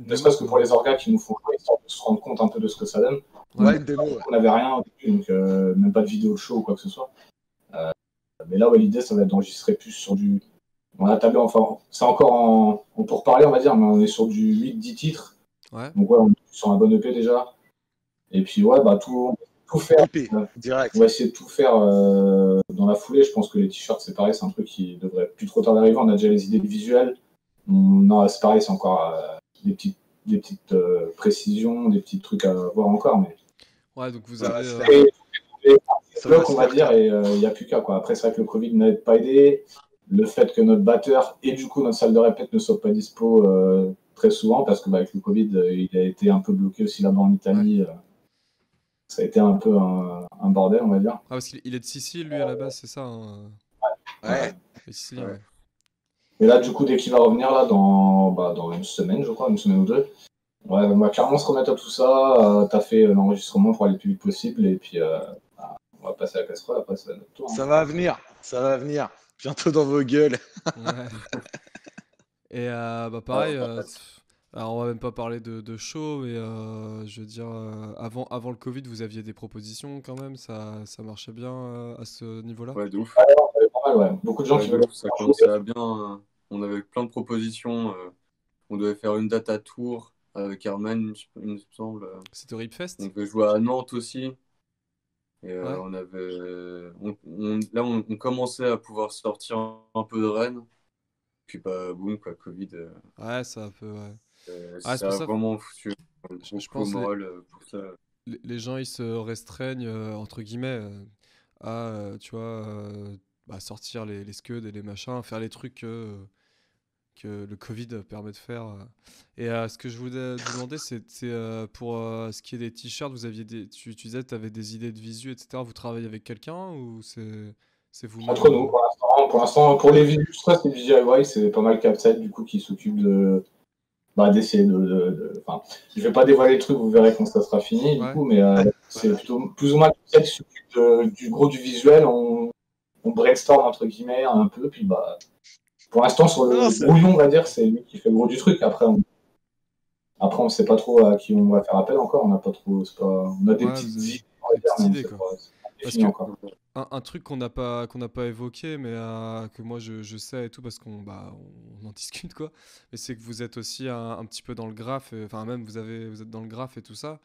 ne serait-ce que pour les orgas qui nous font jouer, histoire de se rendre compte un peu de ce que ça donne. Ouais, une démo. ouais. On n'avait rien au début, donc euh, même pas de vidéo de show ou quoi que ce soit. Euh, mais là, ouais, l'idée, ça va être d'enregistrer plus sur du. On a tablé, enfin, c'est encore en, en pourparler, on va dire, mais on est sur du 8-10 titres. Ouais. Donc, ouais, on est sur un bon EP déjà. Et puis, ouais, bah, tout, tout faire. EP, direct. On va essayer de tout faire euh, dans la foulée. Je pense que les t-shirts, c'est pareil, c'est un truc qui devrait plus trop tarder d'arriver. On a déjà les idées visuelles. On, non, c'est pareil, c'est encore euh, des petites, des petites euh, précisions, des petits trucs à voir encore. Mais Ouais, donc vous avez. euh, on va dire, et il n'y a plus qu'à. quoi. Après, c'est vrai que le Covid n'avait pas aidé. Le fait que notre batteur et du coup notre salle de répète ne soit pas dispo euh, très souvent, parce que bah, avec le Covid, euh, il a été un peu bloqué aussi là-bas en Italie. euh, ça a été un peu un, un bordel, on va dire. Ah, parce qu'il il est de Sicile, lui, à la base, c'est ça. hein. Ouais. Ouais. Et là, du coup, dès qu'il va revenir là dans, bah, dans une semaine, je crois, une semaine ou deux, ouais, on va clairement se remettre à tout ça, euh, taffer euh, l'enregistrement pour aller le plus vite possible, et puis euh, bah, on va passer à la casserole, après ça va être notre tour. hein. Ça va venir, ça va venir. Bientôt dans vos gueules. Ouais. Et euh, bah pareil, euh, alors on va même pas parler de, de show, mais euh, je veux dire, euh, avant, avant le Covid, vous aviez des propositions quand même, ça, ça marchait bien euh, à ce niveau-là? Ouais, de ouf. Pas mal, ouais. Beaucoup de gens Ouais, qui veulent ouf, ça commençait à bien. euh, On avait plein de propositions. euh, On devait faire une date à Tours avec Herman, il me semble. C'était Ripfest? On devait jouer à Nantes aussi. Et euh, Ouais. on avait. on- on- là, on, on commençait à pouvoir sortir un peu de Rennes. Puis, bah, boum, quoi, Covid. euh, Ouais, ça un peu, ouais. Euh, Ah, c'est ça pour a ça- vraiment foutu un Je- pense les- moral euh, pour ça. Les, gens, ils se restreignent, euh, entre guillemets, euh, à, tu vois, euh, bah, sortir les, les scuds et les machins, faire les trucs que, que le Covid permet de faire. Et euh, ce que je voulais demander, c'est euh, pour euh, ce qui est des t-shirts, vous aviez des, tu, tu disais que tu avais des idées de visu, etc. Vous travaillez avec quelqu'un ou c'est c'est vous Entre nous, pour l'instant, pour les vidéos, c'est DIY, c'est pas mal Capside du coup qui s'occupe de bah, d'essayer de, de- de- Enfin, je vais pas dévoiler le truc, vous verrez quand ça sera fini du coup, mais euh, c'est plutôt plus ou moins Capside qui s'occupe de- du gros du visuel. On, on brainstorm entre guillemets un peu, puis bah pour l'instant sur le brouillon, on va dire, c'est lui qui fait le gros du truc. Après, on, après, on sait pas trop à qui on va faire appel encore. On n'a pas trop, pas, on a des Ouais, petites idées, des petites quoi. Parce que-. Un, un truc qu'on n'a pas qu'on n'a pas évoqué, mais euh, que moi je, je sais et tout parce qu'on bah, on en discute quoi. Mais c'est que vous êtes aussi un, un petit peu dans le graphe, enfin même vous avez vous êtes dans le graphe et tout ça.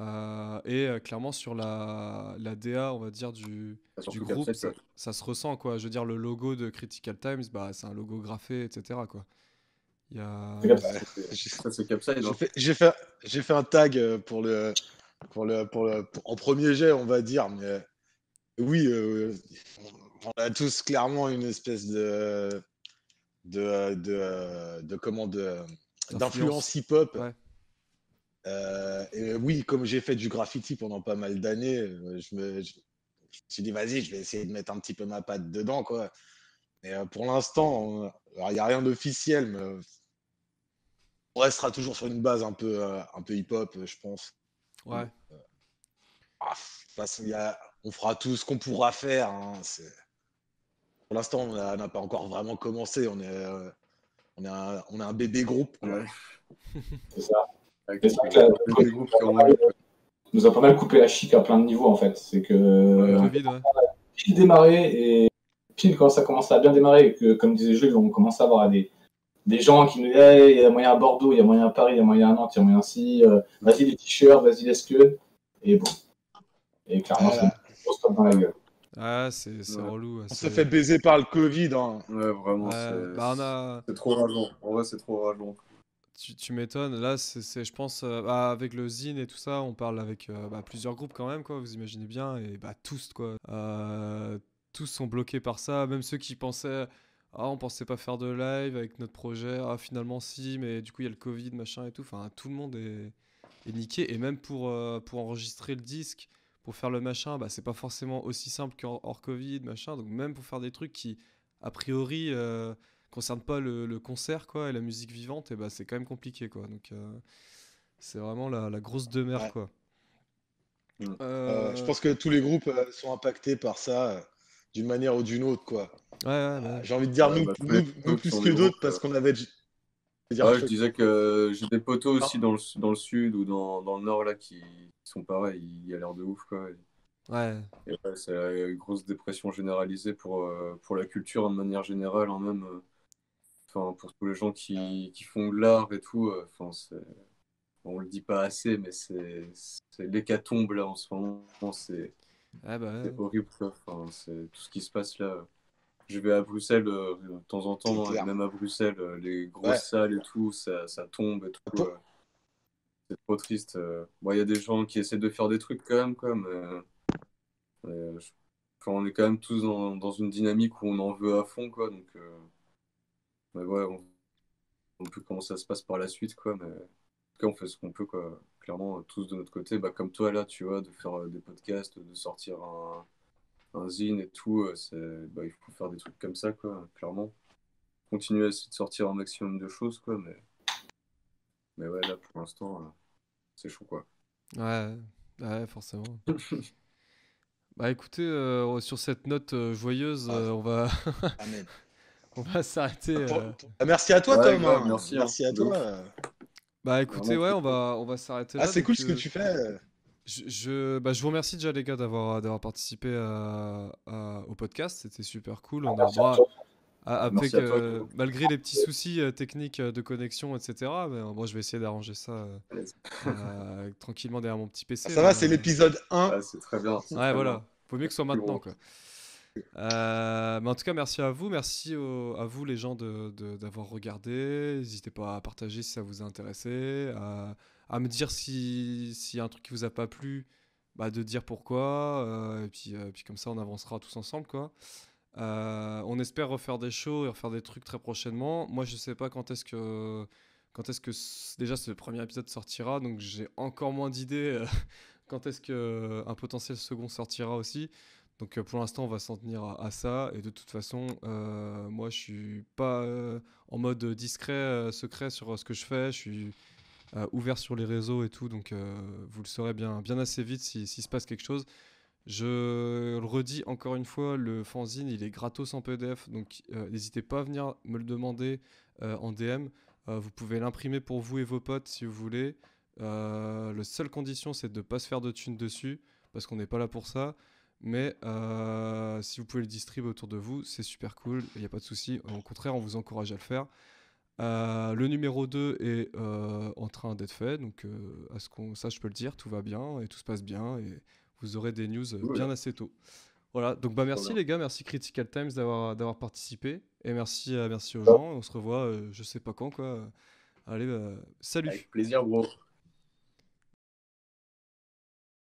Euh, et euh, clairement sur la, la DA, on va dire du, Enfin, du groupe, ça, ça- ça se ressent quoi. Je veux dire le logo de Critical Times, bah c'est un logo graphé, etc. quoi. Il y a J'ai- fait, un tag pour le, pour le, pour le, pour- en premier jet, on va dire, mais oui, euh, on a tous clairement une espèce de, de, de, de comment, de, d'influence hip-hop. Ouais. Euh, et oui, comme j'ai fait du graffiti pendant pas mal d'années, euh, je me, je, je me suis dit, vas-y, je vais essayer de mettre un petit peu ma patte dedans, quoi. Euh, pour l'instant, il n'y a rien d'officiel, mais euh, on restera toujours sur une base un peu, euh, un peu hip-hop, euh, je pense. ouais. Ah, de toute façon, il y a- on fera tout ce qu'on pourra faire. hein, c'est- Pour l'instant, on n'a pas encore vraiment commencé. On est, euh, on est, un, on est un bébé groupe. Ouais. C'est ça. Vrai que la- envie, quoi. nous a pas mal coupé la chic à plein de niveaux en fait. C'est que Le on a Covid, ouais. pile démarré et pile quand ça commence à bien démarrer et que comme disait Jules, on commence à avoir des, des gens qui nous disent Hey, il y a moyen à Bordeaux, il y a moyen à Paris, il y a moyen à Nantes, il y a moyen ci, euh, vas-y les t-shirts, vas-y les scuds. Et bon. Et clairement, Voilà. Tape dans la gueule. Ah, c'est Ouais. relou. On s'est fait baiser par le Covid. hein. Ouais, vraiment. Ouais, c'est- bah, a. C'est trop rageant. En vrai, c'est trop rageant. Tu, tu m'étonnes. Là, c'est, c'est- je pense, euh, bah, avec le Zine et tout ça, on parle avec euh, bah, plusieurs groupes quand même, quoi. Vous imaginez bien. Et bah, tous, quoi. Euh, tous sont bloqués par ça. Même ceux qui pensaient, ah, on pensait pas faire de live avec notre projet. Ah, finalement, si, mais du coup, il y a le Covid, machin et tout. Enfin, tout le monde est, est niqué. Et même pour, euh, pour enregistrer le disque, pour faire le machin, bah, c'est pas forcément aussi simple qu'en hors Covid, machin. Donc même pour faire des trucs qui, a priori, euh, concernent pas le, le concert quoi, et la musique vivante, et bah, c'est quand même compliqué. Quoi. Donc euh, c'est vraiment la, la grosse demeure. Ouais. Quoi. Mm. Euh, je Euh, pense que tous les groupes euh, sont impactés par ça euh, d'une manière ou d'une autre, quoi. ouais, ouais, bah, J'ai envie de dire Ouais, nous, bah, tous nous- nous groupes plus que d'autres parce euh, qu'on avait. Je Ouais, disais que j'ai des potos Ah. aussi dans le, dans le sud ou dans, dans le nord là qui sont pareils, il y a l'air de ouf quoi. ouais. Et ouais, c'est la grosse dépression généralisée pour, euh, pour la culture de manière générale, hein, même euh, enfin, pour tous les gens qui, qui font de l'art et tout. euh, Enfin, c'est, on le dit pas assez, mais c'est, c'est l'hécatombe là en ce moment. C'est, Ah bah, ouais. c'est horrible quoi. Enfin, c'est tout ce qui se passe là. Je vais à Bruxelles euh, de temps en temps, et même à Bruxelles, euh, les grosses Ouais. salles et tout, ça, ça tombe et tout. Euh, c'est trop triste. euh. Bon, il y a des gens qui essaient de faire des trucs quand même, quoi, mais, mais, je- enfin, on est quand même tous dans, dans une dynamique où on en veut à fond, quoi. Donc, mais ouais, on, on peut comment ça se passe par la suite, quoi. Mais en tout cas, on fait ce qu'on peut, quoi. Clairement, tous de notre côté, bah, comme toi là, tu vois, de faire des podcasts, de sortir un, un zine et tout, euh, c'est, bah, il faut faire des trucs comme ça, quoi. Clairement, continuer à essayer de sortir un maximum de choses, quoi. Mais, mais ouais, là, pour l'instant, euh, c'est chaud, quoi. Ouais, ouais, forcément. Bah écoutez, euh, sur cette note euh, joyeuse, Ah. euh, on va, Amen. on va s'arrêter. Euh. Ah, merci à toi, Ouais, Tom. hein. merci, hein. Merci à toi. Bah écoutez, ouais, on va, on va s'arrêter là. Ah, c'est cool ce que tu fais. Je, je, bah, je vous remercie déjà les gars d'avoir d'avoir participé à- à- au podcast, c'était super cool. On a, Merci à bon, toi. a- après à que- malgré les petits soucis euh, techniques euh, de connexion, etc. Mais euh, moi, je vais essayer d'arranger ça euh, euh, tranquillement derrière mon petit PC. Ça va, c'est euh, l'épisode 1. Ouais, c'est très bien. Ouais, très voilà. bien. Faut mieux que ce soit maintenant, quoi. Euh, mais en tout cas, merci à vous. Merci au- à vous, les gens, de- de- d'avoir regardé. N'hésitez pas à partager si ça vous a intéressé. À, à me dire si- s'il y a un truc qui vous a pas plu, bah, de dire pourquoi. euh, et puis, euh, puis comme ça, on avancera tous ensemble, quoi. Euh, on espère refaire des shows et refaire des trucs très prochainement. Moi, je sais pas quand est-ce que quand est-ce que déjà ce premier épisode sortira, donc j'ai encore moins d'idées quand est-ce que un potentiel second sortira aussi. Donc pour l'instant, on va s'en tenir à, ça. Et de toute façon, moi, je suis pas en mode discret, secret sur ce que je fais. Je suis euh, ouvert sur les réseaux et tout. Donc euh, vous le saurez bien, bien assez vite si- s'il se passe quelque chose. Je le redis encore une fois, le fanzine, il est gratos en PDF. Donc euh, n'hésitez pas à venir me le demander en DM. Vous pouvez l'imprimer pour vous et vos potes si vous voulez. La seule condition, c'est de ne pas se faire de thunes dessus, parce qu'on n'est pas là pour ça. Mais si vous pouvez le distribuer autour de vous, c'est super cool, il n'y a pas de souci. Au contraire, on vous encourage à le faire. Euh, le numéro 2 est euh, en train d'être fait, donc euh, à ce qu'on, ça je peux le dire, tout va bien et tout se passe bien et vous aurez des news bien assez tôt. Voilà, donc bah merci les gars, merci Critical Times d'avoir, d'avoir participé et merci, merci aux gens. On se revoit, je sais pas quand quoi. Allez, bah, salut. Avec plaisir, gros.